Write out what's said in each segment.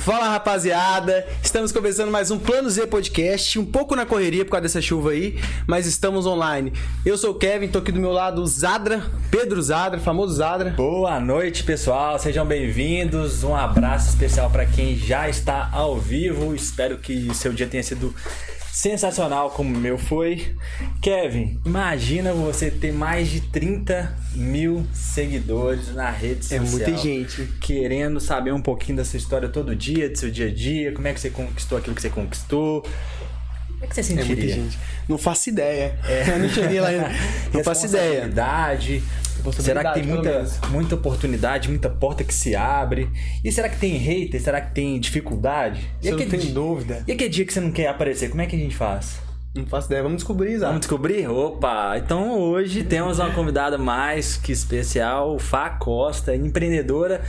Fala rapaziada, estamos começando mais um Plano Z Podcast, um pouco na correria por causa dessa chuva aí, mas estamos online. Eu sou o Kevin, tô aqui do meu lado o Zadra, Pedro Zadra, famoso Zadra. Boa noite pessoal, sejam bem-vindos. Um abraço especial para quem já está ao vivo. Espero que seu dia tenha sido sensacional como o meu foi. Kevin, imagina você ter mais de 30 mil seguidores na rede social. É muita gente. Querendo saber um pouquinho da sua história todo dia, do seu dia a dia, como é que você conquistou aquilo que você conquistou. Como é que você É sentiria? gente. Não faço ideia. Eu não cheguei lá ainda. Não faço ideia. Será que tem muita, muita oportunidade, muita porta que se abre? E será que tem hater? Será que tem dificuldade? E Eu não aquele, tenho dúvida. e aquele dia que você não quer aparecer, como é que a gente faz? Não faço ideia. Vamos descobrir, Zadra. Vamos descobrir? Opa! Então hoje temos uma convidada mais que especial, Fá Costa, empreendedora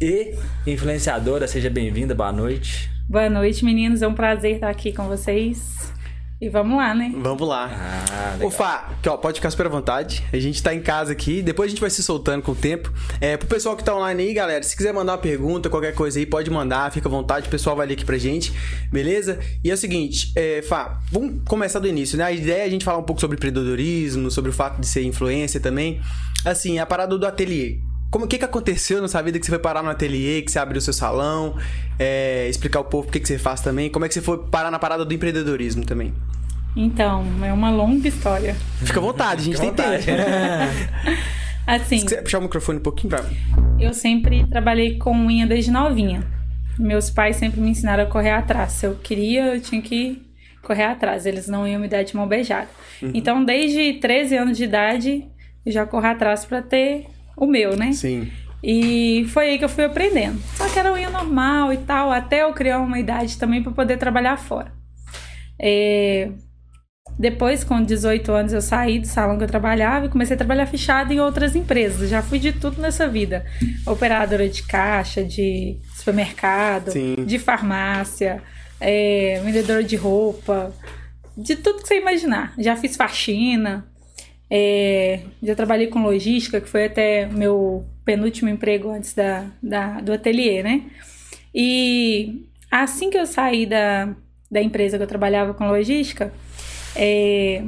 e influenciadora. Seja bem-vinda, boa noite. Boa noite, meninos. É um prazer estar aqui com vocês. E vamos lá, né? Vamos lá. Ah, Ô legal. Fá, aqui, ó, pode ficar super à vontade. A gente tá em casa aqui, depois a gente vai se soltando com o tempo. É, pro pessoal que tá online aí, galera, se quiser mandar uma pergunta, qualquer coisa aí, pode mandar, fica à vontade, o pessoal vai ler aqui pra gente, beleza? E é o seguinte, é, Fá, vamos começar do início, né? A ideia é a gente falar um pouco sobre empreendedorismo, sobre o fato de ser influencer também. Assim, a parada do ateliê. Como o que, que aconteceu na sua vida que você foi parar no ateliê, que você abriu o seu salão, é, explicar ao povo o que, que você faz também, como é que você foi parar na parada do empreendedorismo também? Então, é uma longa história. Fica à vontade, a gente Fica tem tempo. Assim, Se quiser puxar o microfone um pouquinho pra. eu sempre trabalhei com unha desde novinha. Meus pais sempre me ensinaram a correr atrás. Se eu queria, eu tinha que correr atrás. Eles não iam me dar de mão beijada. Então, desde 13 anos de idade, eu já corro atrás pra ter o meu, né? Sim. E foi aí que eu fui aprendendo. Só que era unha normal e tal, até eu criar uma idade também para poder trabalhar fora. É, Depois, com 18 anos, eu saí do salão que eu trabalhava e comecei a trabalhar fechado em outras empresas. Já fui de tudo nessa vida: operadora de caixa, de supermercado, Sim. de farmácia, é, vendedora de roupa, de tudo que você imaginar. Já fiz faxina. É, já trabalhei com logística, que foi até meu penúltimo emprego antes da, da- do ateliê, né? E assim que eu saí da, da empresa que eu trabalhava com logística, é,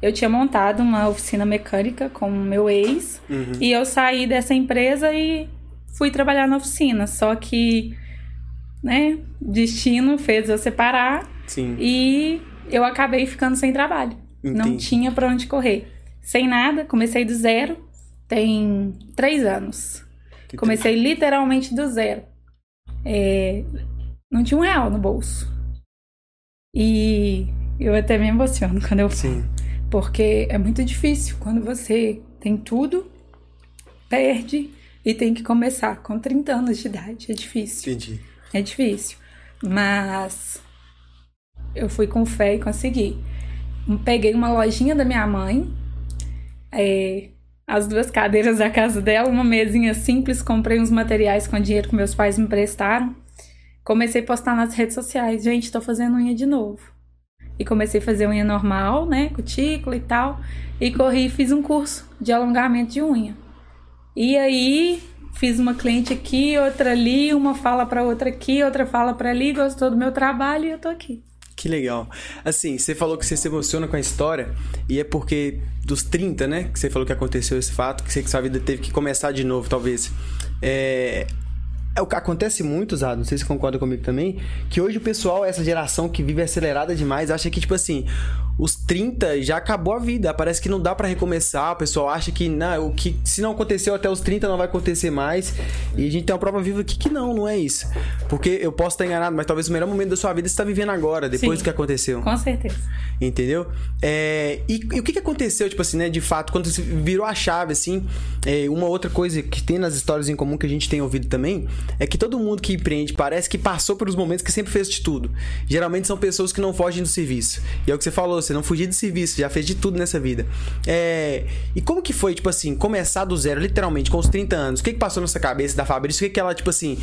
eu tinha montado uma oficina mecânica com meu ex Uhum. e eu saí dessa empresa e fui trabalhar na oficina. Só que, né, destino fez eu separar Sim. e eu acabei ficando sem trabalho. Não Entendi. tinha pra onde correr. Sem nada, comecei do zero. Tem três anos. Que Comecei literalmente do zero. É, não tinha um real no bolso. E eu até me emociono quando eu Sim. porque é muito difícil quando você tem tudo, perde e tem que começar com 30 anos de idade. É difícil. Entendi. É difícil. Mas eu fui com fé e consegui. Peguei uma lojinha da minha mãe, é, as duas cadeiras da casa dela, uma mesinha simples, comprei uns materiais com dinheiro que meus pais me emprestaram. Comecei a postar nas redes sociais. Gente, tô fazendo unha de novo. E comecei a fazer unha normal, né? Cutícula e tal. E corri e fiz um curso de alongamento de unha. E aí fiz uma cliente aqui, outra ali, uma fala pra outra aqui, outra fala pra ali, gostou do meu trabalho e eu tô aqui. Que legal. Assim, você falou que você se emociona com a história, e é porque dos 30, né? Que você falou que aconteceu esse fato, que você que sua vida teve que começar de novo, talvez. É. É o que acontece muito, Zado, não sei se você concorda comigo também, que hoje o pessoal, essa geração que vive acelerada demais, acha que, tipo assim, os 30 já acabou a vida. Parece que não dá pra recomeçar. O pessoal acha que, não, o que se não aconteceu até os 30 não vai acontecer mais. E a gente tem uma prova viva aqui que não, não é isso. Porque eu posso estar enganado, mas talvez o melhor momento da sua vida você está vivendo agora, depois Sim. do que aconteceu. Com certeza. Entendeu? É, e, e o que, que aconteceu, tipo assim, né, de fato, quando você virou a chave, assim, é, uma outra coisa que tem nas histórias em comum que a gente tem ouvido também, é que todo mundo que empreende parece que passou pelos momentos que sempre fez de tudo. Geralmente são pessoas que não fogem do serviço. E é o que você falou, você não fugiu do serviço, já fez de tudo nessa vida. É, e como que foi, tipo assim, começar do zero, literalmente, com os 30 anos? O que que passou na sua cabeça da Fabrício? O que que ela, tipo assim,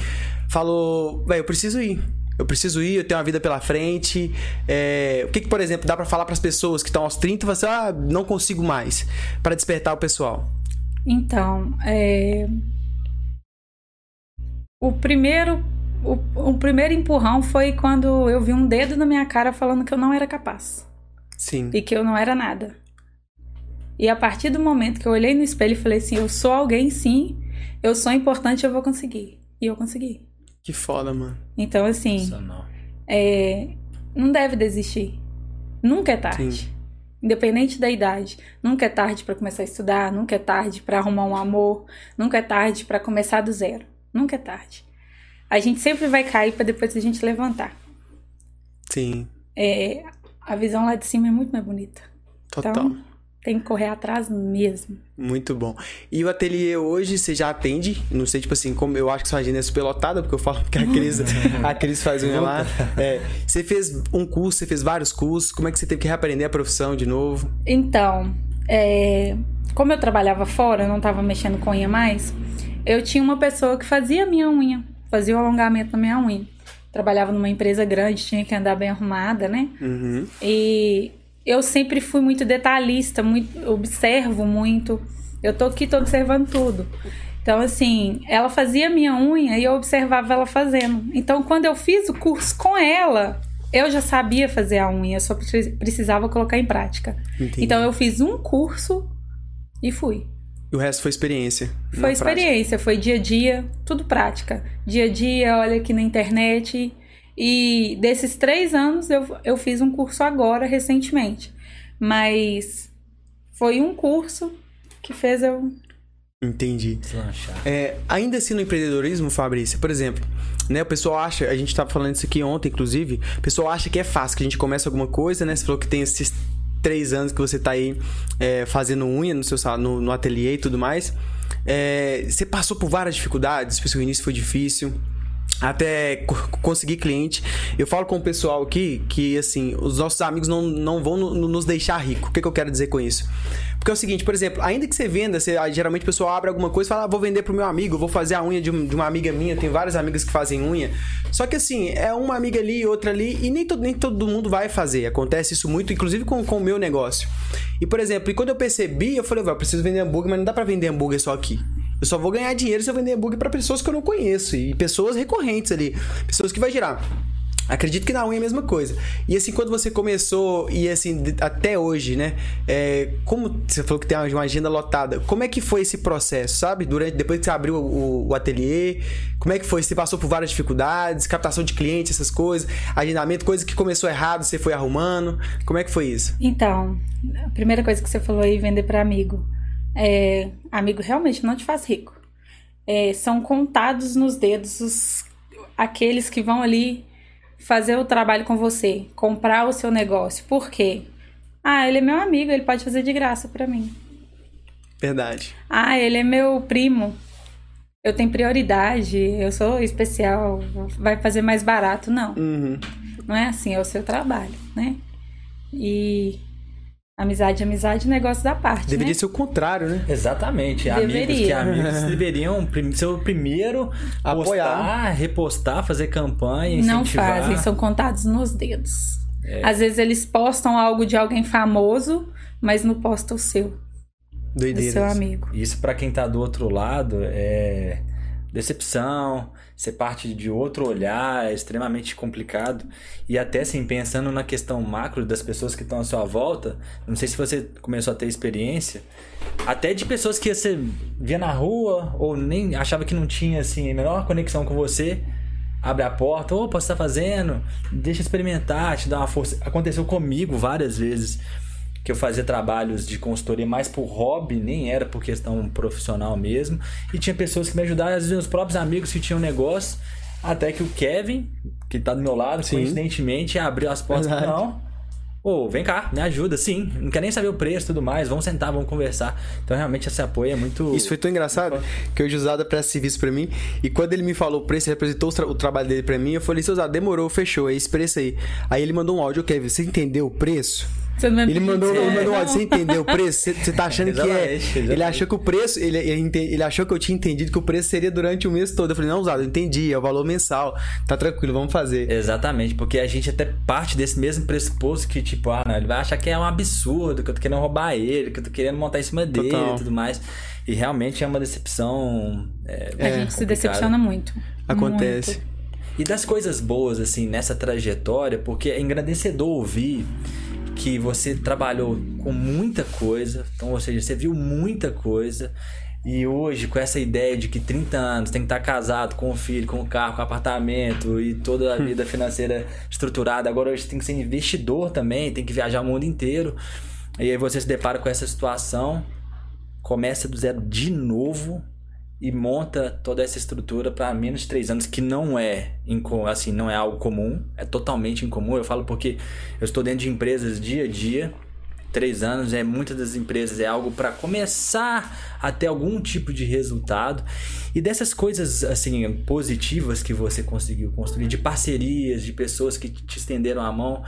falou, velho, eu preciso ir. Eu preciso ir, eu tenho uma vida pela frente. É, o que, que, por exemplo, dá pra falar pras pessoas que estão aos 30 e falar assim, ah, não consigo mais, Pra despertar o pessoal? Então, é... o primeiro, o, o primeiro empurrão foi quando eu vi um dedo na minha cara falando que eu não era capaz. Sim. E que eu não era nada. E a partir do momento que eu olhei no espelho e falei assim: eu sou alguém sim, eu sou importante, eu vou conseguir. E eu consegui. Que foda, mano. Então, assim, não. é, não deve desistir. Nunca é tarde. Sim. Independente da idade. Nunca é tarde pra começar a estudar, nunca é tarde pra arrumar um amor, nunca é tarde pra começar do zero. Nunca é tarde. A gente sempre vai cair pra depois a gente levantar. Sim. É, a visão lá de cima é muito mais bonita. Total. Então, tem que correr atrás mesmo. Muito bom. E o ateliê hoje, você já atende? Não sei, tipo assim, como eu acho que sua agenda é super lotada, porque eu falo que a Cris, a Cris faz unha lá. É, você fez um curso, você fez vários cursos. Como é que você teve que reaprender a profissão de novo? Então, é, como eu trabalhava fora, eu não tava mexendo com unha mais, eu tinha uma pessoa que fazia a minha unha, fazia o alongamento na minha unha. Trabalhava numa empresa grande, tinha que andar bem arrumada, né? Uhum. E eu sempre fui muito detalhista, muito, observo muito. Eu tô aqui, tô observando tudo. Então, assim, ela fazia minha unha e eu observava ela fazendo. Então, quando eu fiz o curso com ela, eu já sabia fazer a unha, eu só pre- precisava colocar em prática. Entendi. Então, eu fiz um curso e fui. E o resto foi experiência. Foi prática. experiência, foi dia a dia, tudo prática. Dia a dia, olha aqui na internet. E desses três anos eu, eu fiz um curso agora, recentemente. Mas foi um curso que fez eu. Entendi. É, ainda assim no empreendedorismo, Fabrício, por exemplo, né, o pessoal acha, a gente tava falando isso aqui ontem, inclusive, o pessoal acha que é fácil, que a gente começa alguma coisa, né? Você falou que tem esses três anos que você tá aí é, fazendo unha no seu no, no ateliê e tudo mais. É, você passou por várias dificuldades, o início foi difícil. Até co- conseguir cliente. Eu falo com o pessoal aqui que, assim, os nossos amigos não, não vão no- no- nos deixar rico. O que, que eu quero dizer com isso? Porque é o seguinte, por exemplo, ainda que você venda, você, geralmente o pessoal abre alguma coisa e fala, ah, vou vender pro meu amigo, vou fazer a unha de, de uma amiga minha, tem várias amigas que fazem unha. Só que assim, é uma amiga ali e outra ali, e nem todo, nem todo mundo vai fazer. Acontece isso muito, inclusive com, com o meu negócio. E, por exemplo, e quando eu percebi, eu falei, "Vai, eu preciso vender hambúrguer, mas não dá pra vender hambúrguer só aqui. Eu só vou ganhar dinheiro se eu vender hambúrguer pra pessoas que eu não conheço. E pessoas recorrentes ali. Pessoas que vai girar. Acredito que na unha é a mesma coisa. E assim, quando você começou, e assim, até hoje, né? é, como você falou que tem uma agenda lotada, como é que foi esse processo, sabe? Durante, depois que você abriu o, o ateliê, como é que foi? Você passou por várias dificuldades, captação de clientes, essas coisas, agendamento, coisa que começou errado, você foi arrumando. Como é que foi isso? Então, a primeira coisa que você falou aí, vender para amigo. É, amigo realmente não te faz rico. É, são contados nos dedos os, aqueles que vão ali fazer o trabalho com você, comprar o seu negócio. Por quê? Ah, ele é meu amigo, ele pode fazer de graça para mim. Verdade. Ah, ele é meu primo. Eu tenho prioridade, eu sou especial, vai fazer mais barato. Não. Uhum. Não é assim, é o seu trabalho, né? E amizade, amizade, negócio da parte, Deveria né? ser o contrário, né? Exatamente. Amigos que Deveria. amigos deveriam prim- ser o primeiro a Apoiar. postar, repostar, fazer campanha, Não incentivar. fazem, são contados nos dedos. É. Às vezes eles postam algo de alguém famoso, mas não postam o seu, do Doideira. seu isso. amigo. Isso pra quem tá do outro lado é decepção, ser parte de outro olhar, é extremamente complicado. E até assim, pensando na questão macro das pessoas que estão à sua volta, não sei se você começou a ter experiência, até de pessoas que você via na rua ou nem achava que não tinha assim a menor conexão com você, abre a porta, opa, você tá fazendo? Deixa experimentar, te dá uma força. Aconteceu comigo várias vezes que eu fazia trabalhos de consultoria mais por hobby, nem era por questão profissional mesmo. E tinha pessoas que me ajudaram, às vezes meus próprios amigos que tinham negócio, até que o Kevin, que tá do meu lado, Sim. coincidentemente, abriu as portas. Verdade. Não, ô, vem cá, me ajuda, sim. Não quer nem saber o preço e tudo mais, vamos sentar, vamos conversar. Então, realmente, esse apoio é muito... Isso foi tão engraçado que hoje o Zada presta serviço pra mim. E quando ele me falou o preço, ele apresentou o, tra- o trabalho dele pra mim. Eu falei, seu Zada, demorou, fechou, é esse preço aí. Aí ele mandou um áudio, Kevin, você entendeu o preço? Você não vai Ele mandou, ele mandou você entendeu o preço? Você, você tá achando que é. Exatamente, Ele achou que o preço, ele, ele, ele achou que eu tinha entendido que o preço seria durante o mês todo. Eu falei, não, eu entendi, é o valor mensal. Tá tranquilo, vamos fazer. Exatamente, porque a gente até parte desse mesmo pressuposto que, tipo, ah, não, ele vai achar que é um absurdo, que eu tô querendo roubar ele, que eu tô querendo montar em cima dele Total. e tudo mais. E realmente é uma decepção. é, A gente se decepciona muito. Acontece. Muito. E das coisas boas, assim, nessa trajetória, porque é engrandecedor ouvir que você trabalhou com muita coisa, então, ou seja, você viu muita coisa. E hoje, com essa ideia de que 30 anos tem que estar casado com o filho, com o carro, com o apartamento e toda a vida financeira estruturada, agora hoje tem que ser investidor também, tem que viajar o mundo inteiro. E aí você se depara com essa situação, começa do zero de novo e monta toda essa estrutura para menos de três anos, que não é assim, não é algo comum, é totalmente incomum. Eu falo porque eu estou dentro de empresas dia a dia. Três anos é muitas das empresas é algo para começar a ter algum tipo de resultado e dessas coisas assim positivas que você conseguiu construir de parcerias de pessoas que te estenderam a mão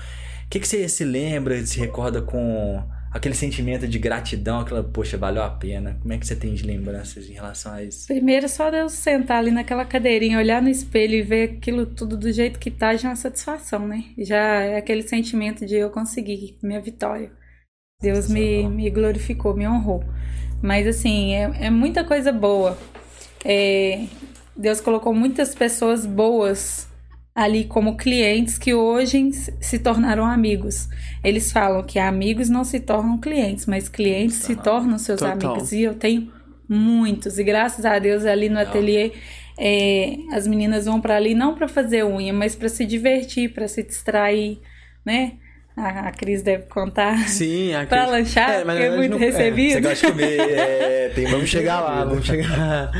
o que, que você se lembra se recorda com aquele sentimento de gratidão, aquela, poxa, valeu a pena. Como é que você tem de lembranças em relação a isso? Primeiro, só de eu sentar ali naquela cadeirinha, olhar no espelho e ver aquilo tudo do jeito que tá, já é uma satisfação, né? Já é aquele sentimento de eu conseguir minha vitória. Deus me, me glorificou, me honrou. Mas, assim, é, é muita coisa boa. É, Deus colocou muitas pessoas boas ali como clientes que hoje se tornaram amigos. Eles falam que amigos não se tornam clientes, mas clientes se tornam seus Total. amigos. E eu tenho muitos. E graças a Deus ali no ateliê é, as meninas vão para ali não para fazer unha, mas para se divertir, para se distrair, né? A, a Cris deve contar. Sim, a Cris. Pra lanchar, é, mas é muito não, recebido. É, você gosta de comer. É, tem vamos chegar lá, vamos chegar.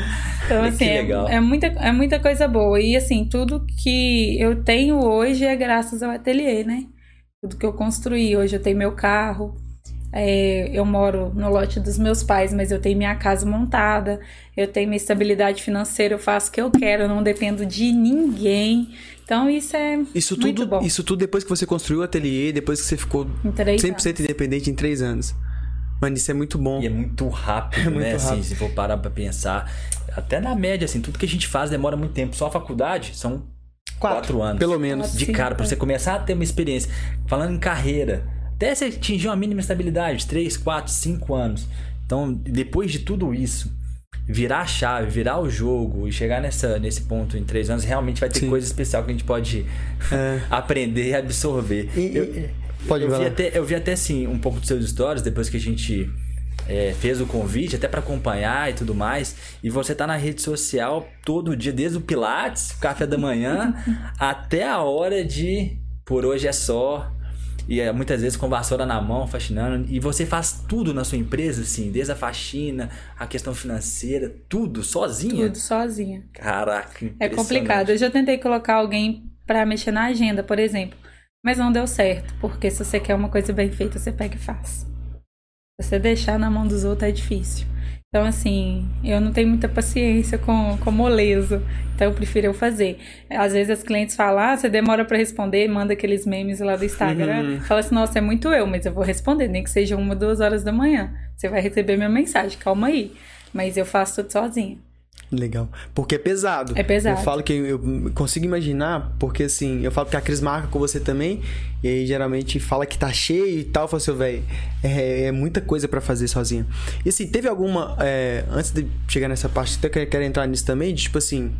Então, assim, é, é, muita, é muita coisa boa. E, assim, tudo que eu tenho hoje é graças ao ateliê, né? Tudo que eu construí. Hoje eu tenho meu carro. É, eu moro no lote dos meus pais, mas eu tenho minha casa montada. Eu tenho minha estabilidade financeira. Eu faço o que eu quero. Eu não dependo de ninguém. Então isso é isso muito tudo, bom. Isso tudo depois que você construiu o ateliê, depois que você ficou 100% anos. independente em três anos. Mano, isso é muito bom. E é muito rápido, é muito né? Rápido. Assim, se for parar pra pensar. Até na média, assim, tudo que a gente faz demora muito tempo. Só a faculdade são quatro, quatro anos. Pelo menos. De cara, pra você começar a ter uma experiência. Falando em carreira, até você atingir uma mínima estabilidade, três, quatro, cinco anos. Então, depois de tudo isso, virar a chave, virar o jogo e chegar nessa, nesse ponto em três anos, realmente vai ter Sim. coisa especial que a gente pode é. aprender e absorver. E, eu, pode eu, vi até, eu vi até assim um pouco dos seus stories depois que a gente é, fez o convite, até para acompanhar e tudo mais. E você tá na rede social todo dia, desde o Pilates, o café da manhã, até a hora de por hoje é só, e é, muitas vezes com vassoura na mão, faxinando, e você faz tudo na sua empresa, assim, desde a faxina, a questão financeira, tudo sozinha? Tudo sozinha. Caraca, É complicado. Eu já tentei colocar alguém para mexer na agenda, por exemplo, mas não deu certo, porque se você quer uma coisa bem feita, você pega e faz. Se você deixar na mão dos outros é difícil. Então, assim, eu não tenho muita paciência com, com moleza. Então, eu prefiro eu fazer. Às vezes as clientes falam, ah, você demora para responder, manda aqueles memes lá do Instagram. Uhum. Fala assim, nossa, é muito eu, mas eu vou responder, nem que seja uma, duas horas da manhã. Você vai receber minha mensagem, calma aí. Mas eu faço tudo sozinha. Legal. Porque é pesado. É pesado. Eu falo que eu consigo imaginar, porque assim, eu falo que a Cris marca com você também, e aí geralmente fala que tá cheio e tal, fala assim, velho, é, é, muita coisa para fazer sozinha. E assim, teve alguma. É, antes de chegar nessa parte, até quero entrar nisso também, de, tipo assim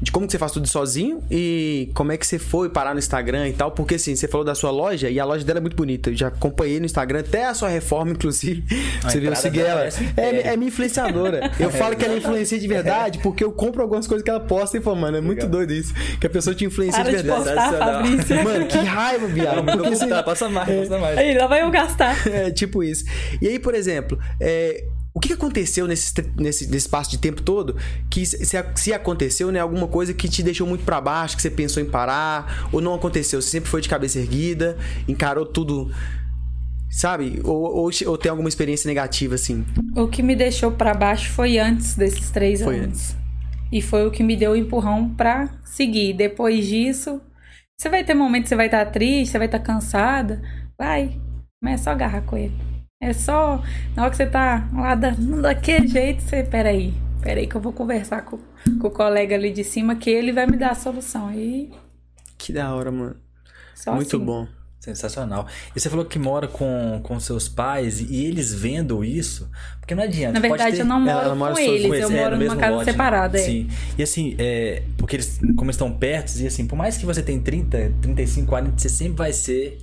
de como que você faz tudo sozinho e como é que você foi parar no Instagram e tal, porque assim, você falou da sua loja e a loja dela é muito bonita. Eu já acompanhei no Instagram até a sua reforma, inclusive. A você viu, eu segui ela. É, é minha influenciadora. Eu é, falo que ela influencia de verdade porque eu compro algumas coisas que ela posta e falo, mano, é muito Legal. doido isso. Que a pessoa te influencia Para de verdade. De postar. Mano, que raiva, viado. Não, porque, assim, passa mais, é, passa mais. Aí, lá vai eu gastar. É, tipo isso. E aí, por exemplo, é, o que aconteceu nesse, nesse, nesse espaço de tempo todo que se, se aconteceu, né, alguma coisa que te deixou muito para baixo, que você pensou em parar, ou não aconteceu? Você sempre foi de cabeça erguida, encarou tudo, sabe? Ou, ou, ou tem alguma experiência negativa, assim? O que me deixou para baixo foi antes desses três foi anos. Antes. E foi o que me deu o empurrão para seguir. Depois disso, você vai ter momentos que você vai estar tá triste, você vai estar tá cansada. Vai, mas é só agarrar com ele. É só na hora que você tá lá da, daquele jeito, você. Peraí, peraí, que eu vou conversar com, com o colega ali de cima, que ele vai me dar a solução. E. Que da hora, mano. Só Muito assim. bom. Sensacional. E você falou que mora com, com seus pais e eles vendo isso, porque não adianta. Na verdade, ter... eu não moro Ela mora com sozinha. eles, com eu eles, é, moro numa mesmo casa lote, né? separada. é. Sim. E assim, é, porque eles, como estão perto, e assim, por mais que você tenha 30, 35, 40, você sempre vai ser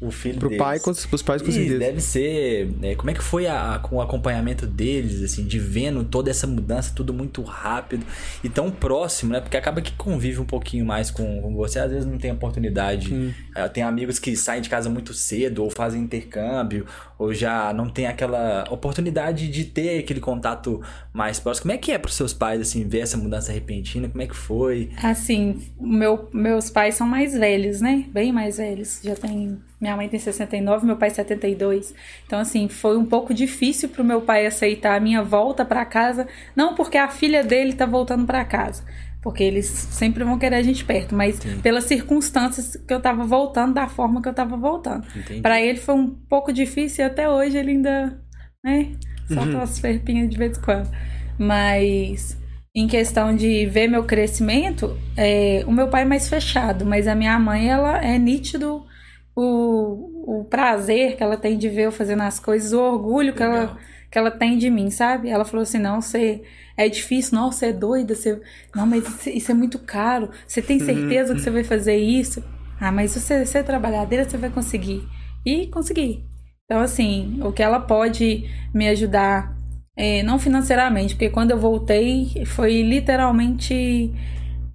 o filho Pro deles. pai, com- pros pais, com E certeza. deve ser. né, como é que foi a, com o acompanhamento deles, assim, de vendo toda essa mudança, tudo muito rápido e tão próximo, né? Porque acaba que convive um pouquinho mais com, com você, às vezes não tem oportunidade. Eh, Tem amigos que saem de casa muito cedo, ou fazem intercâmbio, ou já não tem aquela oportunidade de ter aquele contato mais próximo. Como é que é pros seus pais, assim, ver essa mudança repentina? Como é que foi? Assim, meu, meus pais são mais velhos, né? Bem mais velhos. Já tem. Minha mãe tem 69, meu pai 72. Então, assim, foi um pouco difícil pro meu pai aceitar a minha volta pra casa. Não porque a filha dele tá voltando pra casa. Porque eles sempre vão querer a gente perto, mas pelas circunstâncias que eu tava voltando, da forma que eu tava voltando. Pra ele foi um pouco difícil e até hoje ele ainda, né? Solta umas ferpinhas de vez em quando. Mas em questão de ver meu crescimento, é, o meu pai é mais fechado, mas a minha mãe, ela é nítido o, o prazer que ela tem de ver eu fazendo as coisas, o orgulho que ela, que ela tem de mim, sabe? Ela falou assim: não, você é difícil, não, você é doida, você. Não, mas isso, isso é muito caro. Você tem certeza que você vai fazer isso? Ah, mas se você ser trabalhadeira, você vai conseguir. E consegui. Então, assim, o que ela pode me ajudar, é, não financeiramente, porque quando eu voltei, foi literalmente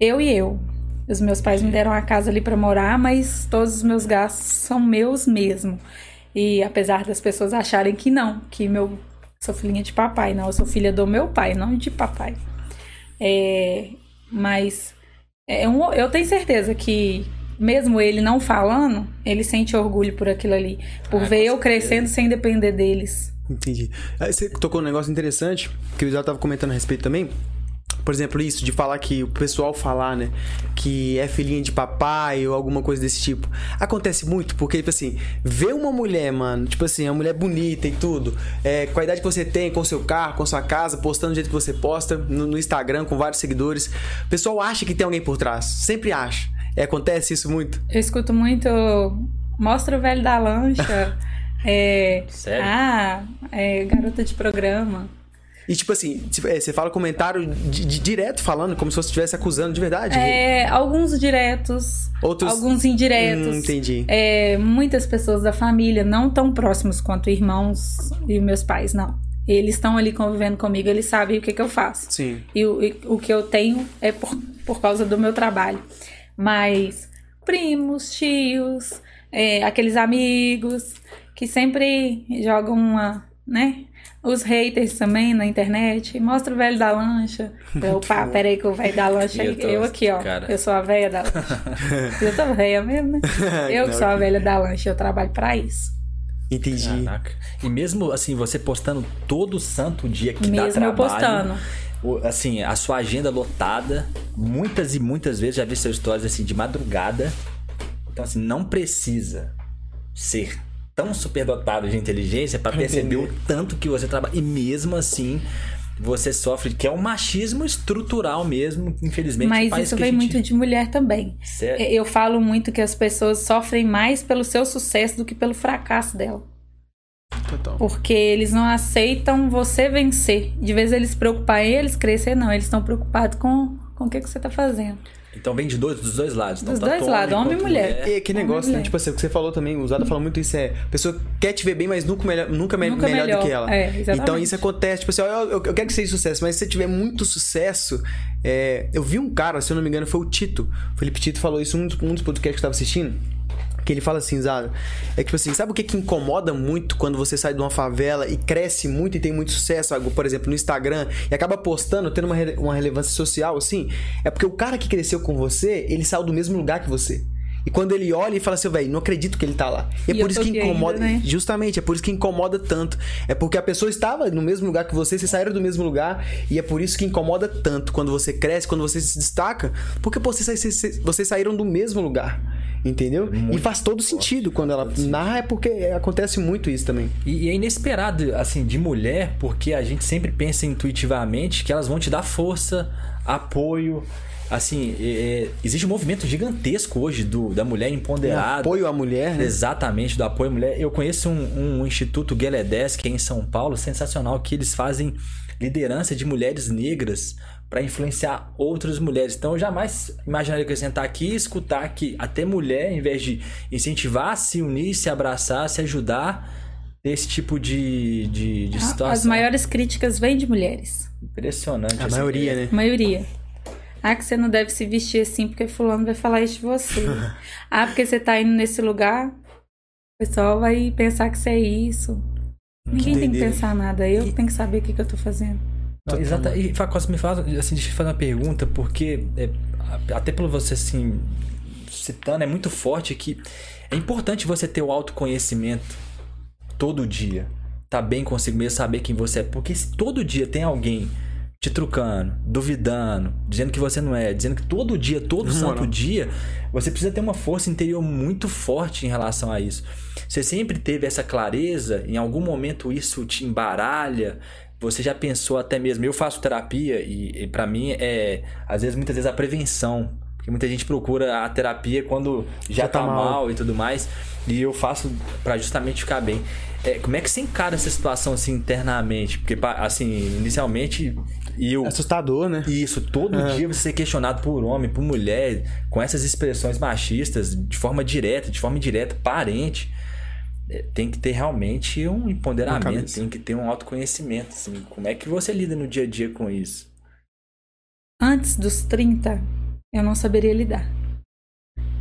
eu e eu. Os meus pais me deram a casa ali pra morar, mas todos os meus gastos são meus mesmo. E apesar das pessoas acharem que não, que meu sou filhinha de papai, não, eu sou filha do meu pai, não de papai. É, mas é um, eu tenho certeza que mesmo ele não falando, ele sente orgulho por aquilo ali, por Ah, ver eu crescendo sem depender deles. Entendi. Aí você tocou um negócio interessante, que o Isaac tava comentando a respeito também. Por exemplo, isso de falar que o pessoal falar, né, que é filhinha de papai ou alguma coisa desse tipo. Acontece muito, porque, tipo assim, ver uma mulher, mano, tipo assim, uma mulher bonita e tudo, é, com a idade que você tem, com seu carro, com sua casa, postando do jeito que você posta, no, no Instagram, com vários seguidores. O pessoal acha que tem alguém por trás. Sempre acha. É, acontece isso muito. Eu escuto muito. Mostra o velho da lancha. é, Sério? Ah, é garota de programa. E, tipo assim, é, você fala comentário di- di- direto falando, como se você estivesse acusando de verdade. É, alguns diretos, Outros- alguns indiretos. Hum, entendi. É, muitas pessoas da família, não tão próximos quanto irmãos e meus pais, não. Eles estão ali convivendo comigo, eles sabem o que, que eu faço. Sim. E o, e o que eu tenho é por, por causa do meu trabalho. Mas primos, tios, é, aqueles amigos que sempre jogam uma, né? Os haters também na internet. Mostra o velho da lancha. Eu, pá, peraí que o velho da lancha. Eu Eu, tô- eu aqui, ó. cara. Eu sou a velha da lancha. eu tô velha mesmo, né? Eu que sou a velha da lancha. Eu trabalho pra isso. Entendi. Caraca. E mesmo assim, você postando todo santo dia que dá Mesmo eu trabalho. postando. Assim, a sua agenda lotada, muitas e muitas vezes já vi seus stories assim de madrugada. Então, assim, não precisa ser tão superdotado de inteligência para perceber o tanto que você trabalha. E mesmo assim, você sofre, que é um machismo estrutural mesmo, infelizmente. Mas isso vem gente- muito de mulher também. Sério? Eu falo muito que as pessoas sofrem mais pelo seu sucesso do que pelo fracasso dela. Total. Porque eles não aceitam você vencer. De vez eles preocupar em eles crescer, não. Eles estão preocupados com, com o que, que você tá fazendo. Então vem de dois, dos dois lados. Então, Dos tanto dois lados, homem e quanto mulher. E que negócio, né? mulher. Tipo assim, o que você falou também, o Zada fala muito isso, é... A pessoa quer te ver bem, mas nunca, melhor, nunca, me- Nunca melhor, do melhor. que ela. É, exatamente. então isso acontece, tipo assim, ó, eu, eu quero que seja sucesso, mas se você tiver muito sucesso... é, eu vi um cara, se eu não me engano, foi o Tito. O Felipe Tito falou isso em um dos, um dos podcasts que eu tava assistindo. Que ele fala assim, Zada, é tipo assim, sabe o que, que incomoda muito quando você sai de uma favela e cresce muito e tem muito sucesso, por exemplo, no Instagram, e acaba postando, tendo uma, uma relevância social, assim? É porque o cara que cresceu com você, ele saiu do mesmo lugar que você. E quando ele olha e fala assim, velho, não acredito que ele tá lá. E é E por isso que aqui ainda, incomoda. né? Justamente, é por isso que incomoda tanto. É porque a pessoa estava no mesmo lugar que você, vocês saíram do mesmo lugar, e é por isso que incomoda tanto quando você cresce, quando você se destaca, porque vocês- vocês saíram do mesmo lugar. Entendeu? e faz todo sentido quando ela narra, é porque acontece muito isso também. E, e é inesperado, assim, de mulher, porque a gente sempre pensa intuitivamente que elas vão te dar força, apoio. assim, é, existe um movimento gigantesco hoje do, da mulher empoderada. Apoio à mulher, né? Exatamente, do apoio à mulher. Eu conheço um, um Instituto Gueledés, que é em São Paulo, sensacional, que eles fazem liderança de mulheres negras para influenciar outras mulheres. Então eu jamais imaginaria que eu sentar aqui e escutar que até mulher, em vez de incentivar, se unir, se abraçar, se ajudar, esse tipo de, de, de situação. As maiores críticas vêm de mulheres. Impressionante. A assim, maioria, é- né? A maioria. Ah, que você não deve se vestir assim porque fulano vai falar isso de você. ah, porque você tá indo nesse lugar, o pessoal vai pensar que você é isso. Ninguém tem que pensar nada. Eu que tenho que saber o que, que eu tô fazendo. Não, exata, e Facos, me fala, assim, deixa eu fazer uma pergunta, porque é, até pelo você assim citando, é muito forte que é importante você ter o autoconhecimento todo dia. Tá bem consigo mesmo, saber quem você é. Porque se todo dia tem alguém te trucando, duvidando, dizendo que você não é, dizendo que todo dia, todo Na santo moral. dia, você precisa ter uma força interior muito forte em relação a isso. Você sempre teve essa clareza, em algum momento isso te embaralha, você já pensou até mesmo, eu faço terapia e, e para mim é, às vezes, muitas vezes a prevenção. Porque muita gente procura a terapia quando já, Já tá tá, mal. mal. e tudo mais. E eu faço pra justamente ficar bem. É, como é que você encara essa situação assim internamente? Porque, assim, inicialmente eu. Assustador, né? Isso, todo É. dia você ser questionado por homem, por mulher, com essas expressões machistas, de forma direta, de forma indireta, parente. É, Tem que ter realmente um empoderamento, tem que ter um autoconhecimento. Assim. Como é que você lida no dia a dia com isso? Antes dos 30, eu não saberia lidar.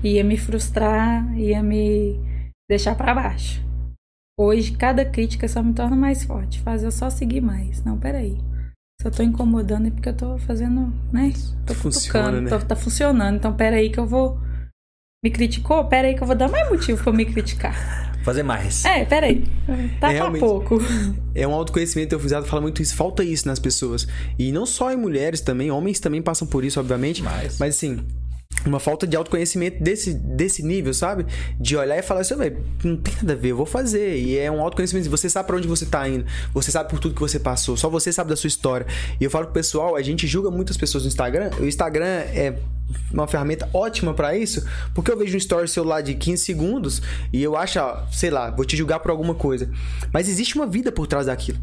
Ia me frustrar, ia me deixar pra baixo. Hoje, cada crítica só me torna mais forte, faz eu só seguir mais. Não, peraí. Se eu tô incomodando é porque eu tô fazendo, né? Tô Funciona, cutucando, né? tô- tá funcionando. Então, peraí que eu vou. Me criticou? Peraí que eu vou dar mais motivo pra eu me criticar. Fazer mais. É, peraí. Tá pra Realmente. pouco. É um autoconhecimento, eu frisado fala muito isso, falta isso nas pessoas. E não só em mulheres também, homens também passam por isso, obviamente. Mas- Mas assim, uma falta de autoconhecimento desse, desse nível, sabe? De olhar e falar assim, velho, não tem nada a ver, eu vou fazer. E é um autoconhecimento, você sabe pra onde você tá indo, você sabe por tudo que você passou, só você sabe da sua história. E eu falo pro pessoal, a gente julga muitas pessoas no Instagram, o Instagram é uma ferramenta ótima pra isso, porque eu vejo um story seu lá de 15 segundos e eu acho, sei lá, vou te julgar por alguma coisa. Mas existe uma vida por trás daquilo.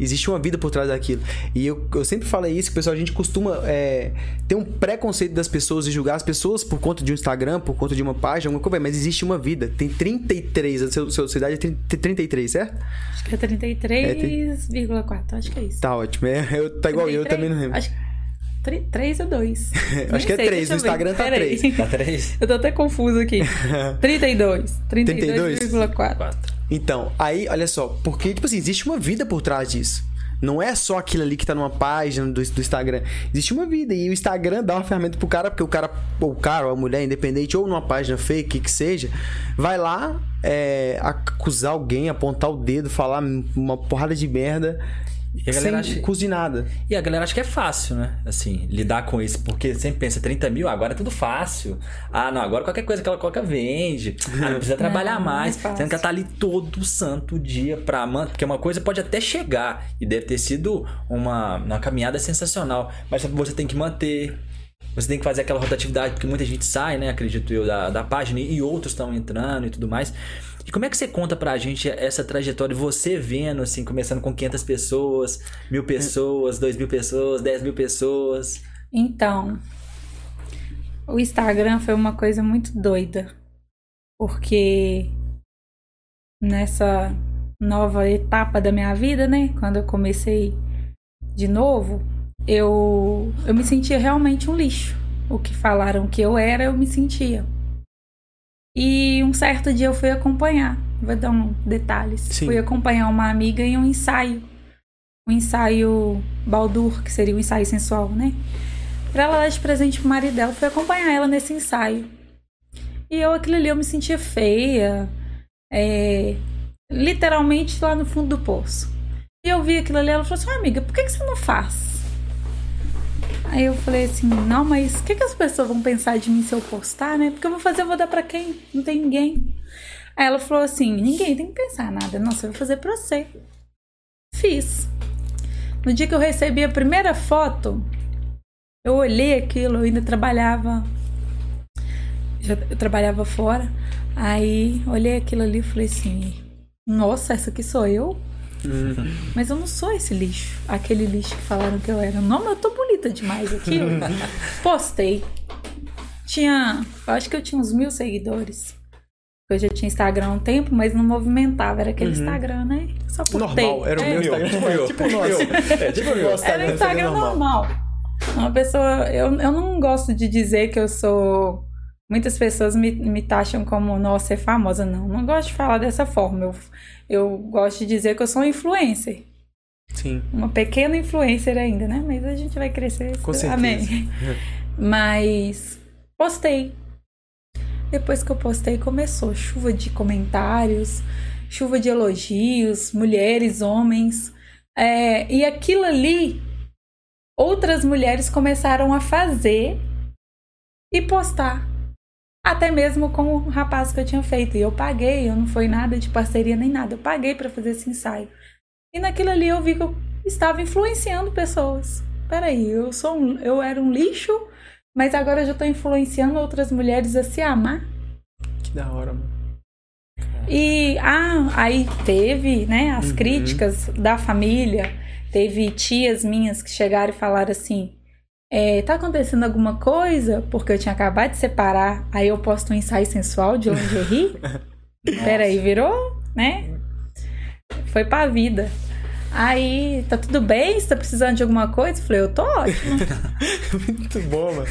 Existe uma vida por trás daquilo. E eu, eu sempre falei isso, que pessoal, a gente costuma é, ter um preconceito das pessoas e julgar as pessoas por conta de um Instagram, por conta de uma página, alguma coisa, mas existe uma vida. Tem 33, a sua sua idade é 30 33, certo? Acho que é 33,4. Acho que é isso. Tá ótimo. É, eu, tá igual eu, eu também não lembro. Acho que 3 ou 2. Acho que é três, no Instagram tá três. Dá três? Eu tô até confuso aqui. 32. 32? 32,4. Quatro. Então, aí, olha só, porque, tipo assim, existe uma vida por trás disso. Não é só aquilo ali que tá numa página do, do Instagram. Existe uma vida. E o Instagram dá uma ferramenta pro cara, porque o cara, ou o cara, ou a mulher, independente, ou numa página fake, que seja, vai lá é, acusar alguém, apontar o dedo, falar uma porrada de merda. E a galera acha-. E a galera acha que é fácil, né? Assim, lidar com isso. Porque sempre pensa, 30 mil, agora é tudo fácil. Ah, não, agora qualquer coisa que ela coloca vende. Ah, não precisa trabalhar Não, não é mais. fácil. Sendo que ela tá ali todo santo dia pra manter. Porque uma coisa pode até chegar. E deve ter sido uma, uma caminhada sensacional. Mas você tem que manter. Você tem que fazer aquela rotatividade, porque muita gente sai, né? Acredito eu, da, da página e outros estão entrando e tudo mais. E como é que você conta pra gente essa trajetória? Você vendo, assim, começando com 500 pessoas, mil pessoas, dois mil pessoas, 10 mil pessoas. Então, o Instagram foi uma coisa muito doida. Porque nessa nova etapa da minha vida, né? Quando eu comecei de novo, eu, eu me sentia realmente um lixo. O que falaram que eu era, eu me sentia. E um certo dia eu fui acompanhar, vou dar um detalhes. Sim. Fui acompanhar uma amiga em um ensaio. Um ensaio Baldur, que seria um ensaio sensual, né? Pra ela dar de presente pro marido dela, fui acompanhar ela nesse ensaio. E eu, aquilo ali, eu me sentia feia. é, literalmente lá no fundo do poço. E eu vi aquilo ali, ela falou assim, "Ah, amiga, por que, que você não faz? Aí eu falei assim, não, mas o que, que as pessoas vão pensar de mim se eu postar, né? Porque eu vou fazer, eu vou dar pra quem? Não tem ninguém. Aí ela falou assim, ninguém tem que pensar nada. Nossa, eu vou fazer pra você. Fiz. No dia que eu recebi a primeira foto, Eu olhei aquilo, eu ainda trabalhava. Já, eu trabalhava fora. Aí olhei aquilo ali e falei assim: Nossa, essa aqui sou eu? Mas eu não sou esse lixo. Aquele lixo que falaram que eu era. Não, mas eu tô bonita demais aqui. Postei. Tinha. Eu acho que eu tinha uns mil seguidores. Eu já tinha Instagram há um tempo, mas não movimentava. Era aquele Instagram, né? Só postei. Normal, era o É. meu Instagram. tipo eu. tipo o nosso. É, tipo Era um Instagram normal. Uma pessoa. Eu, eu não gosto de dizer que eu sou. Muitas pessoas me, me taxam como, nossa, ser famosa. Não, não gosto de falar dessa forma. Eu, eu gosto de dizer que eu sou um influencer. Sim. Uma pequena influencer ainda, né? Mas a gente vai crescer. Com certeza. Amém. Mas postei. Depois que eu postei, começou chuva de comentários, chuva de elogios, mulheres, homens. É, e aquilo ali, outras mulheres começaram a fazer e postar. Até mesmo com o rapaz que eu tinha feito. E eu paguei, eu não foi nada de parceria nem nada. Eu paguei para fazer esse ensaio. E naquilo ali eu vi que eu estava influenciando pessoas. Peraí, eu sou um, eu era um lixo, mas agora eu já estou influenciando outras mulheres a se amar. Que da hora, mano. E ah, aí teve, né, as Uhum. críticas da família. Teve tias minhas que chegaram e falaram assim: é, tá acontecendo alguma coisa? Porque eu tinha acabado de separar, aí eu posto um ensaio sensual de lingerie. Peraí, virou, né? Foi pra vida. Aí, tá tudo bem? Você tá precisando de alguma coisa? Eu falei, eu tô ótima. Muito bom, mano.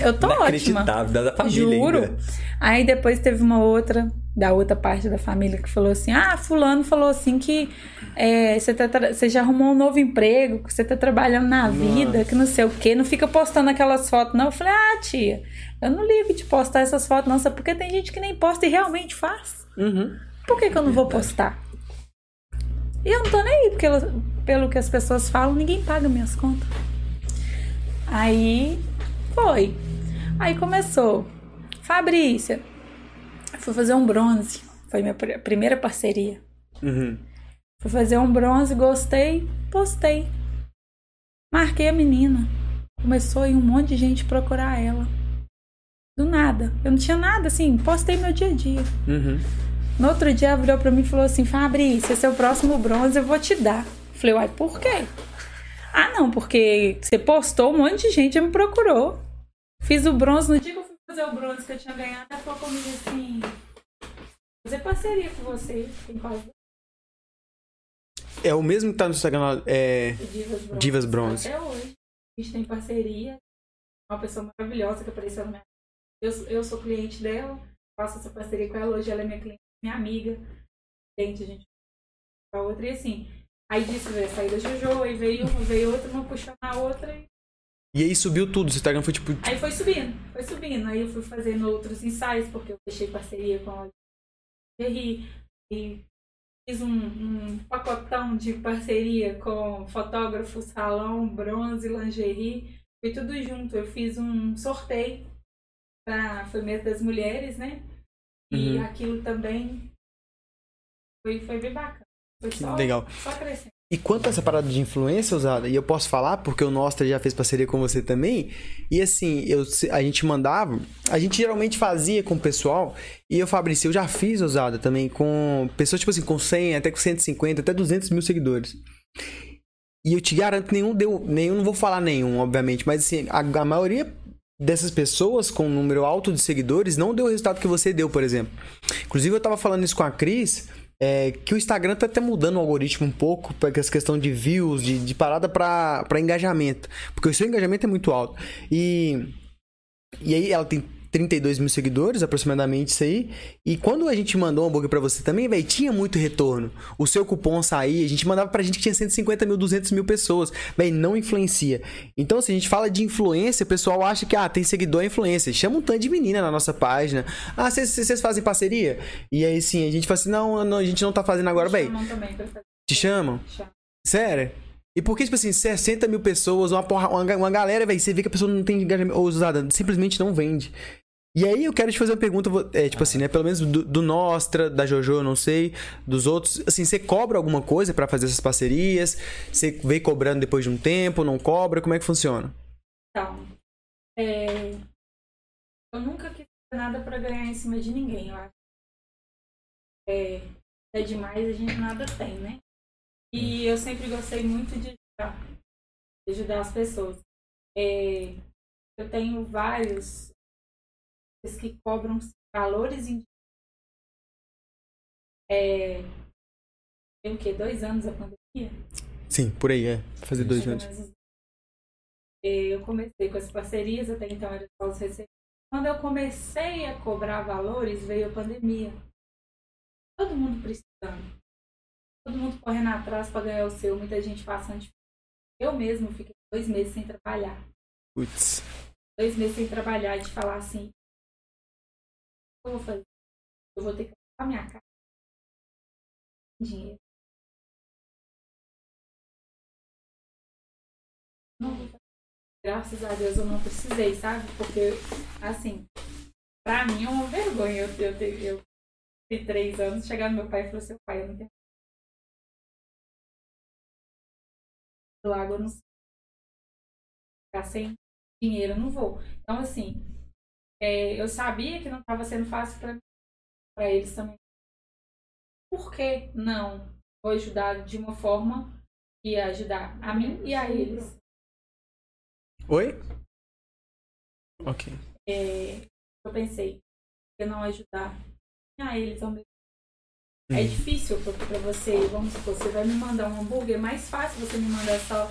Eu tô ótima. Da família Juro. ainda. Aí depois teve uma outra, da outra parte da família, que falou assim: Ah, Fulano falou assim que é, você, tá você já arrumou um novo emprego, que você tá trabalhando na vida, que não sei o quê, não fica postando aquelas fotos, não. Eu falei: Ah, tia, eu não ligo de postar essas fotos, não, sabe? Porque tem gente que nem posta e realmente faz. Uhum. Por que, que eu não vou postar? E eu não tô nem aí, porque ela- pelo que as pessoas falam, ninguém paga minhas contas. Aí foi. Aí começou. Fabrícia, fui fazer um bronze. Foi minha pr- primeira parceria. Uhum. Fui fazer um bronze, gostei, postei. Marquei a menina. Começou aí um monte de gente procurar ela. Do nada. Eu não tinha nada, assim, postei meu dia a dia. Uhum. No outro dia ela virou pra mim e falou assim: Fabrícia, esse é o próximo bronze, eu vou te dar. Falei, uai, por quê? Ah, não, porque você postou, um monte de gente me procurou. Fiz o bronze, no dia que eu fui fazer o bronze que eu tinha ganhado, ela falou comigo assim: fazer parceria com você, tem quase É o mesmo que tá no Instagram, é... Divas Bronze. Divas Bronze. Até hoje. A gente tem parceria. Uma pessoa maravilhosa que apareceu na minha eu, eu sou cliente dela, faço essa parceria com ela. Hoje ela é minha cliente, minha amiga. Cliente, a gente a outra. E assim, aí disso veio a saída da Jojo, aí veio uma, veio outra, uma puxando a outra. E E aí subiu tudo. O Instagram foi tipo. aí foi subindo, foi subindo. Aí eu fui fazendo outros ensaios, porque eu fechei parceria com a Jerry. E fiz um, um pacotão de parceria com fotógrafo, salão, bronze, lingerie. Foi tudo junto. Eu fiz um sorteio para foi mês das mulheres, né? E Uhum. aquilo também foi, foi bem bacana. Foi Que só, legal. só crescendo. E quanto a essa parada de influência usada, e eu posso falar porque o Nostra já fez parceria com você também, e assim, eu, a gente mandava, a gente geralmente fazia com o pessoal, e eu, Fabrício, eu já fiz usada também com pessoas, tipo assim, com 100, até com 150, até 200 mil seguidores. E eu te garanto, nenhum deu, nenhum, não vou falar nenhum, obviamente, mas assim, a, a maioria dessas pessoas com um número alto de seguidores não deu o resultado que você deu, por exemplo. Inclusive, eu tava falando isso com a Cris, é, que o Instagram tá até mudando o algoritmo um pouco, para essa questão de views, de, de parada pra engajamento. Porque o seu engajamento é muito alto. E, e aí ela tem 32 mil seguidores, aproximadamente isso aí. E quando a gente mandou um hambúrguer pra você também, velho, tinha muito retorno. O seu cupom saía, a gente mandava pra gente que tinha 150 mil, 200 mil pessoas. Velho, não influencia. Então, se a gente fala de influência, o pessoal acha que, ah, tem seguidor é influência. Chama um tanto de menina na nossa página. Ah, vocês fazem parceria? E aí, sim, a gente fala assim, não, não, a gente não tá fazendo agora, velho. Te chamam? Chamam. Sério? E por que, tipo assim, 60 mil pessoas, uma, porra, uma, uma galera, velho, você vê que a pessoa não tem engajamento, ou usada, simplesmente não vende. E aí eu quero te fazer uma pergunta, é, tipo assim, né, pelo menos do, do Nostra, da Jojo, não sei, dos outros, assim, você cobra alguma coisa pra fazer essas parcerias? Você vem cobrando depois de um tempo, não cobra? Como é que funciona? Então, É, eu nunca quis nada pra ganhar em cima de ninguém, eu acho. É, é demais, a gente nada tem, né? E eu sempre gostei muito de ajudar, de ajudar as pessoas. É, eu tenho vários que cobram valores é, tem o quê? Dois anos a pandemia? Sim, por aí, é. Fazer dois Chega anos. É, Eu comecei com as parcerias, até então era só os receitos. Quando eu comecei a cobrar valores, veio a pandemia. Todo mundo precisando. Todo mundo correndo atrás para ganhar o seu, muita gente passando de Eu mesmo fiquei dois meses sem trabalhar. Putz. Dois meses sem trabalhar e de falar assim. Eu vou fazer? Eu vou ter que pagar minha casa. Dinheiro. Não vou fazer. Graças a Deus eu não precisei, sabe? Porque, assim, pra mim é uma vergonha. Eu, eu, eu, eu de três anos, chegar no meu pai e falar, seu pai, eu não tenho. Do água eu não sei. Ficar sem dinheiro eu não vou. Então, assim, é, eu sabia que não estava sendo fácil pra, pra eles também. Por que não vou ajudar de uma forma que ia ajudar a mim e a eles? Oi? Ok. É, eu pensei, eu não ajudar a eles ao mesmo É Hum. difícil porque pra você, vamos supor, você vai me mandar um hambúrguer, é mais fácil você me mandar só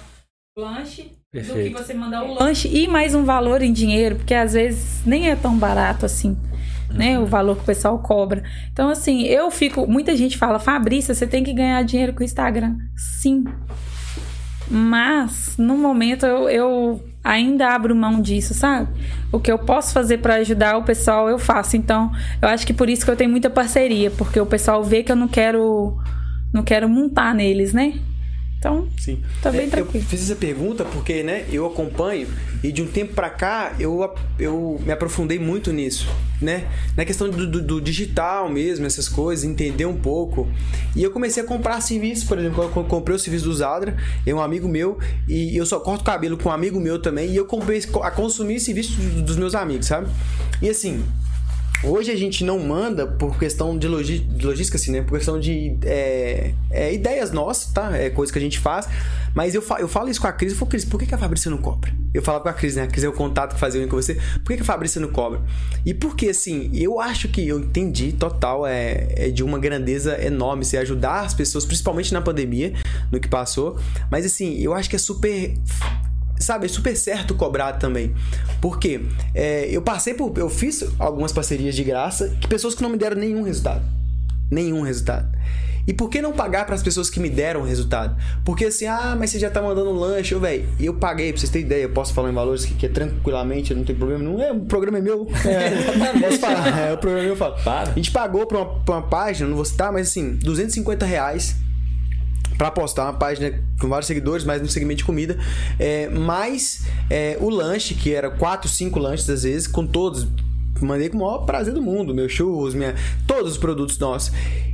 o lanche do que Perfeito. você mandar o lanche e mais um valor em dinheiro, porque às vezes nem é tão barato assim, né? O valor que o pessoal cobra. Então, assim, eu fico. Muita gente fala, Fabrícia, você tem que ganhar dinheiro com o Instagram. Sim. Mas, no momento, eu, eu ainda abro mão disso, sabe? O que eu posso fazer pra ajudar o pessoal, eu faço. Então, eu acho que por isso que eu tenho muita parceria, porque o pessoal vê que eu não quero. Não quero montar neles, né? Então, Sim. Tá bem É, eu tranquilo. fiz essa pergunta porque, né, eu acompanho e de um tempo pra cá eu, eu me aprofundei muito nisso, né? Na questão do, do- do digital mesmo, essas coisas, entender um pouco. E eu comecei a comprar serviços, por exemplo, eu co- comprei o serviço do Zadra, é um amigo meu, e eu só corto cabelo com um amigo meu também, e eu comprei a consumir serviço do- dos meus amigos, sabe? E assim, Hoje a gente não manda por questão de, logística, assim, né? Por questão de é, é, ideias nossas, tá? É coisa que a gente faz. Mas eu, fa- eu falo isso com a Cris. Eu falo, Cris, por que, a Fabrícia não cobra? Eu falo com a Cris, né? A Cris é o contato que fazia com você. Por que, que a Fabrícia não cobra? E porque, assim, eu acho que eu entendi total, é, é de uma grandeza enorme você ajudar as pessoas, principalmente na pandemia, no que passou. Mas, assim, eu acho que é super sabe, é super certo cobrar também. Porque é, eu passei por. Eu fiz algumas parcerias de graça que pessoas que não me deram nenhum resultado. Nenhum resultado. E por que não pagar para as pessoas que me deram resultado? Porque assim, ah, mas você já tá mandando lanche, ô, velho. Eu paguei, pra vocês terem ideia, eu posso falar em valores que, que é tranquilamente, não tem problema. Não é, o programa é meu. É, posso falar, é, o programa é meu, eu falo. Para. A gente pagou pra uma, pra uma página, não vou citar, mas assim, 250 reais pra postar uma página com vários seguidores, mas no segmento de comida, é, mais é, o lanche, que era 4, 5 lanches às vezes, com todos. Mandei com o maior prazer do mundo, meus churros, minha, todos os produtos nossos.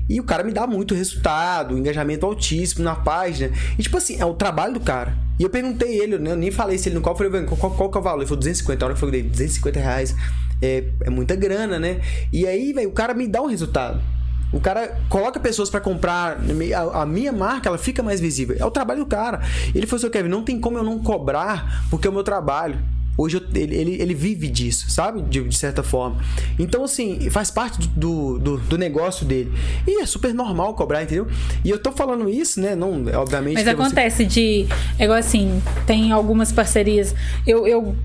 E o cara me dá muito resultado, engajamento altíssimo na página. E tipo assim, é o trabalho do cara. E eu perguntei ele, né, eu nem falei se ele não cobra, eu falei, "Velho, qual, qual que é o valor? Ele falou 250, a hora que eu falei, 250 reais é, é muita grana, né? E aí, velho, o cara me dá um resultado. O cara coloca pessoas pra comprar a, a minha marca, ela fica mais visível. É o trabalho do cara. Ele falou assim, Kevin, não tem como eu não cobrar porque é o meu trabalho. Hoje eu- ele, ele, ele vive disso, sabe? De, de certa forma. Então, assim, faz parte do, do, do negócio dele. E é super normal cobrar, entendeu? E eu tô falando isso, né? Não, obviamente. Mas que você- acontece de. É igual assim, tem algumas parcerias. Eu, eu.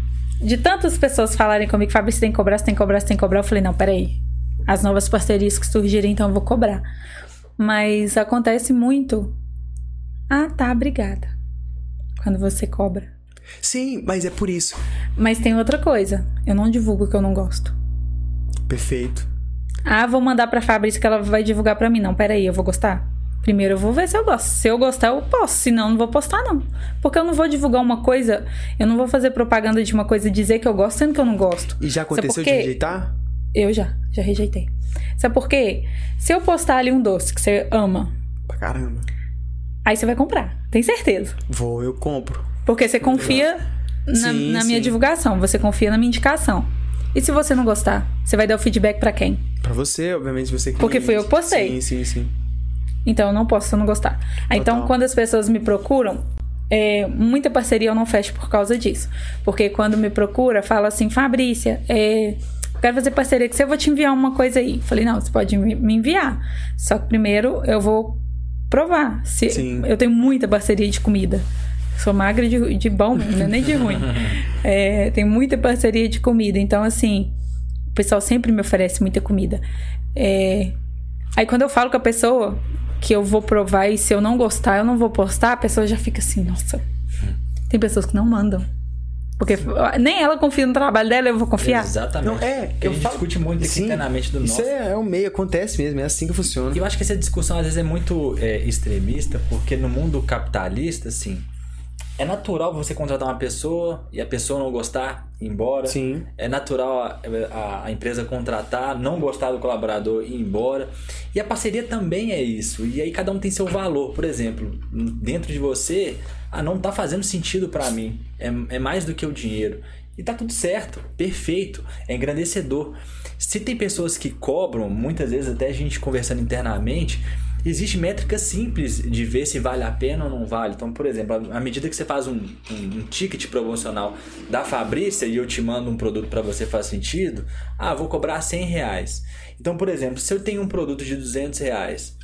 De tantas pessoas falarem comigo, Fábio, você tem que cobrar, você tem que cobrar, você tem que cobrar. Eu falei, não, peraí. As novas parcerias que surgirem, então eu vou cobrar. Mas acontece muito. Ah, tá, obrigada. Quando você cobra. Sim, mas é por isso. Mas tem outra coisa. Eu não divulgo que eu não gosto. Perfeito. Ah, vou mandar pra Fabrícia que ela vai divulgar pra mim. Não, peraí, eu vou gostar? Primeiro eu vou ver se eu gosto. Se eu gostar, eu posso. Se não, não vou postar, não. Porque eu não vou divulgar uma coisa, eu não vou fazer propaganda de uma coisa e dizer que eu gosto, sendo que eu não gosto. E já aconteceu de rejeitar? Eu já, já rejeitei. Sabe por quê? Se eu postar ali um doce que você ama, Pra caramba. aí você vai comprar. Tem certeza. Vou, eu compro. Porque você confia na, Sim, na minha sim. divulgação, você confia na minha indicação. E se você não gostar, você vai dar o feedback pra quem? Pra você, obviamente, você que. Porque fui eu que postei. Sim, sim, sim. Então eu não posso se eu não gostar. Então, Total. quando as pessoas me procuram, é, muita parceria eu não fecho por causa disso. Porque quando me procura, fala assim, Fabrícia, é, quero fazer parceria com você, eu vou te enviar uma coisa aí. Falei, não, você pode me enviar. Só que primeiro eu vou provar. Se, Sim. Eu tenho muita parceria de comida. Sou magra de, de bom, não é nem de ruim. É, tem muita parceria de comida. Então, assim, o pessoal sempre me oferece muita comida. É, Aí quando eu falo com a pessoa que eu vou provar e se eu não gostar, eu não vou postar, a pessoa já fica assim, nossa. Tem pessoas que não mandam. Porque nem ela confia no trabalho dela, eu vou confiar. Exatamente. Não, é, Porque a eu gente falo- discute muito aqui Sim, internamente do Isso nosso. é, é o meio, acontece mesmo, é assim que funciona. E eu acho que essa discussão às vezes é muito é, extremista, porque no mundo capitalista, assim, é natural você contratar uma pessoa e a pessoa não gostar, ir embora. Sim. É natural a, a- a empresa contratar, não gostar do colaborador e ir embora. E a parceria também é isso. E aí cada um tem seu valor. Por exemplo, dentro de você, ah, não tá fazendo sentido para mim. É, é mais do que o dinheiro. E tá tudo certo, perfeito, é engrandecedor. Se tem pessoas que cobram, muitas vezes até a gente conversando internamente, existe métrica simples de ver se vale a pena ou não vale. Então, por exemplo, à medida que você faz um, um, um ticket promocional da Fabrícia e eu te mando um produto para você faz sentido, ah, vou cobrar 100 reais. Então, por exemplo, se eu tenho um produto de 200 reais,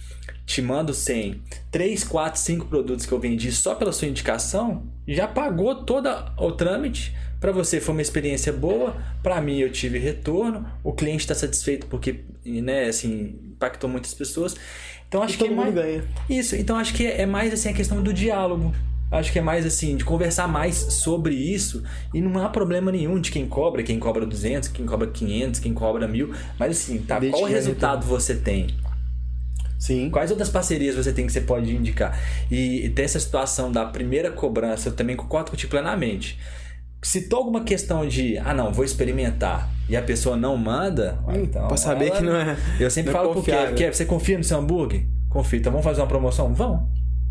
te mando 100, 3, 4, 5 produtos que eu vendi só pela sua indicação, já pagou todo o trâmite. Para você foi uma experiência boa, para mim eu tive retorno, o cliente está satisfeito porque, né, assim, impactou muitas pessoas. Então acho E que todo é mais... ganha. Isso, então acho que é mais assim a questão do diálogo. Acho que é mais assim, de conversar mais sobre isso e não há problema nenhum de quem cobra, quem cobra 200, quem cobra 500, quem cobra mil. Mas assim, tá? Desde Qual é resultado você tem? Sim. Quais outras parcerias você tem que você pode indicar? E ter essa situação da primeira cobrança, eu também concordo contigo plenamente. Citou alguma questão de, ah não, vou experimentar, e a pessoa não manda, ah, então. pra saber ela- que não é- Eu sempre é falo Kev, confiável. Kev, você confia no seu hambúrguer? Confio. Então vamos fazer uma promoção? Vamos.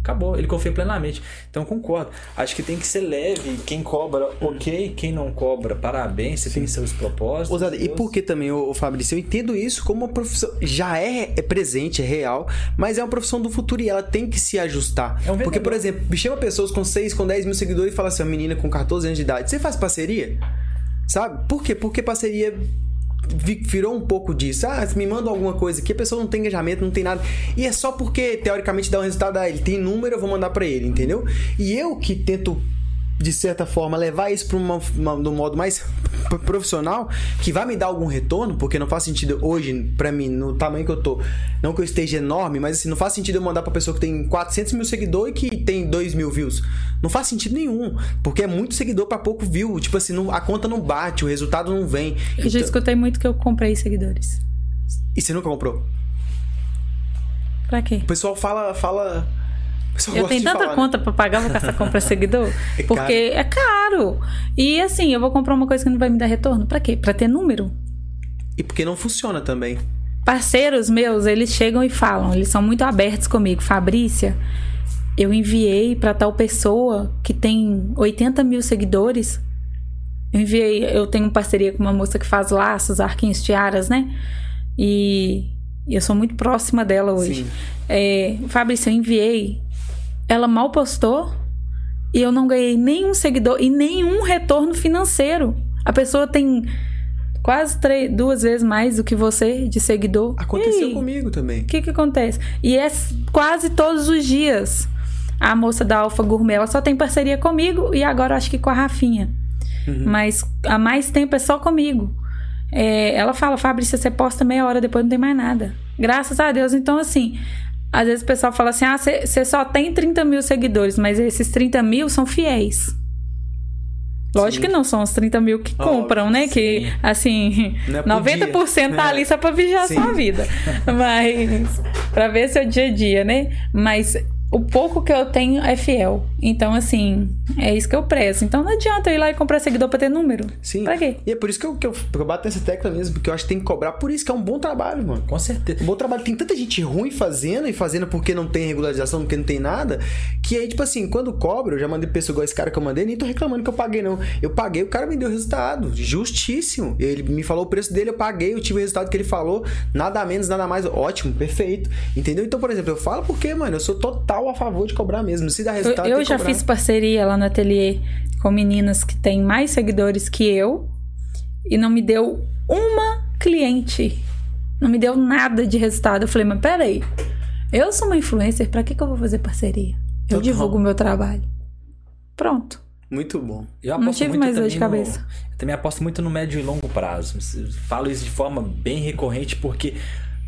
Acabou, ele confia plenamente. Então concordo. Acho que tem que ser leve. Quem cobra, ok. Quem não cobra, parabéns. Você tem seus propósitos. Ousada, e por que também, ô, ô Fabrício, eu entendo isso como uma profissão. Já é, é presente, é real, mas é uma profissão do futuro e ela tem que se ajustar. É um Porque, por exemplo, me chama pessoas com 6, com 10 mil seguidores e fala assim: uma menina com 14 anos de idade, você faz parceria? Sabe? Por quê? Porque parceria virou um pouco disso. Ah, me manda alguma coisa aqui, a pessoa não tem engajamento, não tem nada. E é só porque, teoricamente, dá um resultado, ah, ele tem número, eu vou mandar pra ele, entendeu? E eu que tento, de certa forma, levar isso de um modo mais profissional, que vai me dar algum retorno, porque não faz sentido hoje, pra mim, no tamanho que eu tô, não que eu esteja enorme, mas assim, não faz sentido eu mandar pra pessoa que tem 400 mil seguidores e que tem 2 mil views. Não faz sentido nenhum, porque é muito seguidor pra pouco view. Tipo assim, não- a conta não bate, o resultado não vem. Eu já Então- escutei muito que eu comprei seguidores. E você nunca comprou? Pra quê? O pessoal fala. fala... Pessoal Eu tenho tanta falar, né? conta pra pagar, vou caçar compra seguidor. É porque é caro. E assim, eu vou comprar uma coisa que não vai me dar retorno. Pra quê? Pra ter número. E porque não funciona também. Parceiros meus, eles chegam e falam, eles são muito abertos comigo. Fabrícia, eu enviei pra tal pessoa que tem 80 mil seguidores. Eu enviei, eu tenho parceria com uma moça que faz laços, arquinhos, tiaras, né? E eu sou muito próxima dela hoje. É, Fabrícia, eu enviei. Ela mal postou e eu não ganhei nenhum seguidor e nenhum retorno financeiro. A pessoa tem quase três, duas vezes mais do que você de seguidor. Aconteceu aí? comigo também. O que que acontece? E é quase todos os dias. A moça da Alfa Gourmet, ela só tem parceria comigo e agora acho que com a Rafinha. Mas há mais tempo é só comigo. É, ela fala, Fabrícia, você posta meia hora, depois não tem mais nada. Graças a Deus. Então, assim, às vezes o pessoal fala assim: ah, você só tem 30 mil seguidores, mas esses 30 mil são fiéis. Lógico Sim. que não são os 30 mil que Óbvio, compram, né? Que, sim. assim, Não é por 90% tá ali só pra vigiar a Sim. sua vida. Mas, pra ver seu dia a dia, né? Mas o pouco que eu tenho é fiel. Então, assim, é isso que eu prezo. Então não adianta eu ir lá e comprar seguidor pra ter número. Sim. Pra quê? E é por isso que eu, que eu, que eu bato nessa tecla mesmo, porque eu acho que tem que cobrar por isso, que é um bom trabalho, mano. Com certeza. Um bom trabalho. Tem tanta gente ruim fazendo e fazendo porque não tem regularização, porque não tem nada, que aí, tipo assim, quando cobra, eu já mandei pessoa igual esse cara que eu mandei, nem tô reclamando que eu paguei, não. Eu paguei, o cara me deu o resultado. Justíssimo. Ele me falou o preço dele, eu paguei, eu tive o resultado que ele falou, nada menos, nada mais. Ótimo, perfeito. Entendeu? Então, por exemplo, eu falo porque, mano, eu sou total a favor de cobrar mesmo. Se dá Eu, resultado, eu que já cobrar. fiz parceria lá no ateliê com meninas que têm mais seguidores que eu e não me deu uma cliente. Não me deu nada de resultado. Eu falei, mas peraí, eu sou uma influencer, pra que, que eu vou fazer parceria? Eu Total. divulgo o meu trabalho. Pronto. Muito bom. Eu Não aposto tive muito mais dor de também no- cabeça. eu também aposto muito no médio e longo prazo. Falo isso de forma bem recorrente porque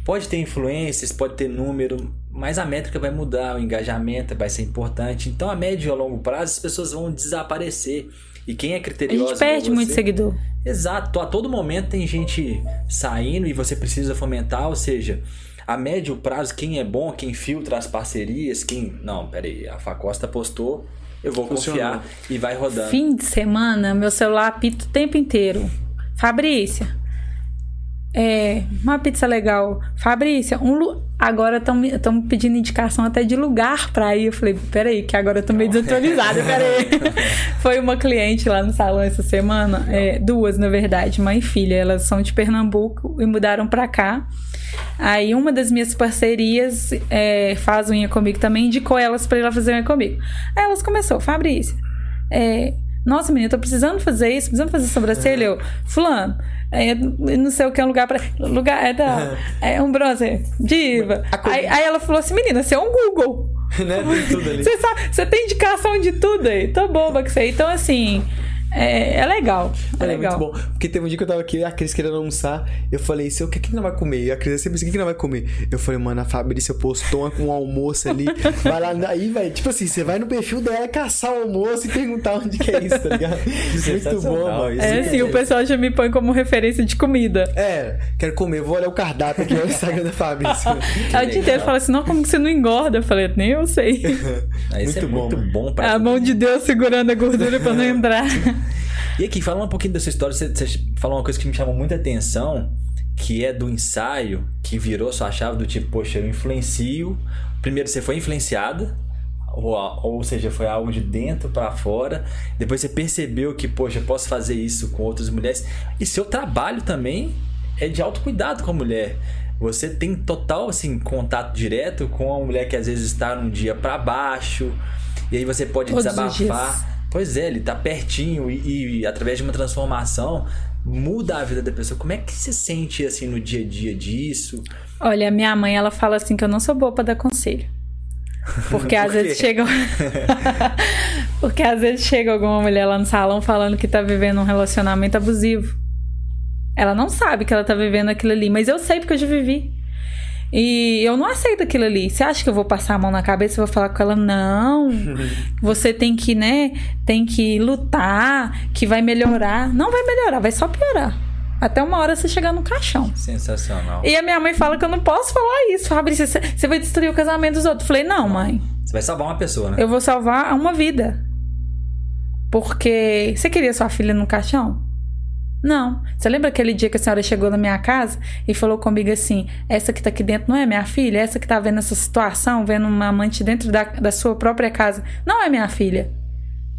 pode ter influências, pode ter número, mas a métrica vai mudar, o engajamento vai ser importante. Então, a médio e a longo prazo, as pessoas vão desaparecer. E quem é A criterioso gente perde igual muito você- seguidor. Exato, a todo momento tem gente saindo e você precisa fomentar, ou seja, a médio prazo, quem é bom, quem filtra as parcerias, quem. Não, peraí, a Facosta postou, eu vou Funcionou. confiar e vai rodando. Fim de semana, meu celular apita o tempo inteiro. Fabrícia, é, uma pizza legal. Fabrícia, um agora estão me pedindo indicação até de lugar pra ir. Eu falei, peraí, que agora eu tô meio desatualizada, peraí. Foi uma cliente lá no salão essa semana, é, duas na verdade, mãe e filha. Elas são de Pernambuco e mudaram pra cá. Aí uma das minhas parcerias é, faz unha comigo também, indicou elas pra ir lá fazer unha comigo. Aí elas começou, Fabrícia, é, nossa, menina, eu tô precisando fazer isso, precisando fazer sobrancelha. Eu, fulano, é, não sei o que é um lugar pra. Lugar, é, da, é um bronzer, diva. Aí, aí ela falou assim, menina, você é um Google. né? Tem tudo ali. Você sabe, você tem indicação de tudo aí. Tô boba que você. Então, assim, é, é legal. É É legal. muito bom. Porque teve um dia que eu tava aqui, a Cris querendo almoçar. Eu falei, "Seu, o que que não vai comer? E a Cris sempre assim, o que que não vai comer? Eu falei, mano, a Fabrícia postou um almoço ali. Vai lá, aí, vai. Tipo assim, você vai no perfil dela caçar o almoço e perguntar onde que é isso, tá ligado? muito bom, mano. É assim, o pessoal já me põe como referência de comida. É, quero comer, vou olhar o cardápio aqui no Instagram da Fabrícia. Aí o dia inteiro fala assim, não, como que você não engorda? Eu falei, nem eu sei. Isso é Muito bom, muito mano. bom pra A mão de Deus segurando a gordura pra não entrar. E aqui, fala um pouquinho da sua história. Você, você falou uma coisa que me chamou muita atenção, que é do ensaio que virou sua chave do tipo, poxa, eu influencio. Primeiro você foi influenciada, ou, ou seja, foi algo de dentro pra fora. Depois você percebeu que, poxa, eu posso fazer isso com outras mulheres. E seu trabalho também é de autocuidado com a mulher. Você tem total assim contato direto com a mulher que às vezes está num dia pra baixo. E aí você pode Todos os desabafar. Pois é, ele tá pertinho e, e através de uma transformação muda a vida da pessoa. Como é que se sente assim no dia a dia disso? Olha, minha mãe, ela fala assim que eu não sou boa pra dar conselho. Porque às Por vezes chega. Porque às vezes chega alguma mulher lá no salão falando que tá vivendo um relacionamento abusivo. Ela não sabe que ela tá vivendo aquilo ali, mas eu sei porque eu já vivi. E eu não aceito aquilo ali. Você acha que eu vou passar a mão na cabeça e vou falar com ela? Não. Você tem que, né? Tem que lutar, que vai melhorar. Não vai melhorar, vai só piorar. Até uma hora você chegar no caixão. Sensacional. E a minha mãe fala que eu não posso falar isso. Fabrícia, você você vai destruir o casamento dos outros. Eu falei, não, mãe. Você vai salvar uma pessoa, né? Eu vou salvar uma vida. Porque. Você queria sua filha no caixão? Não. Você lembra aquele dia que a senhora chegou na minha casa e falou comigo assim: essa que tá aqui dentro não é minha filha? Essa que tá vendo essa situação, vendo uma amante dentro da, da sua própria casa, não é minha filha.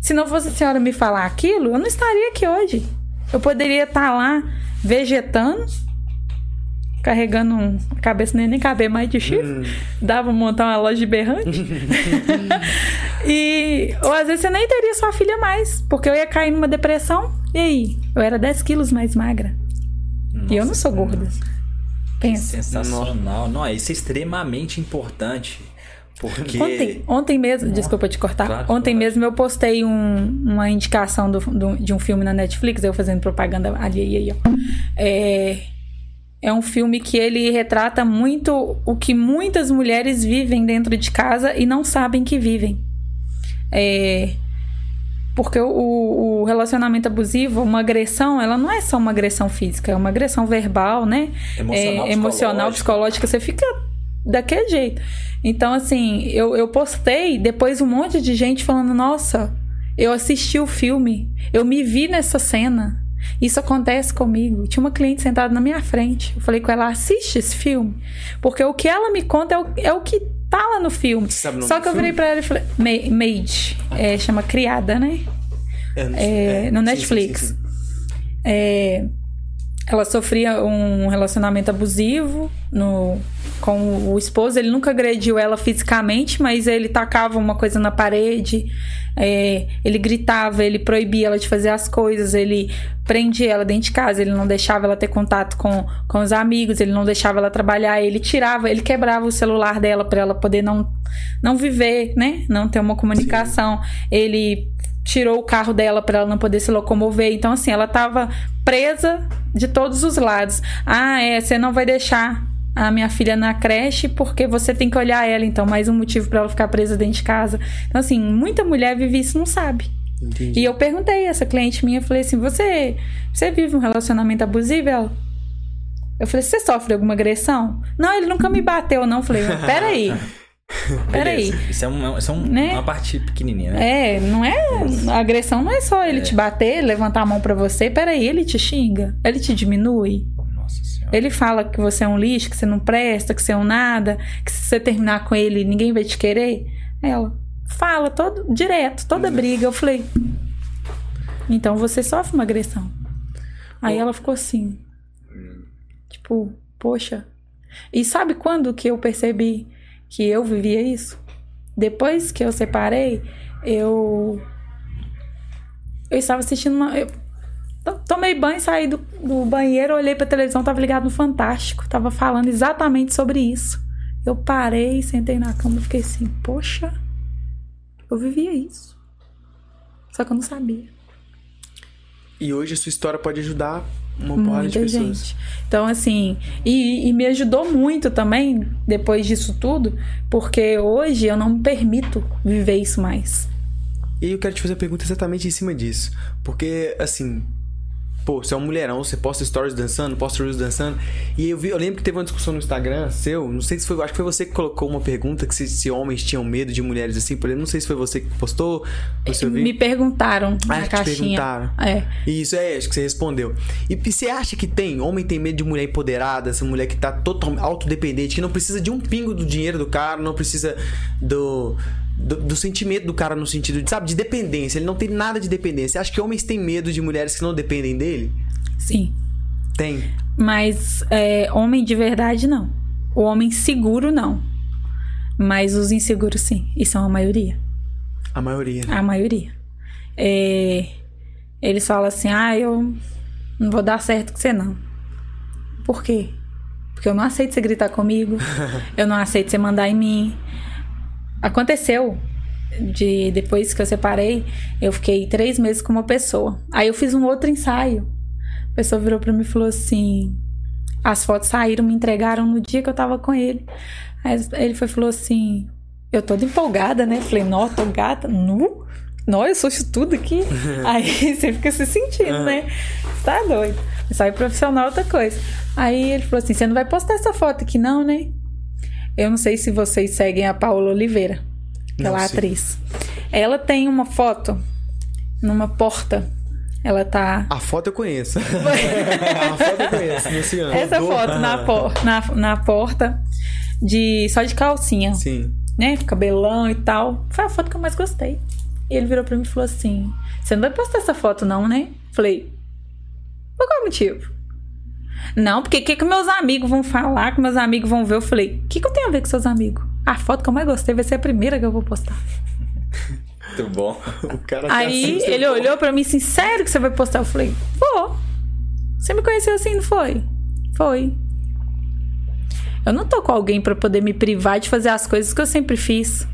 Se não fosse a senhora me falar aquilo, eu não estaria aqui hoje. Eu poderia estar lá vegetando, carregando um, a cabeça nem nem caber mais de chifre. Dava pra montar uma loja de berrante. e ou às vezes você nem teria sua filha mais, porque eu ia cair numa depressão. E aí? Eu era 10 quilos mais magra. e eu não sou gorda. Pensa. Sensacional. Não, isso é extremamente importante. Porque. Ontem, ontem mesmo, desculpa te cortar. Claro, ontem claro. mesmo eu postei um- uma indicação do- do- de um filme na Netflix, eu fazendo propaganda ali, aí, aí, ó. É, é um filme que ele retrata muito o que muitas mulheres vivem dentro de casa e não sabem que vivem. É, porque o, o relacionamento abusivo, uma agressão, ela não é só uma agressão física, é uma agressão verbal, né? Emocional, É, emocional, psicológica. Você fica daquele jeito. Então, assim, eu, eu postei, depois um monte de gente falando, nossa, eu assisti o filme, eu me vi nessa cena. Isso acontece comigo. Tinha uma cliente sentada na minha frente. Eu falei com ela: assiste esse filme. Porque o que ela me conta é o, é o que tá lá no filme. Sabe o nome Só que eu virei filme? pra ela e falei: Ma- Maid. É, chama Criada, né? É, É, é, no sim, Netflix. sim, sim, sim. É, ela sofria um relacionamento abusivo no, com o esposo. Ele nunca agrediu ela fisicamente, mas ele tacava uma coisa na parede, é, ele gritava, ele proibia ela de fazer as coisas, ele prendia ela dentro de casa, ele não deixava ela ter contato com, com os amigos, ele não deixava ela trabalhar, ele tirava, ele quebrava o celular dela para ela poder não, não viver, né? Não ter uma comunicação. Ele tirou o carro dela para ela não poder se locomover. Então, assim, ela tava presa de todos os lados. Ah, é, você não vai deixar a minha filha na creche porque você tem que olhar ela. Então, mais um motivo para ela ficar presa dentro de casa. Então, assim, muita mulher vive isso não sabe. Entendi. E eu perguntei a essa cliente minha, eu falei assim, você, você vive um relacionamento abusivo? Ela, eu falei, você sofre alguma agressão? Não, ele nunca me bateu, não. Eu falei, peraí. Peraí. Isso é, um, isso é um- Né? uma parte pequenininha, né? É, não é. A agressão não é só ele te bater, levantar a mão pra você. Peraí, ele te xinga, ele te diminui. Ele fala que você é um lixo, que você não presta, que você é um nada, que se você terminar com ele, ninguém vai te querer. Ela fala todo direto, toda briga. Eu falei. Então você sofre uma agressão. Aí ela ficou assim. Tipo, poxa. E sabe quando que eu percebi que eu vivia isso? Depois que eu separei, eu. Eu estava assistindo uma. eu tomei banho, saí do, do banheiro, olhei pra televisão, tava ligado no Fantástico. Tava falando exatamente sobre isso. Eu parei, sentei na cama e fiquei assim, poxa, eu vivia isso. Só que eu não sabia. E hoje a sua história pode ajudar uma porrada de Muita pessoas. gente. Então, assim, e, e me ajudou muito também, depois disso tudo, porque hoje eu não me permito viver isso mais. E eu quero te fazer a pergunta exatamente em cima disso. Porque, assim, pô, você é um mulherão, você posta stories dançando, posta reels dançando. E eu, vi, eu lembro que teve uma discussão no Instagram seu, não sei se foi, acho que foi você que colocou uma pergunta que se, se homens tinham medo de mulheres assim, por exemplo, não sei se foi você que postou, você viu. Me perguntaram Ah, na caixinha. perguntaram. É. Isso, é, acho que você respondeu. E, e você acha que tem? Homem tem medo de mulher empoderada, essa mulher que tá totalmente autodependente, que não precisa de um pingo do dinheiro do cara, não precisa do, do, do sentimento do cara no sentido de, sabe, de dependência. Ele não tem nada de dependência. Acha que homens têm medo de mulheres que não dependem dele? Sim. Tem. Mas é, homem de verdade, não. O homem seguro, não. Mas os inseguros, sim. E são a maioria. A maioria. né? A maioria. É, eles falam assim: ah, eu não vou dar certo com você, não. Por quê? Porque eu não aceito você gritar comigo. eu não aceito você mandar em mim. Aconteceu. De depois que eu separei, eu fiquei três meses com uma pessoa. Aí eu fiz um outro ensaio. A pessoa virou pra mim e falou assim: as fotos saíram, me entregaram no dia que eu tava com ele. Aí ele foi falou assim: eu toda empolgada, né? Falei, nó, tô gata, nu? Nó, eu sou isso tudo aqui. Aí você fica se sentindo, né? Tá doido. Sai profissional é outra coisa. Aí ele falou assim: você não vai postar essa foto aqui, não, né? Eu não sei se vocês seguem a Paola Oliveira, aquela Não sei. atriz. Ela tem uma foto numa porta. Ela tá. A foto eu conheço. a foto eu conheço, nesse ano. Essa Rodou. foto na, por- na, na porta de só de calcinha. Sim. né? Cabelão e tal. Foi a foto que eu mais gostei. E ele virou pra mim e falou assim: Você não vai postar essa foto, não, né? Falei, por qual motivo? Não, porque o que, que meus amigos vão falar, que meus amigos vão ver? Eu falei, o que, que eu tenho a ver com seus amigos? A foto que eu mais gostei vai ser a primeira que eu vou postar. Muito bom. O cara Aí assim, ele você- olhou pra mim assim, sério que você vai postar? Eu falei, vou. Você me conheceu assim, não foi? Foi. Eu não tô com alguém pra poder me privar de fazer as coisas que eu sempre fiz.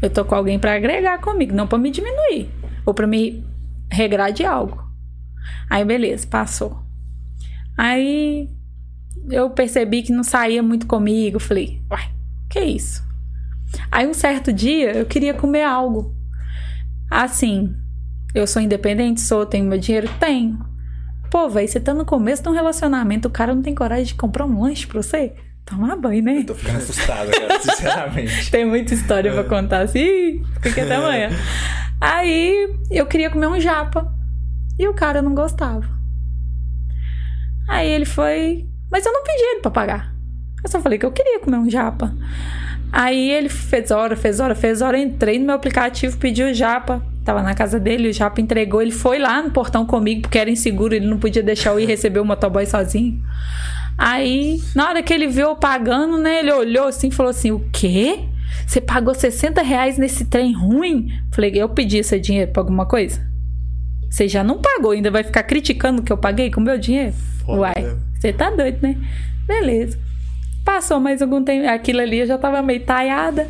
Eu tô com alguém pra agregar comigo, não pra me diminuir ou pra me regrar de algo. Aí beleza, passou. Aí eu percebi que não saía muito comigo, falei, uai, que isso? Aí um certo dia eu queria comer algo. Assim, eu sou independente, sou, tenho meu dinheiro? Tenho. Pô, velho, você tá no começo de um relacionamento, o cara não tem coragem de comprar um lanche pra você? tomar banho, né? Tô ficando assustado, cara, sinceramente. Tem muita história pra contar assim. Fica até amanhã. Aí eu queria comer um japa. E o cara não gostava. Aí ele foi. Mas eu não pedi ele pra pagar. Eu só falei que eu queria comer um japa. Aí ele fez hora, fez hora, fez hora. Entrei no meu aplicativo, pedi o japa. Tava na casa dele, o japa entregou. Ele foi lá no portão comigo, porque era inseguro, ele não podia deixar eu ir receber o motoboy sozinho. Aí, na hora que ele viu eu pagando, né? Ele olhou assim e falou assim: O quê? Você pagou 60 reais nesse trem ruim? Falei, eu pedi esse dinheiro pra alguma coisa? Você já não pagou, ainda vai ficar criticando que eu paguei com o meu dinheiro? Foda, Uai, né? você tá doido, né? Beleza. Passou mais algum tempo. Aquilo ali eu já tava meio taiada.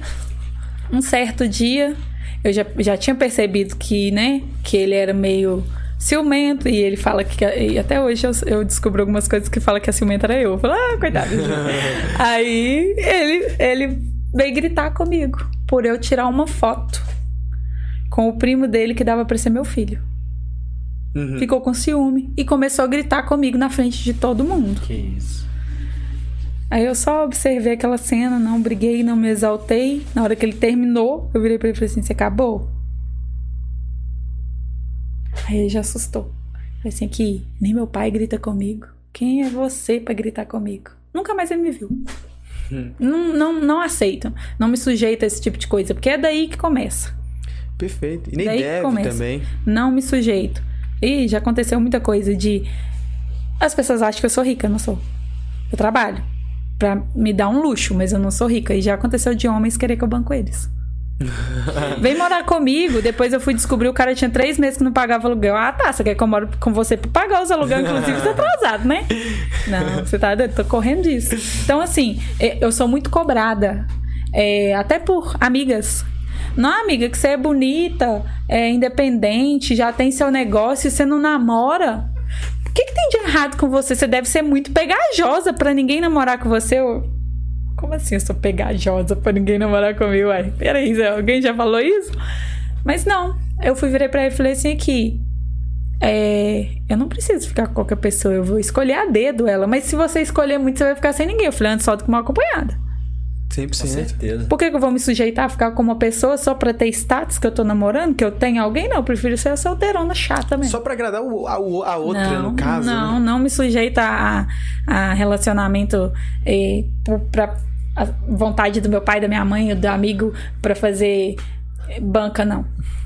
Um certo dia, eu já, já tinha percebido que, né, que ele era meio ciumento. E ele fala que. E até hoje eu, eu descubro algumas coisas que fala que a ciumenta era eu. Eu falo, ah, coitado. Aí ele, ele veio gritar comigo por eu tirar uma foto com o primo dele que dava pra ser meu filho. Uhum. Ficou com ciúme e começou a gritar comigo na frente de todo mundo. Que isso. Aí eu só observei aquela cena, não briguei, não me exaltei. Na hora que ele terminou, eu virei pra ele e falei assim: Você acabou? Aí ele já assustou. Falei assim: Aqui, nem meu pai grita comigo. Quem é você pra gritar comigo? Nunca mais ele me viu. Não, não, não aceito. Não me sujeito a esse tipo de coisa, porque é daí que começa. Perfeito. E nem Daí que deve começa. também. Não me sujeito. E já aconteceu muita coisa de. As pessoas acham que eu sou rica, eu não sou. Eu trabalho pra me dar um luxo, mas eu não sou rica. E já aconteceu de homens querer que eu banco eles. Vem morar comigo. Depois eu fui descobrir o cara tinha três meses que não pagava aluguel. Ah, tá. Você quer que eu moro com você pra pagar os aluguel, inclusive você é atrasado, né? Não, você tá doido? Tô correndo disso. Então, assim, é, eu sou muito cobrada. é, até por amigas. Não, amiga, que você é bonita, é independente, já tem seu negócio e você não namora. O que, que tem de errado com você? Você deve ser muito pegajosa pra ninguém namorar com você. Como assim eu sou pegajosa pra ninguém namorar comigo? Ué, peraí, alguém já falou isso? Mas não, eu fui virei pra ele e falei assim aqui. É, eu não preciso ficar com qualquer pessoa, eu vou escolher a dedo ela. Mas se você escolher muito, você vai ficar sem ninguém. Eu falei, antes só do que mal acompanhada. 100%. Com certeza. Por que, que eu vou me sujeitar a ficar com uma pessoa só pra ter status que eu tô namorando? Que eu tenho alguém? Não, eu prefiro ser a solteirona chata mesmo. Só pra agradar o- a, a outra, não, no caso. Não, né? não me sujeita a, a relacionamento eh, por- pra a vontade do meu pai, da minha mãe, do amigo pra fazer banca, não.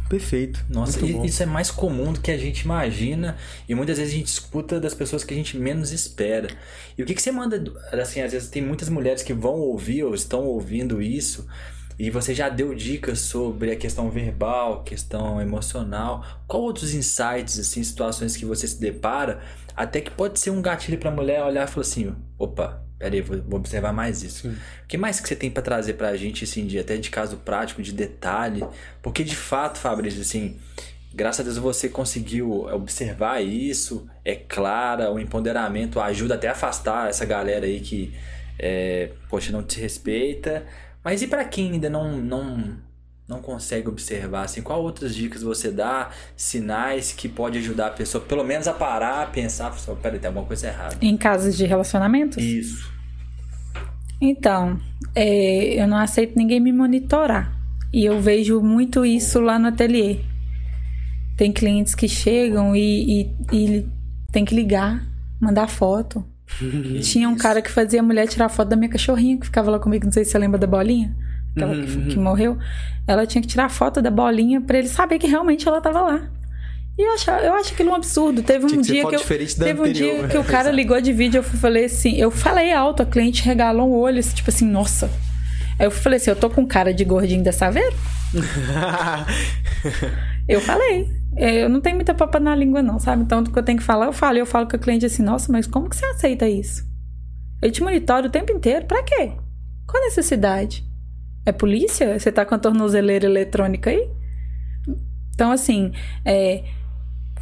Perfeito. Nossa, isso é mais comum do que a gente imagina e muitas vezes a gente escuta das pessoas que a gente menos espera. E o que, que você manda, assim, às vezes tem muitas mulheres que vão ouvir ou estão ouvindo isso e você já deu dicas sobre a questão verbal, questão emocional. Qual outros insights, assim, situações que você se depara, até que pode ser um gatilho pra mulher olhar e falar assim, opa, peraí, vou, vou observar mais isso. O que mais que você tem pra trazer pra gente, assim, de, até de caso prático, de detalhe? Porque de fato, Fabrício, assim, graças a Deus você conseguiu observar isso, é clara, o empoderamento ajuda até a afastar essa galera aí que, é, poxa, não te respeita. Mas e pra quem ainda não, não, não consegue observar, assim, qual outras dicas você dá, sinais que pode ajudar a pessoa, pelo menos a parar, pensar, assim, peraí, tem alguma coisa errada. Em casos de relacionamentos? Isso. Então, eh, eu não aceito ninguém me monitorar. E eu vejo muito isso lá no ateliê. Tem clientes que chegam e, e, e tem que ligar, mandar foto. Tinha um cara que fazia a mulher tirar foto da minha cachorrinha, que ficava lá comigo, não sei se você lembra da bolinha. Que, que morreu. Ela tinha que tirar foto da bolinha pra ele saber que realmente ela tava lá. E eu acho, eu acho aquilo um absurdo. Teve um que dia que eu. Teve um dia que o cara ligou de vídeo, eu falei assim, eu falei alto, a cliente regalou um olho, assim, tipo assim, nossa. Aí eu falei assim, eu tô com cara de gordinho da Saveiro? Eu falei. É, Eu não tenho muita papa na língua, não, sabe? Então, o que eu tenho que falar, eu falo. Eu falo com a cliente assim, nossa, mas como que você aceita isso? Eu te monitoro o tempo inteiro. Pra quê? Qual a necessidade? É polícia? Você tá com a tornozeleira eletrônica aí? Então, assim, é,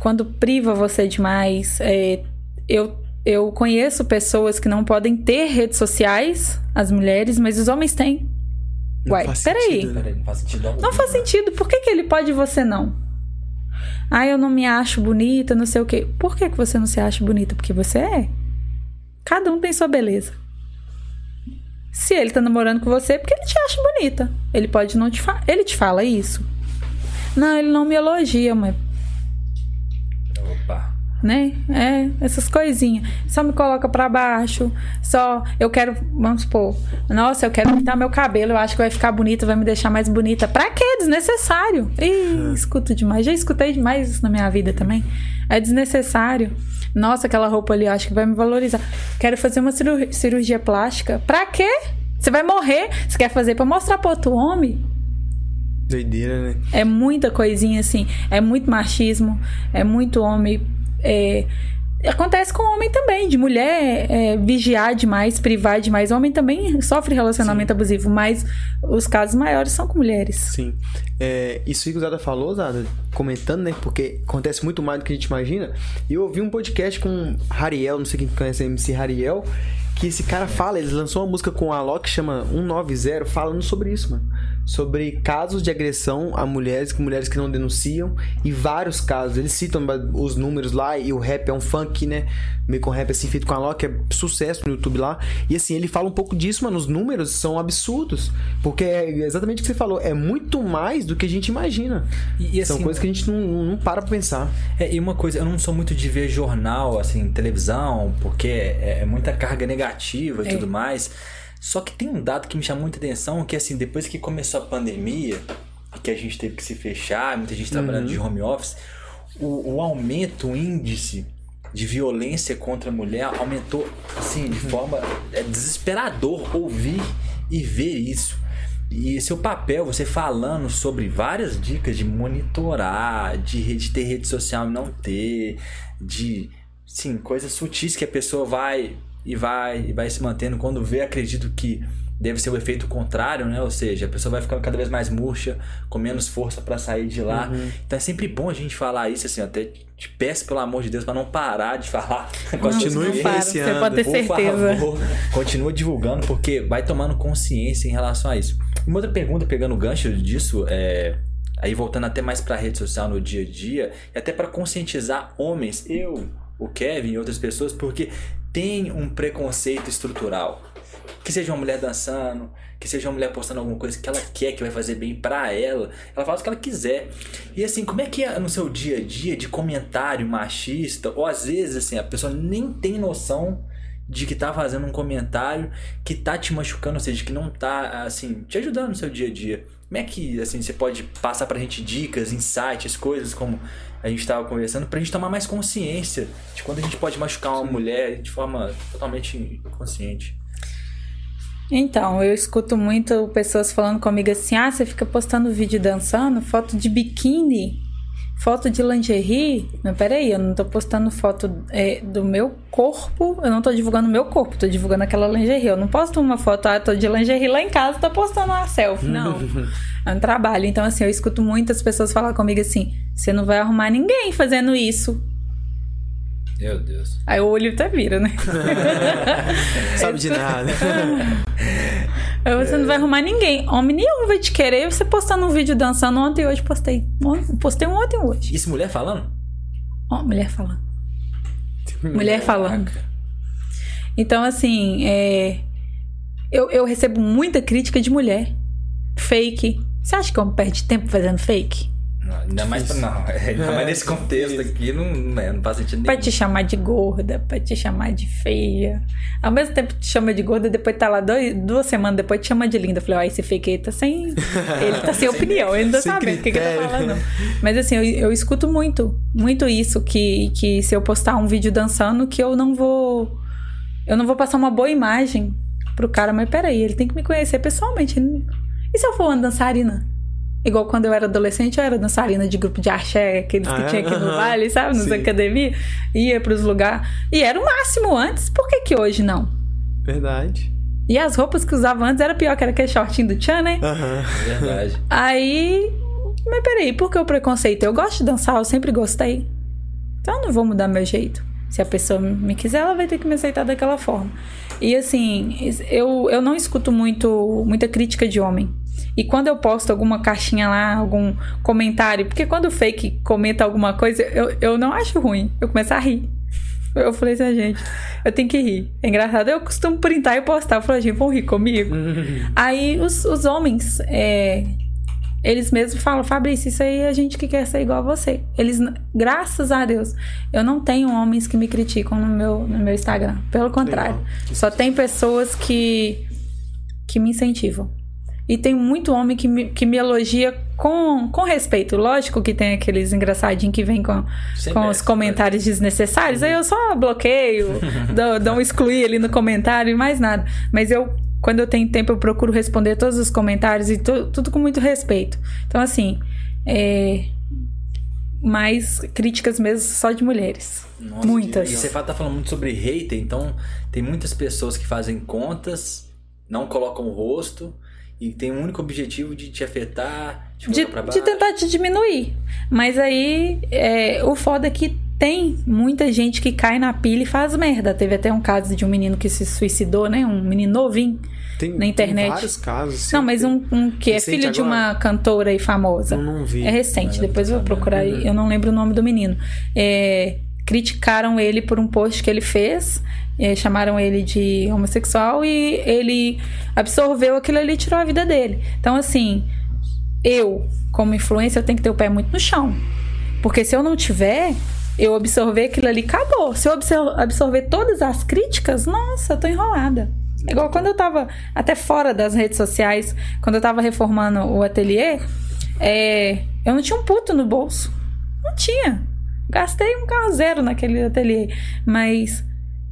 quando priva você demais, é, eu, eu conheço pessoas que não podem ter redes sociais, as mulheres, mas os homens têm. Não Uai, faz peraí. sentido, né? Não faz sentido algum. Não faz sentido. Por que, que ele pode e você não? Ah, eu não me acho bonita, não sei o quê. Por que, que você não se acha bonita? Porque você é. Cada um tem sua beleza. Se ele tá namorando com você, é porque ele te acha bonita. Ele pode não te falar. Ele te fala isso? Não, ele não me elogia, mas. Opa. Né? É, essas coisinhas. Só me coloca pra baixo. Só eu quero, vamos supor, nossa, eu quero pintar meu cabelo, eu acho que vai ficar bonita, vai me deixar mais bonita. Pra quê? Desnecessário. Ih, escuto demais. Já escutei demais isso na minha vida também. É desnecessário. Nossa, aquela roupa ali, eu acho que vai me valorizar. Quero fazer uma cirurgia, cirurgia plástica. Pra quê? Você vai morrer. Você quer fazer pra mostrar pro outro homem? Doideira, né? É muita coisinha assim. É muito machismo. É muito homem. É, Acontece com homem também, de mulher é, vigiar demais, privar demais. Homem também sofre relacionamento abusivo, mas os casos maiores são com mulheres. Sim. É, isso que o Zada falou, Zada, comentando, né? Porque acontece muito mais do que a gente imagina. E eu ouvi um podcast com Hariel, não sei quem conhece a MC Hariel, que esse cara fala, ele lançou uma música com a Alok que chama 190, falando sobre isso, mano. Sobre casos de agressão a mulheres, com mulheres que não denunciam, e vários casos. Eles citam os números lá, e o rap é um funk, né? Meio com rap assim, feito com a Alok, é sucesso no YouTube lá. E assim, ele fala um pouco disso, mano. Os números são absurdos. Porque é exatamente o que você falou, é muito mais do que a gente imagina. E, e São assim, coisas que a gente não, não para pra pensar. É, e uma coisa, eu não sou muito de ver jornal, assim, televisão, porque é, é muita carga negativa e É. tudo mais. Só que tem um dado que me chamou muita atenção, que assim, depois que começou a pandemia, e que a gente teve que se fechar, muita gente trabalhando de home office, o, o aumento, o índice de violência contra a mulher aumentou, assim, de forma é desesperador ouvir e ver isso. E seu papel, você falando sobre várias dicas de monitorar, de, de ter rede social e não ter, de sim, coisas sutis que a pessoa vai e vai e vai se mantendo quando vê, acredito que deve ser o efeito contrário, né? Ou seja, a pessoa vai ficando cada vez mais murcha, com menos força pra sair de lá. Então é sempre bom a gente falar isso assim, até te peço pelo amor de Deus pra não parar de falar. Continue para, influenciando, Você pode ter por certeza. favor, continua divulgando, porque vai tomando consciência em relação a isso. Uma outra pergunta, pegando o gancho disso, é. Aí voltando até mais pra rede social no dia a dia, e até pra conscientizar homens, eu, o Kevin e outras pessoas, porque tem um preconceito estrutural. Que seja uma mulher dançando, que seja uma mulher postando alguma coisa que ela quer, que vai fazer bem pra ela, ela faz o que ela quiser. E assim, como é que é no seu dia a dia de comentário machista, ou às vezes assim, a pessoa nem tem noção de que tá fazendo um comentário que tá te machucando, ou seja, que não tá assim, te ajudando no seu dia a dia. Como é que assim você pode passar pra gente dicas, insights, coisas como a gente tava conversando pra gente tomar mais consciência de quando a gente pode machucar uma mulher de forma totalmente inconsciente. Então, eu escuto muito pessoas falando comigo assim: ah, você fica postando vídeo dançando, foto de biquíni, foto de lingerie. Mas peraí, eu não tô postando foto é, do meu corpo, eu não tô divulgando o meu corpo, tô divulgando aquela lingerie. Eu não posto uma foto, ah, tô de lingerie lá em casa, tô postando uma selfie. Não. É um trabalho. Então, assim, eu escuto muitas pessoas falar comigo assim: você não vai arrumar ninguém fazendo isso. Meu Deus. Aí o olho até vira, né? Sabe de nada. Você não vai arrumar ninguém. Homem nenhum vai te querer. Você postando um vídeo dançando ontem e hoje postei. Ontem- Postei um ontem e hoje. Isso mulher falando? Ó, mulher falando. Mulher falando. Então, assim, é... eu, eu recebo muita crítica de mulher. Fake. Você acha que homem perde tempo fazendo fake? Não, ainda mais pra, não, ainda mais nesse contexto aqui não, não, é, não faz sentido Pra nenhum. te chamar de gorda, pra te chamar de feia. Ao mesmo tempo te chama de gorda, depois tá lá dois, duas semanas depois te chama de linda. Eu falei, ó, esse fake aí tá sem. Ele tá sem opinião, ele não tá Sem sabendo o que, que ele tá falando. Mas assim, eu, eu escuto muito, muito isso, que, que se eu postar um vídeo dançando, que eu não vou. Eu não vou passar uma boa imagem pro cara, mas peraí, ele tem que me conhecer pessoalmente. E se eu for uma dançarina? Igual quando eu era adolescente, eu era dançarina de grupo de axé, aqueles que Ah, tinha aqui no vale, sabe? Nas academias. Ia pros lugares. E era o máximo antes, por que que hoje não? Verdade. E as roupas que usava antes era pior, que era aquele shortinho do Tchan, né? Aham. Verdade. Aí. Mas peraí, por que o preconceito? Eu gosto de dançar, eu sempre gostei. Então eu não vou mudar meu jeito. Se a pessoa me quiser, ela vai ter que me aceitar daquela forma. E assim, eu, eu não escuto muito muita crítica de homem. E quando eu posto alguma caixinha lá, algum comentário, porque quando o fake comenta alguma coisa, eu, eu não acho ruim. Eu começo a rir. Eu falei assim, gente, eu tenho que rir. É engraçado. Eu costumo printar e postar. Eu falei, gente, vão rir comigo? Aí os, os homens, é, eles mesmos falam, Fabrício, isso aí é a gente que quer ser igual a você. Eles, graças a Deus, eu não tenho homens que me criticam no meu, no meu Instagram. Pelo contrário. Legal. Só tem pessoas que, que me incentivam. E tem muito homem que me, que me elogia com, com respeito. Lógico que tem aqueles engraçadinhos que vêm com, com os comentários desnecessários. Aí eu só bloqueio, dou, dou um excluir ali no comentário e mais nada. Mas eu, quando eu tenho tempo, eu procuro responder todos os comentários e tu- tudo com muito respeito. Então, assim, é, mais críticas mesmo só de mulheres. Nossa, Muitas. E você fala- tá falando muito sobre hater, então tem muitas pessoas que fazem contas, não colocam o rosto e tem um único objetivo de te afetar, te de, colocar pra baixo. de tentar te diminuir. Mas aí, é, o foda é que tem muita gente que cai na pilha e faz merda. Teve até um caso de um menino que se suicidou, né? Um menino novinho. Tem, Na internet. tem vários casos. assim. Não, mas um, um que é Recente filho de agora? uma cantora e famosa. Eu não vi. É recente, depois eu vou procurar aí. Eu não lembro o nome do menino. É, criticaram ele por um post que ele fez. é, chamaram ele de homossexual e ele absorveu aquilo ali e tirou a vida dele. Então, assim, eu, como influência, eu tenho que ter o pé muito no chão. Porque se eu não tiver, eu absorver aquilo ali, acabou. Se eu absor- absorver todas as críticas, nossa, eu tô enrolada. É igual quando eu tava até fora das redes sociais, quando eu tava reformando o ateliê, é, eu não tinha um puto no bolso. Não tinha. Gastei um carro zero naquele ateliê. Mas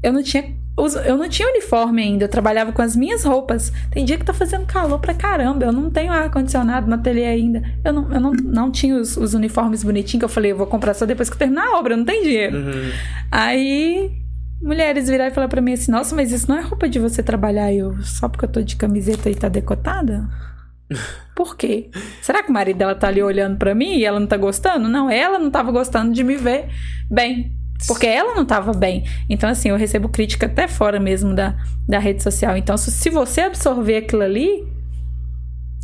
eu não tinha. Eu não tinha uniforme ainda, eu trabalhava com as minhas roupas. Tem dia que tá fazendo calor pra caramba. Eu não tenho ar-condicionado no ateliê ainda. Eu não, eu não, não tinha os, os uniformes bonitinhos que eu falei, eu vou comprar só depois que eu terminar a obra, eu não tenho dinheiro. Uhum. Aí, mulheres viraram e falaram pra mim assim: Nossa, mas isso não é roupa de você trabalhar. Eu, só porque eu tô de camiseta e tá decotada? Por quê? Será que o marido dela tá ali olhando pra mim e ela não tá gostando? Não, ela não tava gostando de me ver bem. Porque ela não tava bem. Então, assim, eu recebo crítica até fora mesmo da, da rede social. Então, se, se você absorver aquilo ali,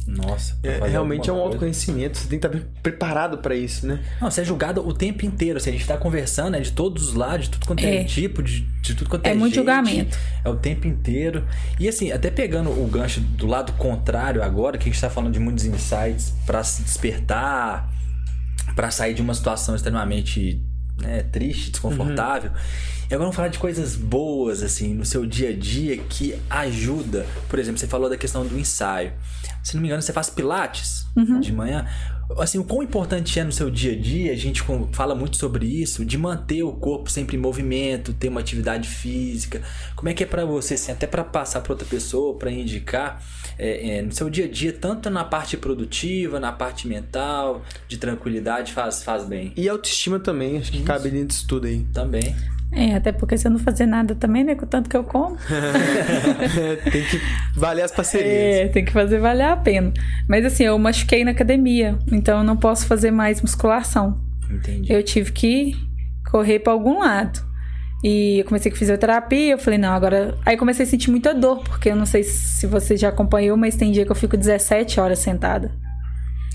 Nossa. É, realmente é um coisa. autoconhecimento. Você tem que estar preparado pra isso, né? Não, você é julgado o tempo inteiro. Assim, a gente tá conversando, é de todos os lados, de tudo quanto é, É. tipo, de, de tudo quanto é, É muito gente. julgamento. É o tempo inteiro. E assim, até pegando o gancho do lado contrário agora, que a gente tá falando de muitos insights pra se despertar, pra sair de uma situação extremamente né, triste, desconfortável. E agora vamos falar de coisas boas, assim, no seu dia a dia que ajuda. Por exemplo, você falou da questão do ensaio. Se não me engano, você faz pilates de manhã. Assim, o quão importante é no seu dia a dia, a gente fala muito sobre isso, de manter o corpo sempre em movimento, ter uma atividade física. Como é que é pra você, assim, até pra passar pra outra pessoa, pra indicar é, é, no seu dia a dia, tanto na parte produtiva, na parte mental, de tranquilidade, faz, faz bem. E autoestima também, acho que cabe dentro disso tudo aí. Também. É, até porque se eu não fazer nada também, né? Com o tanto que eu como. tem que valer as parcerias. É, tem que fazer valer a pena. Mas assim, eu machuquei na academia, então eu não posso fazer mais musculação. Entendi. Eu tive que correr pra algum lado. E eu comecei com fisioterapia, eu falei, não, agora. Aí comecei a sentir muita dor, porque eu não sei se você já acompanhou, mas tem dia que eu fico 17 horas sentada.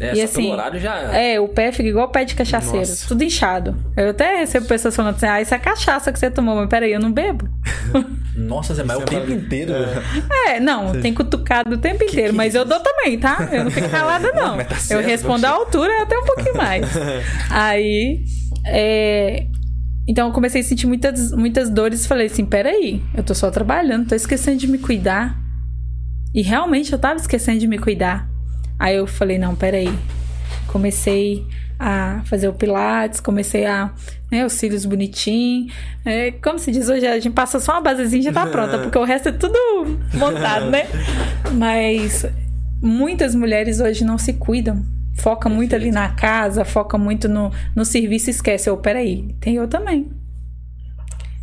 É, e só assim, horário já. É, o pé fica igual pé de cachaceiro, Nossa. tudo inchado. Eu até recebo pessoas falando assim, ah, isso é cachaça que você tomou, mas peraí, eu não bebo. Nossa, Zé, mas o é tempo pra- inteiro. É, não, tem cutucado o tempo inteiro, que mas é eu dou também, tá? Eu não fico calada, não. mas tá eu certo, respondo à altura até um pouquinho mais. Aí, é... Então eu comecei a sentir muitas, muitas dores e falei assim, peraí, eu tô só trabalhando, tô esquecendo de me cuidar. E realmente eu tava esquecendo de me cuidar. Aí eu falei, não, peraí. Comecei a fazer o pilates, comecei a, né, os cílios bonitinhos. É, como se diz hoje, a gente passa só uma basezinha e já tá pronta, porque o resto é tudo montado, né? Mas muitas mulheres hoje não se cuidam. Foca muito ali na casa, foca muito no, no serviço e esquece. Eu, peraí, tem eu também.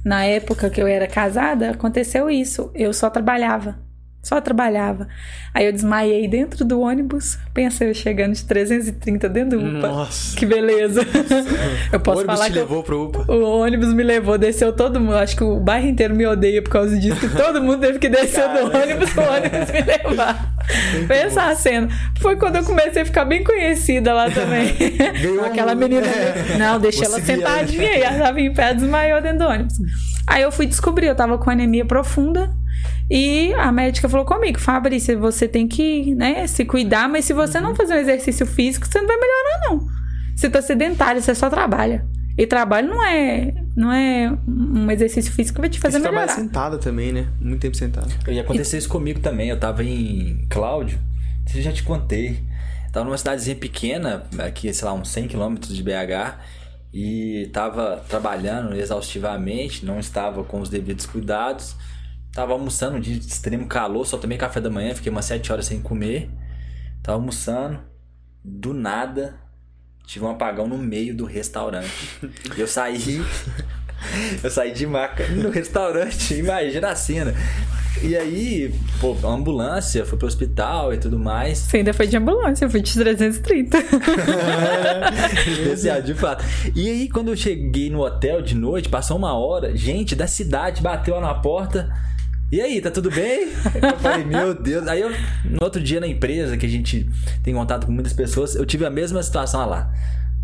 Na época que eu era casada, aconteceu isso. Eu só trabalhava. Só trabalhava. Aí eu desmaiei dentro do ônibus. Pensa eu chegando de 330 dentro do UPA. Nossa. Que beleza. eu O posso ônibus falar te que eu- levou pro UPA. o ônibus me levou, desceu todo mundo. Acho que o bairro inteiro me odeia por causa disso. Que todo mundo teve que descer do Caramba. ônibus o ônibus me levar. Pensa a cena. Foi quando eu comecei a ficar bem conhecida lá também. Ganhou Aquela menina. é. Não, deixei ela. sentadinha aí. Ela tava em pé, desmaiou dentro do ônibus. Aí eu fui descobrir, eu tava com anemia profunda. E a médica falou comigo, Fabrícia, você tem que, né, se cuidar, mas se você Uhum. não fazer um exercício físico, você não vai melhorar, não. Você tá sedentário, você só trabalha. E trabalho não é, não é um exercício físico que vai te fazer Você trabalha melhorar. sentada também, né? Muito tempo sentado. Ia acontecer isso comigo também. Eu tava em Cláudio, eu já te contei. Eu tava numa cidadezinha pequena, aqui, sei lá, uns 100 quilômetros de BH, e tava trabalhando exaustivamente, não estava com os devidos cuidados. Tava almoçando um dia de extremo calor, só tomei café da manhã, fiquei umas 7 horas sem comer. Tava almoçando, do nada, tive um apagão no meio do restaurante. Eu saí. Eu saí de maca no restaurante, imagina a cena. E aí, pô, ambulância, foi pro hospital e tudo mais. Você ainda foi de ambulância, eu fui de 330. Especial, de fato. E aí, quando eu cheguei no hotel de noite, passou uma hora, gente da cidade bateu lá na porta. E aí, tá tudo bem? Eu falei, meu Deus. Aí eu, no outro dia na empresa, que a gente tem contato com muitas pessoas, eu tive a mesma situação, lá.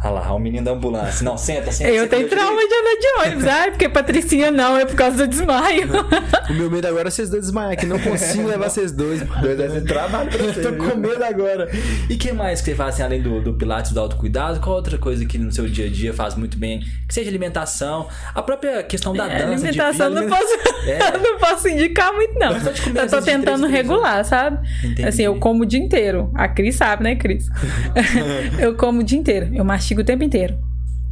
Olha lá, o menino da ambulância. Não, senta, senta. Eu senta, tenho trauma direito. de andar de ônibus. Ai, porque Patricinha não, é por causa do desmaio. O meu medo agora é vocês dois desmaiar, que não consigo levar vocês dois. Dois ser trabalho pra você, Tô viu? com medo agora. E o que mais que você faz assim, além do, do Pilates do autocuidado? Qual outra coisa que no seu dia a dia faz muito bem? Que seja alimentação, a própria questão da É, dança. alimentação não posso, É. não posso indicar muito, não. Comer Eu às tô tentando regular, sabe? Entendi. Assim, eu como o dia inteiro. A Cris sabe, né, Cris? eu como o dia inteiro. Eu mastigo o tempo inteiro.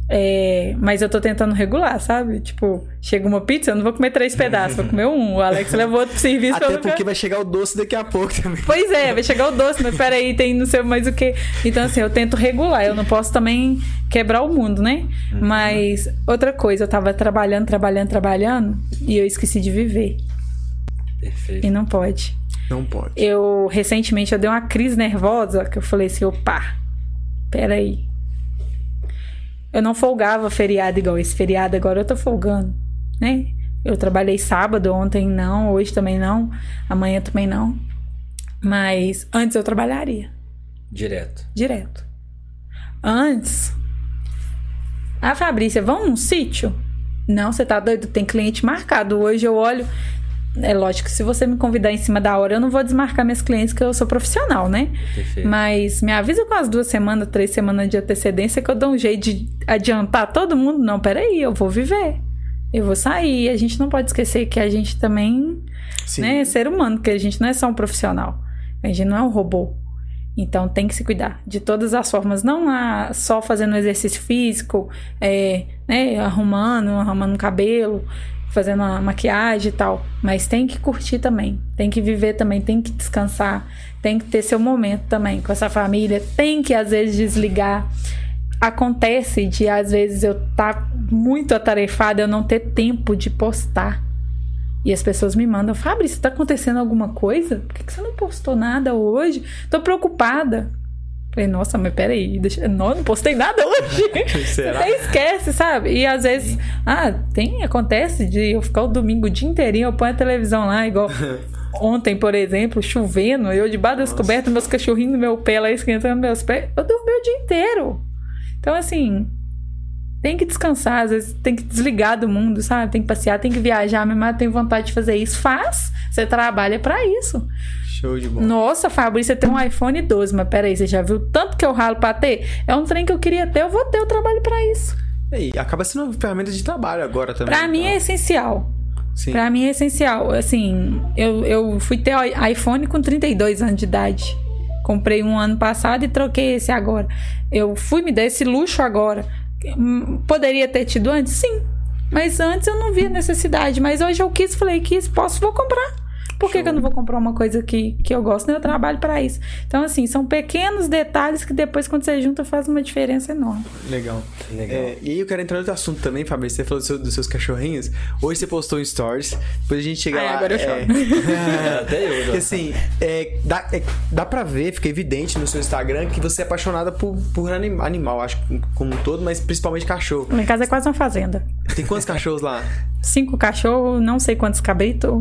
É, mas eu tô tentando regular, sabe? Tipo, chega uma pizza, eu não vou comer três pedaços, vou comer um. O Alex levou outro pro serviço Até porque vai chegar o doce daqui a pouco também. Pois é, vai chegar o doce, mas peraí, tem não sei mais o que. Então, assim, eu tento regular. Eu não posso também quebrar o mundo, né? Mas outra coisa, eu tava trabalhando, trabalhando, trabalhando e eu esqueci de viver. Perfeito. E não pode. Não pode. Eu, recentemente, eu dei uma crise nervosa que eu falei assim, opa, peraí. Eu não folgava feriado igual esse feriado, agora eu tô folgando, né? Eu trabalhei sábado, ontem não, hoje também não, amanhã também não. Mas antes eu trabalharia, Direto. direto. Antes. Ah, Fabrícia, vamos num sítio? Não, você tá doido? Tem cliente marcado. Hoje eu olho. É lógico se você me convidar em cima da hora, eu não vou desmarcar minhas clientes, que eu sou profissional, né? Perfeito. Mas me avisa com as duas semanas, três semanas de antecedência que eu dou um jeito de adiantar todo mundo. Não, peraí, eu vou viver. Eu vou sair. A gente não pode esquecer que a gente também Sim. né, é ser humano, que a gente não é só um profissional. A gente não é um robô. Então tem que se cuidar de todas as formas, não a- só fazendo exercício físico, é, né, arrumando, arrumando cabelo, fazendo a maquiagem e tal, mas tem que curtir também, tem que viver também, tem que descansar, tem que ter seu momento também com essa família, tem que às vezes desligar. Acontece de às vezes eu estar muito atarefada, eu não ter tempo de postar. E as pessoas me mandam, Fabrício, tá acontecendo alguma coisa? Por que, que você não postou nada hoje? Tô preocupada. Falei, nossa, mas peraí, deixa... não, eu não postei nada hoje. Será? Você até esquece, sabe? E às vezes, ah, tem, acontece de eu ficar o domingo o dia inteirinho, eu ponho a televisão lá, igual ontem, por exemplo, chovendo, eu debaixo das cobertas, meus cachorrinhos no meu pé lá esquentando meus pés. Eu dormi o dia inteiro. Então, assim, tem que descansar, às vezes tem que desligar do mundo, sabe? Tem que passear, tem que viajar, minha mãe tem vontade de fazer isso. Faz! Você trabalha pra isso. Show de bola. Nossa, Fabrício, você tem um iPhone 12, mas peraí, você já viu tanto que eu ralo pra ter? É um trem que eu queria ter, eu vou ter o trabalho pra isso. E acaba sendo uma ferramenta de trabalho agora também. Pra mim é então. essencial. Sim. Pra mim é essencial. Assim, eu, eu fui ter iPhone com 32 anos de idade. Comprei um ano passado e troquei esse agora. Eu fui me dar esse luxo agora. Poderia ter tido antes? Sim. Mas antes eu não via necessidade. Mas hoje eu quis, falei, quis, posso, vou comprar. Por que, que, eu não vou comprar uma coisa que, que eu gosto? Eu trabalho para isso. Então, assim, são pequenos detalhes que depois, quando você junta, faz uma diferença enorme. Legal. Legal. É, e aí eu quero entrar no outro assunto também, Fabrício. Você falou do seu, dos seus cachorrinhos. Hoje você postou em stories. Depois a gente chega Ai, lá. Agora eu é... Até eu. Porque, assim, é, dá, é, dá pra ver, fica evidente no seu Instagram que você é apaixonada por, por animal, acho como um todo, mas principalmente cachorro. Minha casa é quase uma fazenda. Tem quantos cachorros lá? Cinco cachorros, não sei quantos cabritos.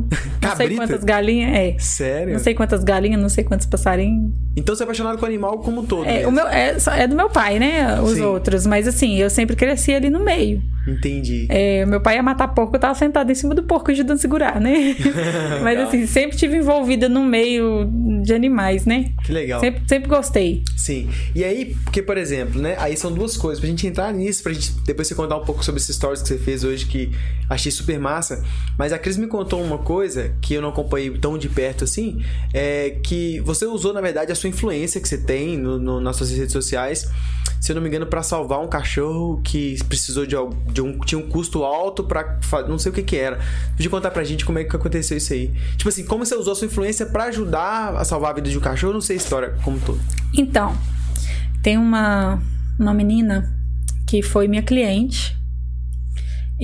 Não sei quantas galinhas. É. Sério? Não sei quantas galinhas, não sei quantos passarinhos. Então você é apaixonado com o animal como um todo. É, o meu, é, é, do meu pai, né? Os Sim. outros. Mas assim, eu sempre cresci ali no meio. Entendi. É, meu pai ia matar porco, eu tava sentado em cima do porco ajudando a segurar, né? Mas assim, sempre tive envolvida no meio de animais, né? Que legal. Sempre, sempre gostei. Sim. E aí, porque, por exemplo, né? Aí são duas coisas. Pra gente entrar nisso, pra gente depois você contar um pouco sobre esses stories que você fez hoje, que achei super massa. Mas a Cris me contou uma coisa que eu não acompanhei tão de perto assim, é que você usou, na verdade, a sua influência que você tem no, no nas suas redes sociais se eu não me engano, para salvar um cachorro que precisou de, de, um. tinha um custo alto para não sei o que que era. Podia contar pra gente como é que aconteceu isso aí. Tipo assim, como você usou a sua influência para ajudar a salvar a vida de um cachorro, não sei a história como todo. Então, tem uma, uma menina que foi minha cliente.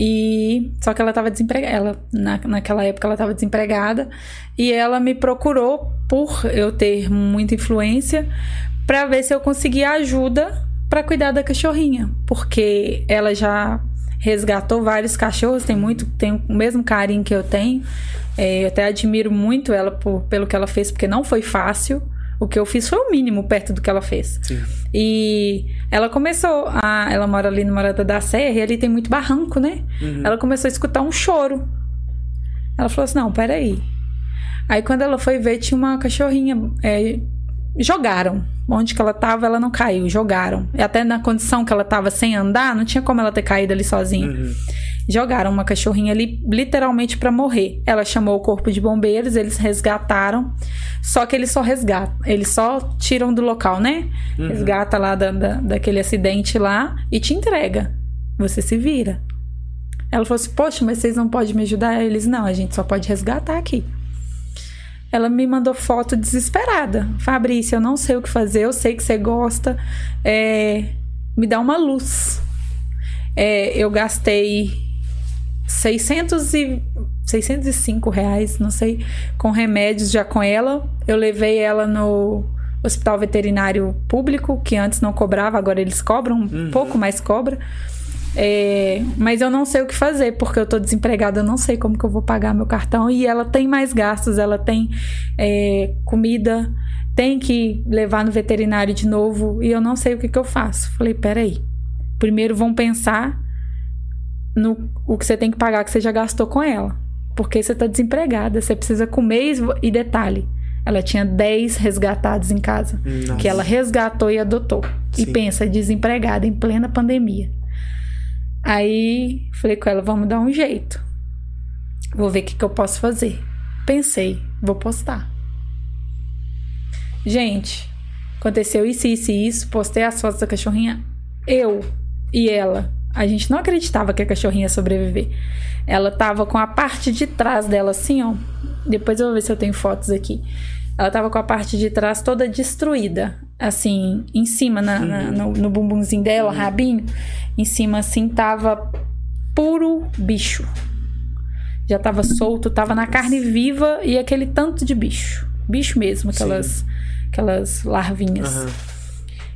E só que ela estava desempregada, ela, na, naquela época ela estava desempregada e ela me procurou por eu ter muita influência para ver se eu conseguia ajuda para cuidar da cachorrinha, porque ela já resgatou vários cachorros, tem muito, tem o mesmo carinho que eu tenho. É, eu até admiro muito ela por, pelo que ela fez, porque não foi fácil. O que eu fiz foi o mínimo perto do que ela fez. Sim. E ela começou a. Ela mora ali no Morada da Serra e ali tem muito barranco, né? Uhum. Ela começou a escutar um choro. Ela falou assim: não, peraí. Aí quando ela foi ver, tinha uma cachorrinha é, jogaram. Onde que ela tava, ela não caiu, jogaram. E até na condição que ela tava sem andar, não tinha como ela ter caído ali sozinha. Uhum. Jogaram uma cachorrinha ali literalmente para morrer. Ela chamou o corpo de bombeiros, eles resgataram. Só que eles só resgatam, eles só tiram do local, né? Uhum. Resgata lá da, da, daquele acidente lá e te entrega. Você se vira. Ela falou assim: Poxa, mas vocês não podem me ajudar? Eles: Não, a gente só pode resgatar aqui ela me mandou foto desesperada. Fabrícia, eu não sei o que fazer, eu sei que você gosta, é, me dá uma luz. É, eu gastei 600 e, 605 reais, não sei, com remédios já com ela. Eu levei ela no hospital veterinário público, que antes não cobrava, agora eles cobram, um uhum. pouco mais cobra. É, mas eu não sei o que fazer, porque eu tô desempregada, eu não sei como que eu vou pagar meu cartão. E ela tem mais gastos, ela tem é, comida, tem que levar no veterinário de novo, e eu não sei o que, que eu faço. Falei, peraí. Primeiro vão pensar no o que você tem que pagar que você já gastou com ela. Porque você tá desempregada, você precisa comer e detalhe. Ela tinha 10 resgatados em casa. Nossa. Que ela resgatou e adotou. Sim. E pensa, desempregada em plena pandemia. Aí falei com ela, vamos dar um jeito. Vou ver o que, que eu posso fazer. Pensei, vou postar. Gente, aconteceu isso, isso e isso. Postei as fotos da cachorrinha. Eu e ela. A gente não acreditava que a cachorrinha ia sobreviver. Ela tava com a parte de trás dela assim, ó. Depois eu vou ver se eu tenho fotos aqui. Ela tava com a parte de trás toda destruída. Assim, em cima, na, na, no, no bumbumzinho dela, rabinho. Em cima, assim, tava puro bicho. Já tava solto, tava na carne viva e aquele tanto de bicho. Bicho mesmo, aquelas, aquelas larvinhas. Uhum.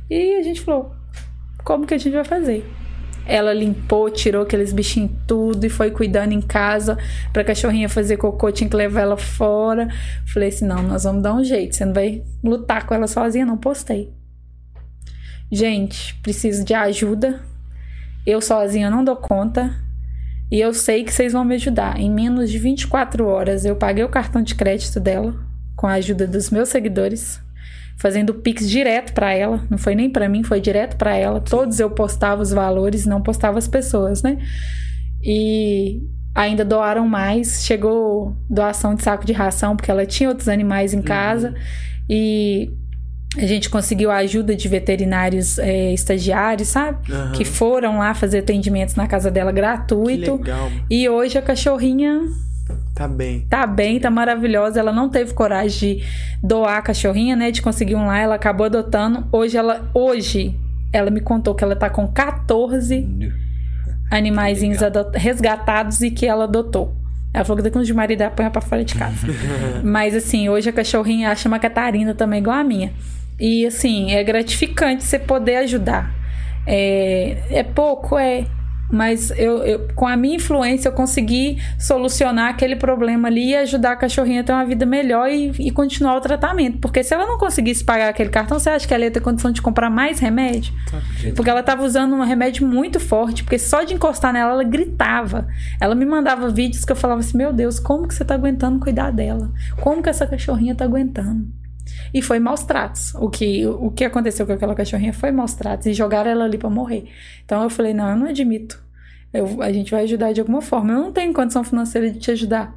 E a gente falou: como que a gente vai fazer? Ela limpou, tirou aqueles bichinhos tudo e foi cuidando em casa pra cachorrinha fazer cocô, tinha que levar ela fora. Falei assim: não, nós vamos dar um jeito, você não vai lutar com ela sozinha, não postei. Gente, preciso de ajuda. Eu sozinha não dou conta. E eu sei que vocês vão me ajudar. Em menos de 24 horas eu paguei o cartão de crédito dela com a ajuda dos meus seguidores fazendo pix direto para ela, não foi nem para mim, foi direto para ela. Todos eu postava os valores, não postava as pessoas, né? E ainda doaram mais, chegou doação de saco de ração porque ela tinha outros animais em casa uhum. e a gente conseguiu a ajuda de veterinários é, estagiários, sabe? Uhum. Que foram lá fazer atendimentos na casa dela gratuito. Que legal. E hoje a cachorrinha Tá bem. Tá bem, tá maravilhosa. Ela não teve coragem de doar a cachorrinha, né? De conseguir um lá. Ela acabou adotando. Hoje ela. Hoje ela me contou que ela tá com 14 animaizinhos resgatados e que ela adotou. Ela falou que daqui uns de marido põe pra fora de casa. Mas assim, hoje a cachorrinha ela chama Catarina também, igual a minha. E assim, é gratificante você poder ajudar. É, é pouco, é mas eu, eu, com a minha influência eu consegui solucionar aquele problema ali e ajudar a cachorrinha a ter uma vida melhor e, e continuar o tratamento. Porque se ela não conseguisse pagar aquele cartão, você acha que ela ia ter condição de comprar mais remédio? Porque ela estava usando um remédio muito forte, porque só de encostar nela ela gritava. Ela me mandava vídeos que eu falava assim: Meu Deus, como que você está aguentando cuidar dela? Como que essa cachorrinha está aguentando? E foi maus tratos. O que, o que aconteceu com aquela cachorrinha foi maus tratos. E jogaram ela ali para morrer. Então eu falei: não, eu não admito. Eu, a gente vai ajudar de alguma forma. Eu não tenho condição financeira de te ajudar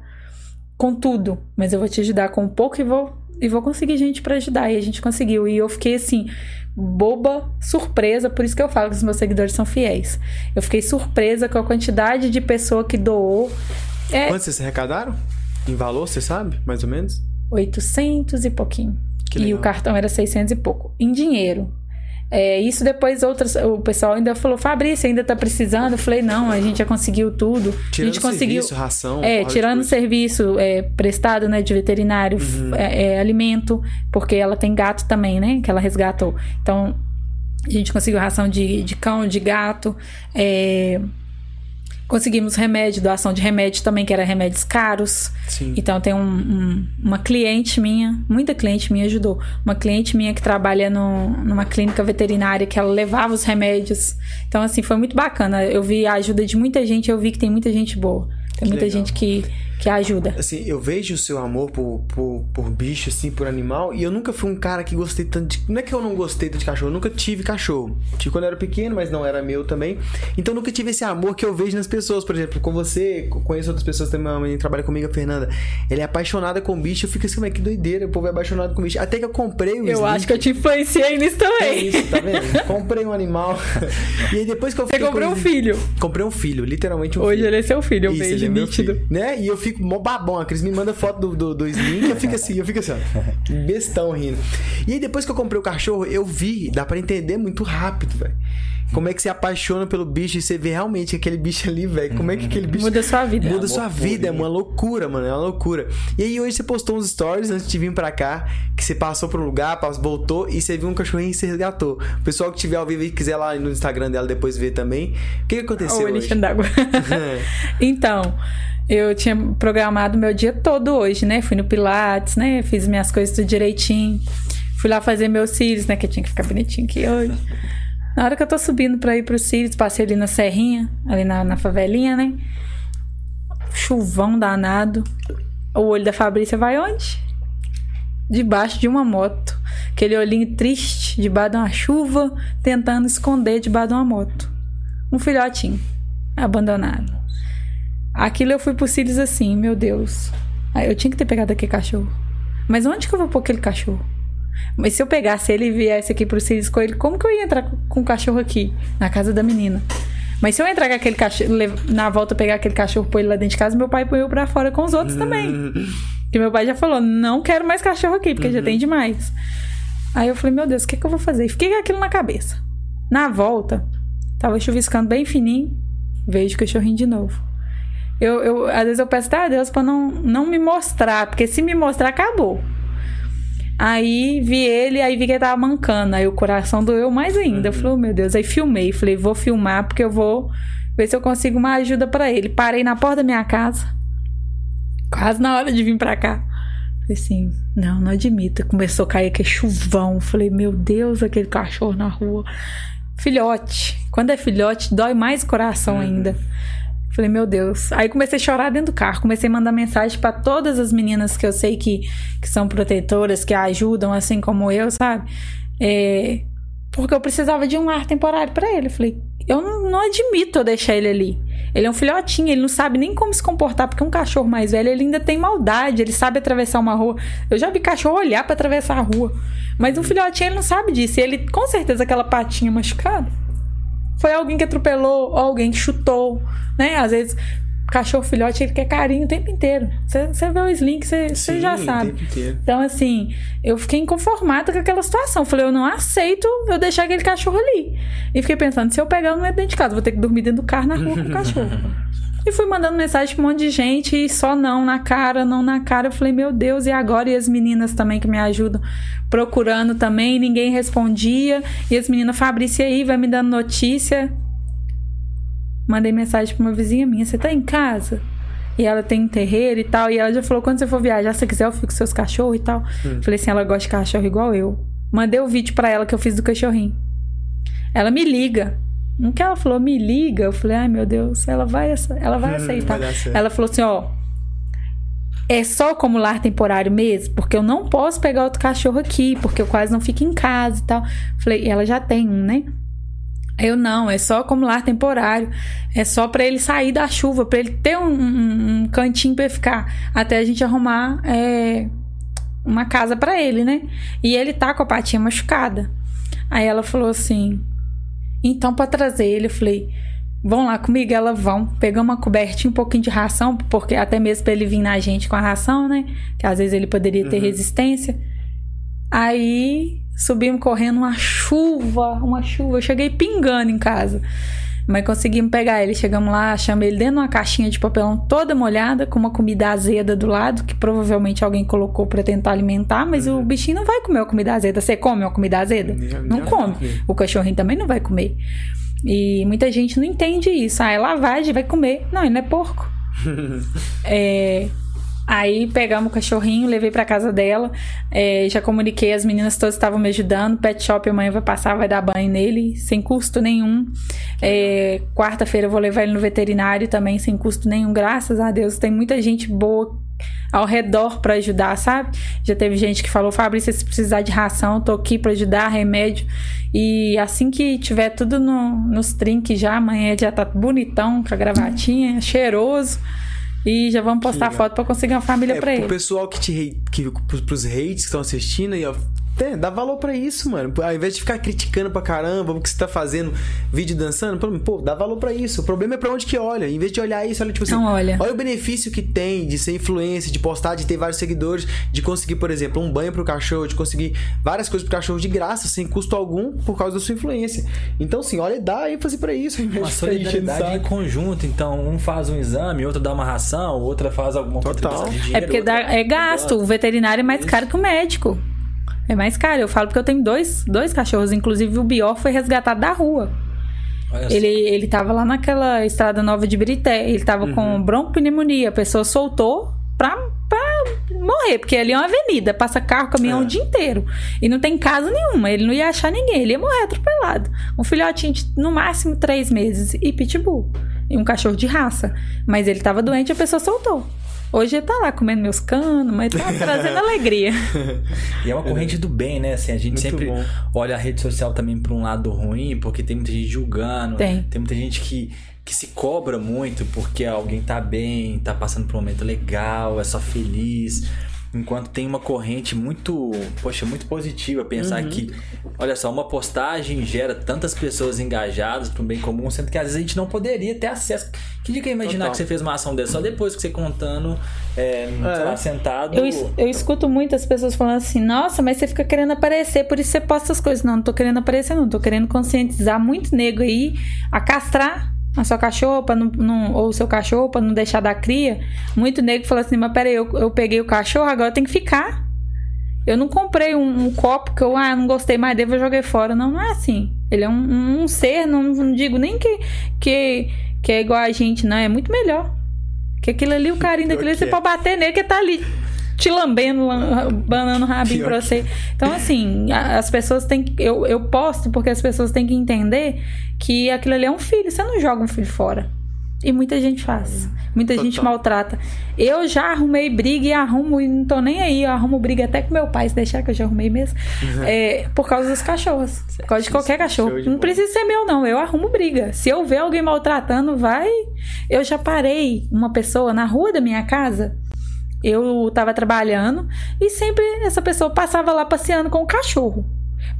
com tudo, mas eu vou te ajudar com pouco e vou, e vou conseguir gente para ajudar. E a gente conseguiu. E eu fiquei assim, boba, surpresa. Por isso que eu falo que os meus seguidores são fiéis. Eu fiquei surpresa com a quantidade de pessoa que doou. É... Quanto vocês arrecadaram? Em valor, você sabe? Mais ou menos? 800 e pouquinho. E o cartão era 600 e pouco. Em dinheiro. É, isso depois outras, o pessoal ainda falou, Fabrício, ainda tá precisando? Eu falei, não, a gente já conseguiu tudo. Tirando a gente conseguiu. Serviço, ração, é, tirando serviço é, prestado, né, de veterinário, uhum. é, é, alimento, porque ela tem gato também, né? Que ela resgatou. Então, a gente conseguiu ração de, de cão, de gato. Conseguimos remédio, doação de remédio também, que era remédios caros. Sim. Então tem um, um, uma cliente minha, muita cliente minha ajudou. Uma cliente minha que trabalha no, numa clínica veterinária que ela levava os remédios. Então, assim, foi muito bacana. Eu vi a ajuda de muita gente, eu vi que tem muita gente boa. Tem que muita legal. gente que que ajuda. Assim, eu vejo o seu amor por, por, por bicho, assim, por animal, e eu nunca fui um cara que gostei tanto de. Não é que eu não gostei tanto de cachorro, eu nunca tive cachorro. Tive quando eu era pequeno, mas não era meu também. Então nunca tive esse amor que eu vejo nas pessoas. Por exemplo, com você, conheço outras pessoas também, minha mãe trabalha comigo, a Fernanda. Ela é apaixonada com bicho, eu fico assim, mas que doideira, o povo é apaixonado com bicho. Até que eu comprei o Eu acho que eu te influenciei nisso também. É isso, tá vendo? comprei um animal. e aí depois que eu Você comprou um filho? Comprei um filho, literalmente um Hoje filho. ele é seu filho, eu isso, vejo é nítido. Né? E eu fico mó babão, Cris me manda foto do, do, do Slim e eu fico assim, eu fico assim, ó. Bestão rindo. E aí depois que eu comprei o cachorro, eu vi, dá para entender muito rápido, velho. Como é que você apaixona pelo bicho e você vê realmente aquele bicho ali, velho. Como é que aquele bicho. Muda sua vida. Muda é sua vida, é uma loucura, mano. É uma loucura. E aí hoje você postou uns stories antes de vir pra cá, que você passou por um lugar, voltou e você viu um cachorrinho e você resgatou. O pessoal que tiver ao vivo e quiser lá no Instagram dela depois ver também. O que, que aconteceu? Oh, hoje? d'água. então. Eu tinha programado meu dia todo hoje, né? Fui no Pilates, né? Fiz minhas coisas tudo direitinho. Fui lá fazer meus cílios, né? Que eu tinha que ficar bonitinho aqui hoje. Na hora que eu tô subindo pra ir pros cílios, passei ali na serrinha, ali na, na favelinha, né? Chuvão danado. O olho da Fabrícia vai onde? Debaixo de uma moto. Aquele olhinho triste, debaixo de uma chuva, tentando esconder debaixo de uma moto. Um filhotinho, abandonado. Aquilo eu fui pro Sirius assim, meu Deus. Eu tinha que ter pegado aquele cachorro. Mas onde que eu vou pôr aquele cachorro? Mas se eu pegasse ele e viesse aqui pro Sirius com ele, como que eu ia entrar com o cachorro aqui? Na casa da menina. Mas se eu entrar com aquele cachorro, na volta pegar aquele cachorro pôr ele lá dentro de casa, meu pai põe eu pra fora com os outros também. Porque meu pai já falou, não quero mais cachorro aqui, porque uhum. já tem demais. Aí eu falei, meu Deus, o que, que eu vou fazer? E fiquei com aquilo na cabeça. Na volta, tava chuviscando bem fininho, vejo o cachorrinho de novo. Eu, eu, às vezes eu peço a Deus para não, não me mostrar, porque se me mostrar, acabou. Aí vi ele, aí vi que ele tava mancando. Aí o coração doeu mais ainda. Uhum. Eu falei, oh, meu Deus. Aí filmei. Falei, vou filmar porque eu vou ver se eu consigo uma ajuda para ele. Parei na porta da minha casa. Quase na hora de vir pra cá. Falei assim, não, não admito. Começou a cair aquele chuvão. Falei, meu Deus, aquele cachorro na rua. Filhote. Quando é filhote, dói mais o coração uhum. ainda. Falei, meu Deus. Aí comecei a chorar dentro do carro. Comecei a mandar mensagem para todas as meninas que eu sei que, que são protetoras, que ajudam, assim como eu, sabe? É, porque eu precisava de um lar temporário para ele. Falei, eu não, não, admito eu deixar ele ali. Ele é um filhotinho, ele não sabe nem como se comportar, porque um cachorro mais velho, ele ainda tem maldade, ele sabe atravessar uma rua. Eu já vi cachorro olhar para atravessar a rua. Mas um filhotinho, ele não sabe disso. E ele, com certeza, aquela patinha machucada foi alguém que atropelou, ou alguém que chutou, né? Às vezes cachorro filhote, ele quer carinho o tempo inteiro. Você vê o Slink, você já sabe. Então, assim, eu fiquei inconformada com aquela situação. Falei, eu não aceito eu deixar aquele cachorro ali. E fiquei pensando, se eu pegar, não é dentro de casa, vou ter que dormir dentro do carro na rua com o cachorro. E fui mandando mensagem pra um monte de gente e só não na cara, não na cara. Eu falei, meu Deus, e agora? E as meninas também que me ajudam procurando também, ninguém respondia. E as meninas, Fabrício aí, vai me dando notícia. Mandei mensagem pra uma vizinha minha: Você tá em casa? E ela tem um terreiro e tal. E ela já falou: Quando você for viajar, se quiser, eu fico com seus cachorros e tal. Hum. Falei assim: Ela gosta de cachorro igual eu. Mandei o vídeo pra ela que eu fiz do cachorrinho. Ela me liga. No que ela falou, me liga, eu falei, ai meu Deus, ela vai, ela vai hum, aceitar. Vai ela falou assim, ó, é só como lar temporário mesmo? Porque eu não posso pegar outro cachorro aqui, porque eu quase não fico em casa e tal. Falei, ela já tem um, né? Eu não, é só como lar temporário. É só para ele sair da chuva, para ele ter um, um, um cantinho para ficar, até a gente arrumar é, uma casa para ele, né? E ele tá com a patinha machucada. Aí ela falou assim: "Então para trazer ele, eu falei: Vão lá comigo, ela vão. Pegar uma cobertinha, um pouquinho de ração, porque até mesmo para ele vir na gente com a ração, né? Que às vezes ele poderia ter uhum. resistência. Aí subimos correndo uma chuva, uma chuva. Eu cheguei pingando em casa. Mas conseguimos pegar ele. Chegamos lá, achamos ele dentro de uma caixinha de papelão toda molhada, com uma comida azeda do lado, que provavelmente alguém colocou para tentar alimentar, mas uhum. o bichinho não vai comer a comida azeda. Você come uma comida azeda? Minha, não minha come. O cachorrinho também não vai comer. E muita gente não entende isso. Ah, é lavagem, vai comer. Não, ele não é porco. é, Aí pegamos o cachorrinho, levei para casa dela. É, já comuniquei, as meninas todas estavam me ajudando. Pet shop amanhã vai passar, vai dar banho nele, sem custo nenhum. É, Quarta-feira eu vou levar ele no veterinário também, sem custo nenhum. Graças a Deus, tem muita gente boa ao redor para ajudar, sabe? Já teve gente que falou, Fabrício, se precisar de ração, tô aqui para ajudar, remédio. E assim que tiver tudo no, nos trinques já, amanhã já tá bonitão, com a gravatinha, cheiroso. E já vamos postar foto para conseguir uma família é, para ele. O pessoal que te que pros hates que estão assistindo e ó, é, dá valor para isso, mano. Ao invés de ficar criticando pra caramba o que você tá fazendo, vídeo dançando, pô, dá valor para isso. O problema é para onde que olha. Em vez de olhar isso, olha tipo assim, Não olha. olha o benefício que tem de ser influência, de postar, de ter vários seguidores, de conseguir, por exemplo, um banho pro cachorro, de conseguir várias coisas pro cachorro de graça, sem custo algum, por causa da sua influência. Então, sim, olha, dá ênfase para isso. Uma solidariedade em conjunto. Então, um faz um exame, outro dá uma ração, outra faz alguma dinheiro. É porque dá, é gasto. O veterinário é mais caro que o médico. É mais caro. Eu falo porque eu tenho dois, dois cachorros. Inclusive, o Bior foi resgatado da rua. ele, ele tava lá naquela estrada nova de Brité. Ele tava uhum. com broncopneumonia. A pessoa soltou pra, pra morrer, porque ali é uma avenida, passa carro, caminhão é. o dia inteiro. E não tem casa nenhuma, ele não ia achar ninguém, ele ia morrer atropelado. Um filhotinho de no máximo três meses e pitbull. E um cachorro de raça. Mas ele tava doente e a pessoa soltou. Hoje ele tá lá comendo meus canos, mas tá trazendo alegria. e é uma corrente do bem, né? Assim, a gente Muito sempre bom. olha a rede social também para um lado ruim, porque tem muita gente julgando. Tem. Tem muita gente que, que se cobra muito porque alguém tá bem, tá passando por um momento legal, é só feliz. Enquanto tem uma corrente muito, poxa, muito positiva pensar uhum. que, olha só, uma postagem gera tantas pessoas engajadas para um bem comum, sendo que às vezes a gente não poderia ter acesso. Que que eu imaginar Total. que você fez uma ação dessa? Só depois que você contando, é, é. lá, sentado. Eu, eu escuto muitas pessoas falando assim, nossa, mas você fica querendo aparecer, por isso você posta as coisas. Não, não tô querendo aparecer, não. Tô querendo conscientizar muito nego aí a castrar a sua cachorra pra não, não, ou o seu cachorro para não deixar da cria. Muito nego fala assim, mas peraí, eu, eu peguei o cachorro, agora tem que ficar. Eu não comprei um, um, copo que eu ah, não gostei mais dele, eu joguei fora. Não, não é assim. Ele é um, um ser, não, não, digo nem que, que, que é igual a gente, não. É muito melhor. Que aquilo ali, o carinho daquilo ali, você pode bater nele que tá ali te lambendo, banando o rabinho pra você. Então, assim, as pessoas têm que. Eu, eu posto porque as pessoas têm que entender que aquilo ali é um filho. Você não joga um filho fora. E muita gente faz. Muita Total. gente maltrata. Eu já arrumei briga e arrumo, e não tô nem aí. Eu arrumo briga até com meu pai, se deixar que eu já arrumei mesmo. Uhum. É, por causa dos cachorros. Por causa de qualquer cachorro. De não precisa ser meu, não. Eu arrumo briga. Se eu ver alguém maltratando, vai. Eu já parei uma pessoa na rua da minha casa eu estava trabalhando e sempre essa pessoa passava lá passeando com o cachorro.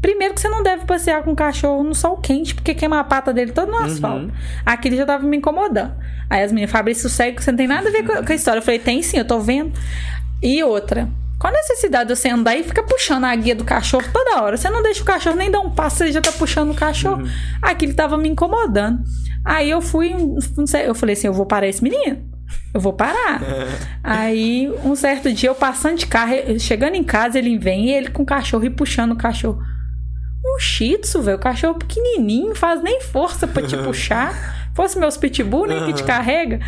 Primeiro que você não deve passear com o cachorro no sol quente, porque queima a pata dele todo no Uhum. asfalto. Aqui ele já tava me incomodando. Aí as meninas, Fabrício, segue, você não tem nada a ver com, a história. Eu falei, tem sim, eu tô vendo. E outra, qual a necessidade de você andar e ficar puxando a guia do cachorro toda hora? Você não deixa o cachorro nem dar um passo, você já tá puxando o cachorro. Aqui ele tava me incomodando. Aí eu fui, não sei, eu falei assim, eu vou parar esse menino. Eu vou parar. Aí, um certo dia, eu passando de carro, chegando em casa, ele vem e ele com o cachorro e puxando o cachorro. Um shih tzu, velho. O cachorro pequenininho, faz nem força pra te puxar. Fosse meus pitbull, nem que te carrega.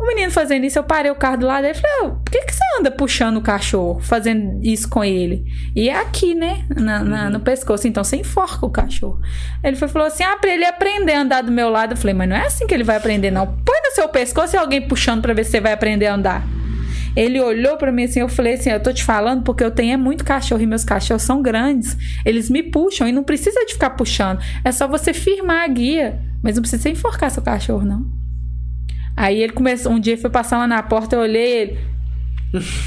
O menino fazendo isso, eu parei o carro do lado dele e falei, "Ô, por que, que você anda puxando o cachorro, fazendo isso com ele? E é aqui, né? Na- na- No pescoço, então você enforca o cachorro. Ele foi, falou assim: ah, pra ele aprender a andar do meu lado. Eu falei, mas não é assim que ele vai aprender, não. Põe no seu pescoço e alguém puxando pra ver se você vai aprender a andar. Ele olhou pra mim assim, eu falei assim, eu tô te falando porque eu tenho é muito cachorro e meus cachorros são grandes. Eles me puxam e não precisa de ficar puxando. É só você firmar a guia, mas não precisa enforcar seu cachorro não. Aí ele começou, um dia foi passar lá na porta, eu olhei ele.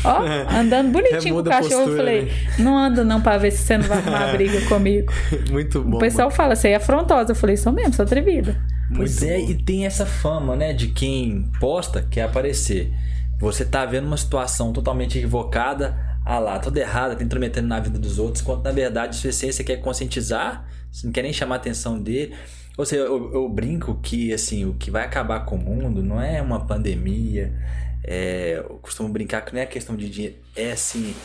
Ó, andando bonitinho com o cachorro, eu postura, falei, né? não anda não pra ver se você não vai arrumar briga comigo. Muito bom. O pessoal fala, você é afrontosa. Eu falei, sou mesmo, sou atrevida. Pois Muito é, bom. e tem essa fama, né, de quem posta quer aparecer. Você tá vendo uma situação totalmente equivocada, ah lá, toda errada, tá intrometendo na vida dos outros, quando na verdade sua essência quer conscientizar, você não quer nem chamar a atenção dele. Ou seja, eu, eu brinco que assim, o que vai acabar com o mundo não é uma pandemia, é, eu costumo brincar que não é questão de dinheiro, é assim,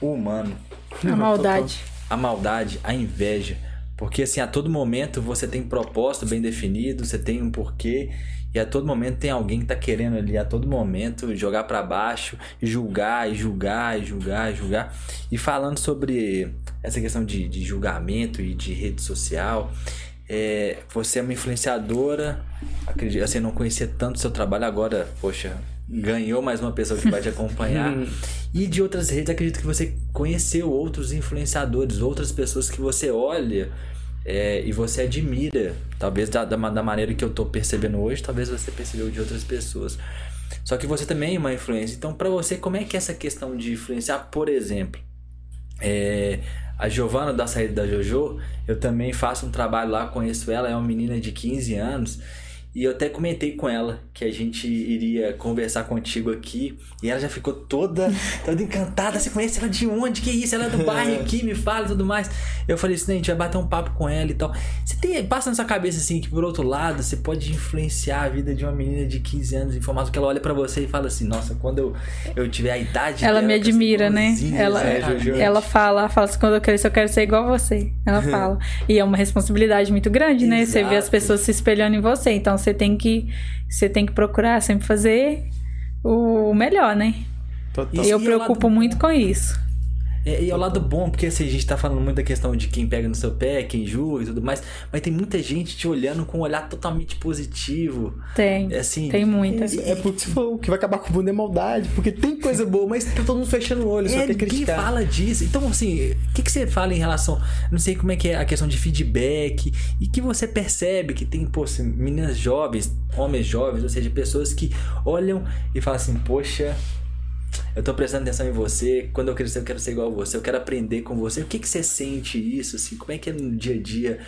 o humano A maldade. a maldade, a inveja. Porque assim, a todo momento você tem propósito bem definido, você tem um porquê, e a todo momento tem alguém que tá querendo ali a todo momento jogar pra baixo, julgar, e julgar, e julgar, e julgar. E falando sobre essa questão de, de julgamento e de rede social, é, você é uma influenciadora, acredito, assim, não conhecia tanto seu trabalho agora, poxa, ganhou mais uma pessoa que vai te acompanhar. E de outras redes, acredito que você conheceu outros influenciadores, outras pessoas que você olha é, e você admira. Talvez da, da, da maneira que eu tô percebendo hoje, talvez você percebeu de outras pessoas. Só que você também é uma influência. Então, para você, como é que é essa questão de influenciar? Por exemplo, é, a Giovana da saída da Jojo, eu também faço um trabalho lá, conheço ela, é uma menina de 15 anos. E eu até comentei com ela que a gente iria conversar contigo aqui. E ela já ficou toda, toda encantada. Você conhece ela de onde? Que isso? Ela é do bairro aqui, me fala e tudo mais. Eu falei assim, "Né, a gente vai bater um papo com ela e tal. Você tem, passa na sua cabeça assim que por outro lado, você pode influenciar a vida de uma menina de 15 anos em formato que ela olha pra você e fala assim, nossa, quando eu, eu tiver a idade Ela dela, me admira, né? Ela, né, ela fala, ela fala assim, quando eu crescer, eu quero ser igual a você. Ela fala. E é uma responsabilidade muito grande, né? Você vê as Exato. pessoas se espelhando em você. Então você tem que. Você tem que procurar sempre fazer o melhor, né? Total. E eu e preocupo muito com isso. É, e é o lado bom, porque assim, a gente tá falando muito da questão de quem pega no seu pé, quem julga e tudo mais, mas tem muita gente te olhando com um olhar totalmente positivo. Tem. É assim. Tem muitas. É porque você falou, o que vai acabar com o mundo é maldade, porque tem coisa boa, mas tá todo mundo fechando o olho, só É, quer ninguém criticar. fala disso. Então, assim, o que, que você fala em relação. Não sei como é que é a questão de feedback. E que você percebe que tem, pô, assim, meninas jovens, homens jovens, ou seja, pessoas que olham e falam assim, poxa. Eu tô prestando atenção em você. Quando eu crescer, eu quero ser igual a você. Eu quero aprender com você. O que, que você sente isso? Assim, como é que é no dia a dia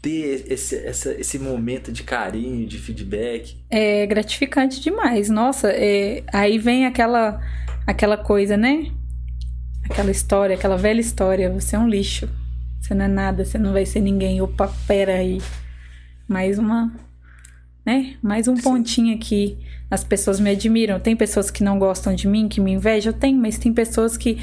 ter esse, essa, esse momento de carinho, de feedback? É gratificante demais. Nossa, é, aí vem aquela, aquela coisa, né? Aquela história, aquela velha história. Você é um lixo. Você não é nada, você não vai ser ninguém. Opa, pera aí. Mais uma, né? Mais um pontinho aqui. As pessoas me admiram. Tem pessoas que não gostam de mim, que me invejam? Tem, mas tem pessoas que.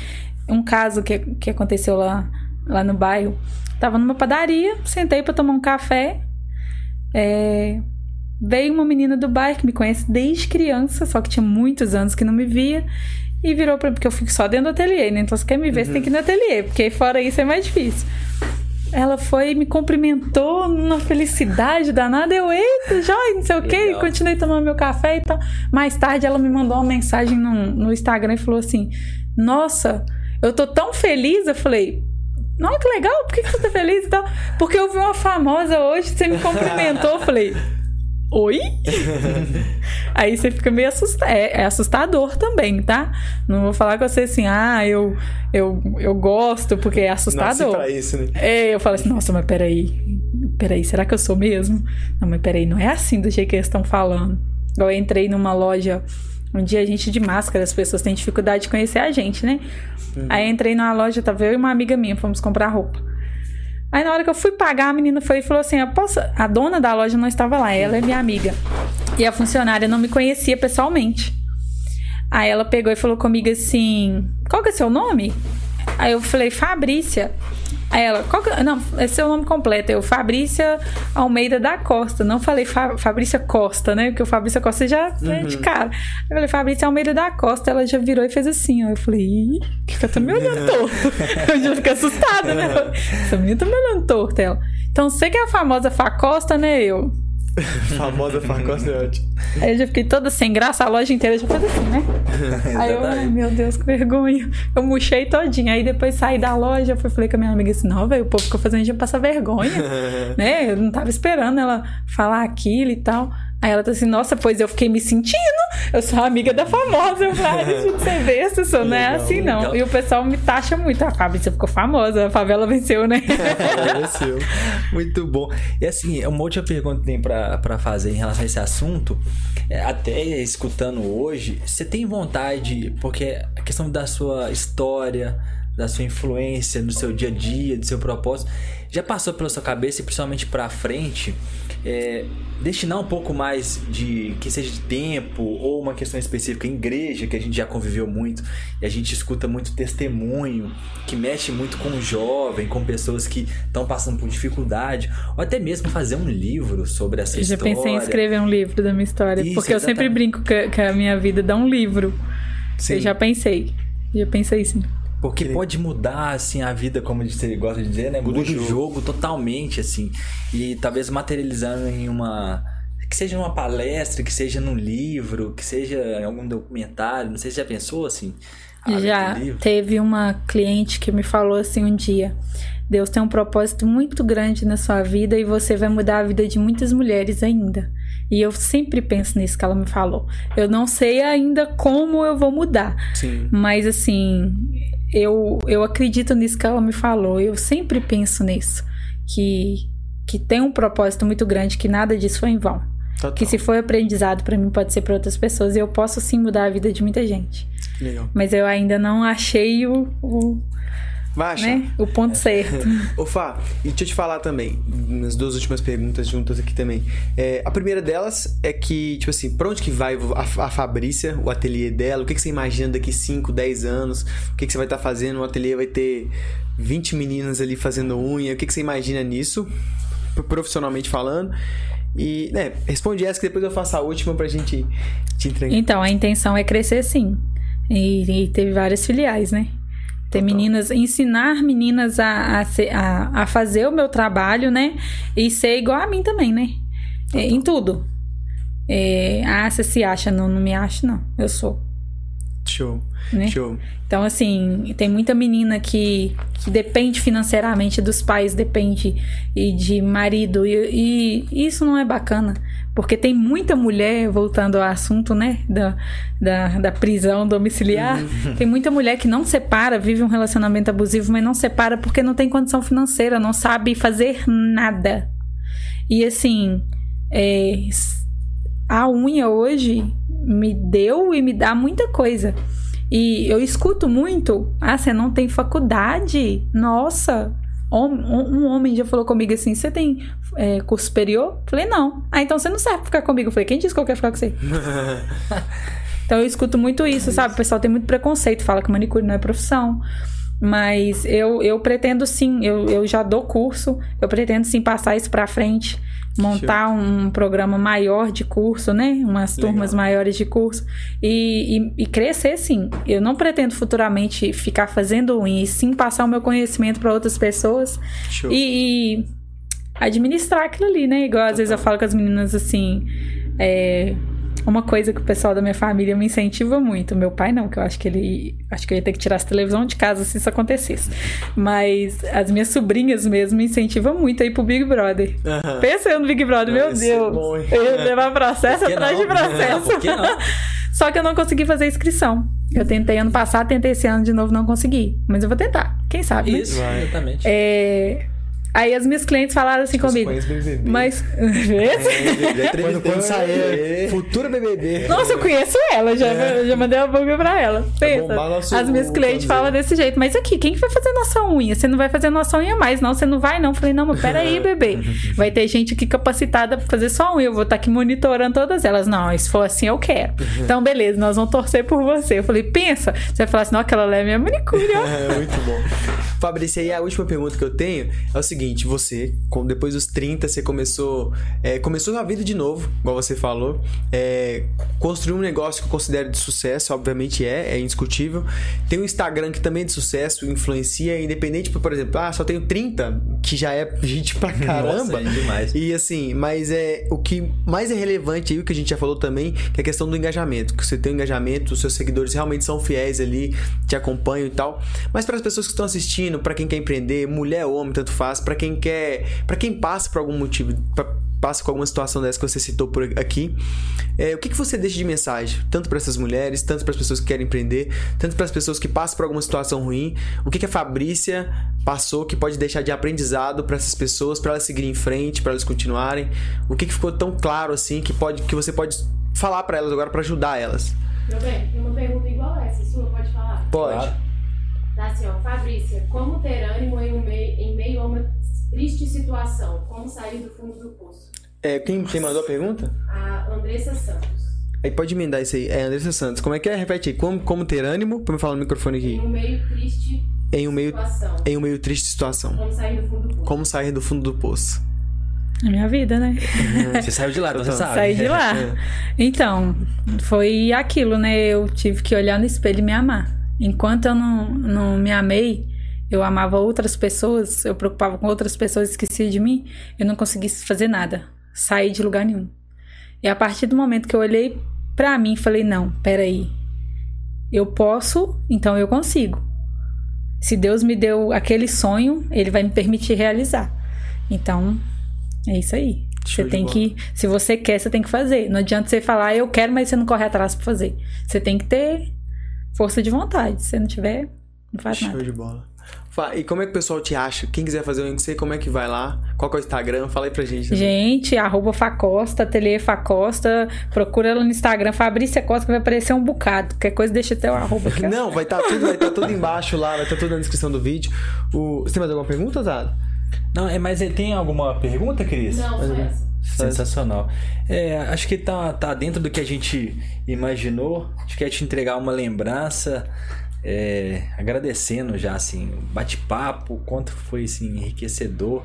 Um caso que, que aconteceu lá, lá no bairro. Tava numa padaria, sentei pra tomar um café. É, veio uma menina do bairro que me conhece desde criança, só que tinha muitos anos que não me via. E virou pra porque eu fico só dentro do ateliê, né? Então, se quer me ver, você tem que ir no ateliê, porque fora isso é mais difícil. Ela foi e me cumprimentou numa felicidade danada. Eu, eita, joia, não sei o quê. Continuei tomando meu café e tal. Mais tarde, ela me mandou uma mensagem no, no Instagram e falou assim: Nossa, eu tô tão feliz. Eu falei: Nossa, que legal, por que, você tá feliz e tal? Porque eu vi uma famosa hoje, você me cumprimentou. Eu falei: oi? Aí você fica meio assustado. É, é, assustador também, tá? Não vou falar com você assim, ah, eu, eu, eu gosto, porque é assustador. Pra isso, né? É, eu falo assim, nossa, mas peraí. Peraí, será que eu sou mesmo? Não, mas peraí, não é assim do jeito que eles estão falando. Eu entrei numa loja um dia a gente de máscara, as pessoas têm dificuldade de conhecer a gente, né? Uhum. Aí entrei numa loja, tava eu e uma amiga minha, fomos comprar roupa. Aí na hora que eu fui pagar, a menina foi e falou assim: posso... a dona da loja não estava lá, ela é minha amiga. E a funcionária não me conhecia pessoalmente. Aí ela pegou e falou comigo assim: qual que é seu nome? Aí eu falei, Fabrícia. Aí ela, qual que, não, esse é o nome completo. Eu, Fabrícia Almeida da Costa. Não falei Fa, Fabrícia Costa, né? Porque o Fabrícia Costa já uhum. é de cara. Eu falei, Fabrícia Almeida da Costa. Ela já virou e fez assim, ó. Eu falei, ih, que tá me olhando torto. eu já fiquei assustada, né? Essa menina tá me olhando torto, ela. Então, você que é a famosa Facosta, né? Eu. Famosa farcosteante. Aí eu já fiquei toda sem graça, a loja inteira já fez assim, né? Aí eu, ai meu Deus, que vergonha. Eu murchei todinha. Aí depois saí da loja, fui, falei com a minha amiga assim: não, velho, o povo ficou fazendo a gente passar vergonha. né? Eu não tava esperando ela falar aquilo e tal. Aí ela tá assim, nossa, pois eu fiquei me sentindo. Eu sou amiga da famosa. Eu falei, ah, você vê, isso não é assim, não. Legal. E o pessoal me taxa muito. A Fábio, você ficou famosa, a favela venceu, né? venceu. Muito bom. E assim, uma última pergunta que tem pra, pra fazer em relação a esse assunto. É, até escutando hoje, você tem vontade, porque a questão da sua história, da sua influência no seu dia a dia, do seu propósito, já passou pela sua cabeça e principalmente para frente, é, destinar um pouco mais de que seja de tempo ou uma questão específica em igreja que a gente já conviveu muito e a gente escuta muito testemunho que mexe muito com o jovem, com pessoas que estão passando por dificuldade, ou até mesmo fazer um livro sobre essa eu história. Eu já pensei em escrever um livro da minha história, Isso, porque exatamente. eu sempre brinco que, que a minha vida dá um livro. Sim. Eu já pensei, já pensei sim. Porque pode mudar, assim, a vida, como você gosta de dizer, né? Muda, Muda o jogo. jogo totalmente, assim. E talvez materializando em uma que seja numa palestra, que seja num livro, que seja em algum documentário, não sei se já pensou assim. Já teve uma cliente que me falou assim um dia: Deus tem um propósito muito grande na sua vida e você vai mudar a vida de muitas mulheres ainda. E eu sempre penso nisso que ela me falou. Eu não sei ainda como eu vou mudar. Sim. Mas assim, eu, eu acredito nisso que ela me falou. Eu sempre penso nisso. Que, que tem um propósito muito grande, que nada disso foi em vão. Total. Que se foi aprendizado para mim, pode ser para outras pessoas. E eu posso sim mudar a vida de muita gente. Legal. Mas eu ainda não achei o, o Achar. Né? O ponto certo. Ô Fá, e deixa eu te falar também, nas duas últimas perguntas juntas aqui também. É, a primeira delas é que, tipo assim, pra onde que vai a, a Fabrícia, o ateliê dela? O que, que você imagina daqui 5, 10 anos? O que, que você vai estar tá fazendo? O ateliê vai ter 20 meninas ali fazendo unha. O que, que você imagina nisso, profissionalmente falando? E, né, responde essa que depois eu faço a última pra gente te entregar. Então, a intenção é crescer sim. E, e teve várias filiais, né? Ter meninas, ensinar meninas a, a, a, fazer o meu trabalho, né? E ser igual a mim também, né? É, em tudo. É, ah, você se acha? Não, não me acha, não. Eu sou. Show. Né? Show. Então, assim, tem muita menina que, que depende financeiramente dos pais, depende e de marido, e, e isso não é bacana. Porque tem muita mulher, voltando ao assunto, né, da, da, da prisão domiciliar, uhum. tem muita mulher que não separa, vive um relacionamento abusivo, mas não separa porque não tem condição financeira, não sabe fazer nada. E assim, é, a unha hoje me deu e me dá muita coisa. E eu escuto muito: ah, você não tem faculdade? Nossa, um homem já falou comigo assim: você tem é, curso superior? Falei, não. Ah, então você não serve pra ficar comigo. Falei, quem disse que eu quero ficar com você? então eu escuto muito isso, sabe? O pessoal tem muito preconceito, fala que manicure não é profissão. Mas eu, eu pretendo sim, eu, eu já dou curso, eu pretendo sim passar isso pra frente montar um programa maior de curso, né? Umas Legal. turmas maiores de curso e, e, e, crescer, sim. Eu não pretendo futuramente ficar fazendo unha, e sim passar o meu conhecimento para outras pessoas e, e, administrar aquilo ali, né? Igual às vezes eu falo com as meninas assim. É, uma coisa que o pessoal da minha família me incentiva muito. Meu pai não, que eu acho que ele. Acho que eu ia ter que tirar essa televisão de casa se isso acontecesse. Mas as minhas sobrinhas mesmo me incentivam muito a ir pro Big Brother. Aham. Pensa eu no Big Brother, meu Vai ser Deus. bom, hein? eu ia levar processo Por que atrás não? de processo. Por que não? Só que eu não consegui fazer inscrição. Eu tentei ano passado, tentei esse ano de novo, não consegui. Mas eu vou tentar. Quem sabe, né? Isso, exatamente. É, Aí as minhas clientes falaram assim comigo. Conhece BBB. Mas. quando, quando sair futura BBB. Nossa, eu conheço ela, já, já mandei uma bomba pra ela. Pensa. bombar nosso- As minhas clientes falam desse jeito. Mas aqui, quem que vai fazer nossa unha? Você não vai fazer nossa unha mais, não. Você não vai, não. Eu Falei, não, mas peraí, bebê. Vai ter gente aqui capacitada pra fazer só unha. Eu vou estar aqui monitorando todas elas. Não, se for assim, eu quero. Então, beleza, nós vamos torcer por você. Eu falei, pensa. Você vai falar assim, não, aquela lá é minha manicure, ó. É, muito bom. Fabrício, aí a última pergunta que eu tenho é o seguinte: você, com- depois dos 30, você começou. é, começou a vida de novo, igual você falou. É, construiu um negócio que eu considero de sucesso, obviamente é, é indiscutível. Tem um Instagram que também é de sucesso, influencia, independente, por exemplo, ah, só tenho 30, que já é gente pra caramba. Nossa, é demais. E assim, mas é o que mais é relevante aí, o que a gente já falou também, que é a questão do engajamento. Que você tem um engajamento, os seus seguidores realmente são fiéis ali, te acompanham e tal. Mas para as pessoas que estão assistindo, para quem quer empreender, mulher ou homem, tanto faz, para quem quer, para quem passa por algum motivo, pra- passa com alguma situação dessa que você citou por aqui, é, o que, que você deixa de mensagem? Tanto para essas mulheres, tanto para as pessoas que querem empreender, tanto para as pessoas que passam por alguma situação ruim. O que, que a Fabrícia passou que pode deixar de aprendizado para essas pessoas, para elas seguirem em frente, para elas continuarem? O que, que ficou tão claro assim que, pode, que você pode falar para elas agora para ajudar elas? Meu bem, tem uma pergunta igual essa, sua, pode falar? Pode. Claro. Tá assim, ó, Fabrícia, como ter ânimo em, um meio, em meio a uma triste situação? Como sair do fundo do poço? É, quem, quem mandou a pergunta? A Andressa Santos. Aí pode emendar isso aí. É Andressa Santos. Como é que é? Repete aí. Como, como ter ânimo? Pra me falar no microfone Em aqui. um meio triste Em um meio, situação. em um meio triste situação. Como sair do fundo do poço? Como sair do fundo do poço? É minha vida, né? Você saiu de lá, então você sabe. Saí de lá. Então, foi aquilo, né? Eu tive que olhar no espelho e me amar. Enquanto eu não, não me amei, eu amava outras pessoas, eu preocupava com outras pessoas, esquecia de mim, eu não conseguia fazer nada, sair de lugar nenhum. E a partir do momento que eu olhei pra mim, falei: não, peraí, eu posso, então eu consigo. Se Deus me deu aquele sonho, Ele vai me permitir realizar. Então, é isso aí. Show Você tem bola. que, se você quer, você tem que fazer. Não adianta você falar, eu quero, mas você não corre atrás pra fazer. Você tem que ter força de vontade. Se você não tiver, não faz Show nada. de bola. E como é que o pessoal te acha? Quem quiser fazer o NC, como é que vai lá? Qual é o Instagram? Fala aí pra gente. também. Gente, arroba Facosta, Ateliê Facosta, procura ela no Instagram, Fabrícia Costa, que vai aparecer um bocado. Qualquer coisa, deixa até o arroba aqui. Não, vai estar tudo, vai tá tudo embaixo lá, vai estar tudo na descrição do vídeo. O... Você tem mais alguma pergunta, Zado? Não, é, mas tem alguma pergunta, Cris? Não, só essa. Sensacional. É, acho que tá, tá dentro do que a gente imaginou. Acho que é te entregar uma lembrança. é, agradecendo já, assim, o bate-papo, o quanto foi, assim, enriquecedor.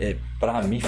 É, pra mim,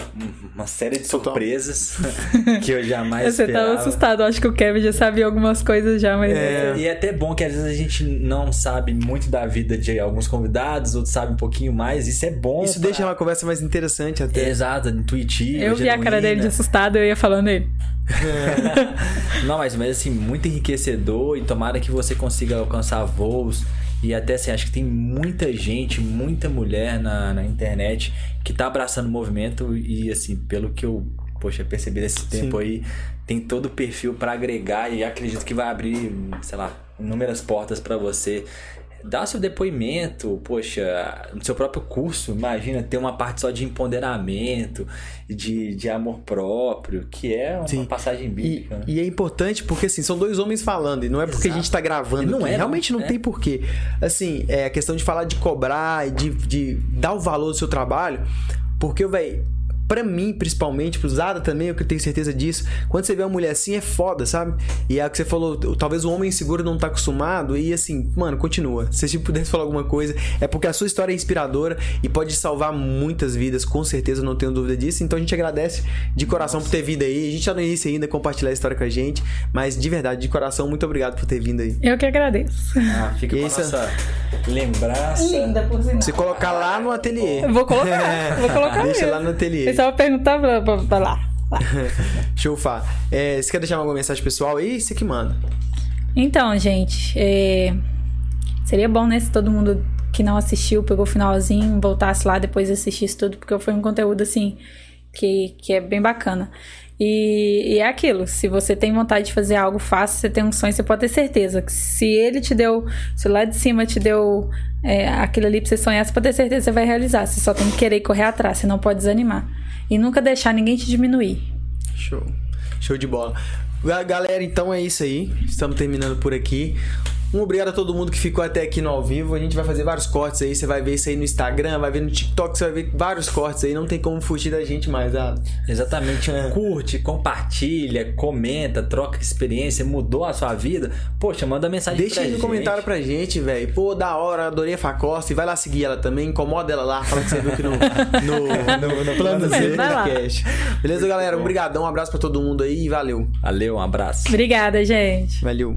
uma série de Total. surpresas que eu jamais Você tava esperava. assustado, acho que o Kevin já sabia algumas coisas já, mas. É. E é até bom que às vezes a gente não sabe muito da vida de alguns convidados, outros sabem um pouquinho mais. Isso é bom. Isso pra- deixa uma conversa mais interessante até. Exato, intuitiva. Eu vi a cara dele de genuína. assustado, eu ia falando ele. Não, mas, mas assim, muito enriquecedor e tomara que você consiga alcançar voos. E até assim, acho que tem muita gente, muita mulher na, na internet que tá abraçando o movimento e assim, pelo que eu, poxa, percebi nesse tempo aí, tem todo o perfil para agregar e acredito que vai abrir, sei lá, inúmeras portas para você. Dá seu depoimento, poxa, no seu próprio curso, imagina ter uma parte só de empoderamento, de, de amor próprio, que é uma Sim. passagem E, bíblica. né? e é importante porque, assim, são dois homens falando, e não é porque Exato. a gente tá gravando. Não aqui, é, Realmente não não é. tem porquê. Assim, é a questão de falar de cobrar e de, de dar o valor do seu trabalho, porque, velho. Pra mim, principalmente, pro Zada também, eu que tenho certeza disso. Quando você vê uma mulher assim, é foda, sabe? E é o que você falou, talvez o homem inseguro não tá acostumado. E assim, mano, continua. Se você pudesse falar alguma coisa, é porque a sua história é inspiradora e pode salvar muitas vidas, com certeza, não tenho dúvida disso. Então a gente agradece de coração por ter vindo aí. A gente tá no início ainda, compartilhar a história com a gente. Mas de verdade, de coração, muito obrigado por ter vindo aí. Eu que agradeço. Ah, fica E com a isso- nossa lembrança. por sinal. Você colocar lá no ateliê. Eu Vou colocar, vou colocar Deixa mesmo. lá no ateliê. Só perguntar pra, pra, pra lá. Fá. É, você quer deixar alguma mensagem pessoal aí? Você que manda. Então, gente, é, seria bom, né, se todo mundo que não assistiu, pegou o finalzinho, voltasse lá depois e assistisse tudo, porque foi um conteúdo, assim, que, que é bem bacana. E, e é aquilo, se você tem vontade de fazer algo fácil, você tem um sonho, você pode ter certeza que se ele te deu, se lá de cima te deu é, aquilo ali pra você sonhar, você pode ter certeza que você vai realizar. Você só tem que querer correr atrás, você não pode desanimar. E nunca deixar ninguém te diminuir. Show. Show de bola. Ga- Galera, então é isso aí. Estamos terminando por aqui. Um obrigado a todo mundo que ficou até aqui no ao vivo. A gente vai fazer vários cortes aí. Você vai ver isso aí no Instagram, vai ver no TikTok, você vai ver vários cortes aí. Não tem como fugir da gente mais. Ah, Exatamente. Curte, compartilha, comenta, troca experiência, mudou a sua vida. Poxa, manda mensagem Deixa pra aí no gente. comentário pra gente, velho. Pô, da hora, adorei a Facosta. E vai lá seguir ela também. Incomoda ela lá. Fala que você viu que no, no, no, no plano Z podcast. Beleza, galera? Um brigadão, um abraço pra todo mundo aí e valeu. Valeu, um abraço. Obrigada, gente. Valeu.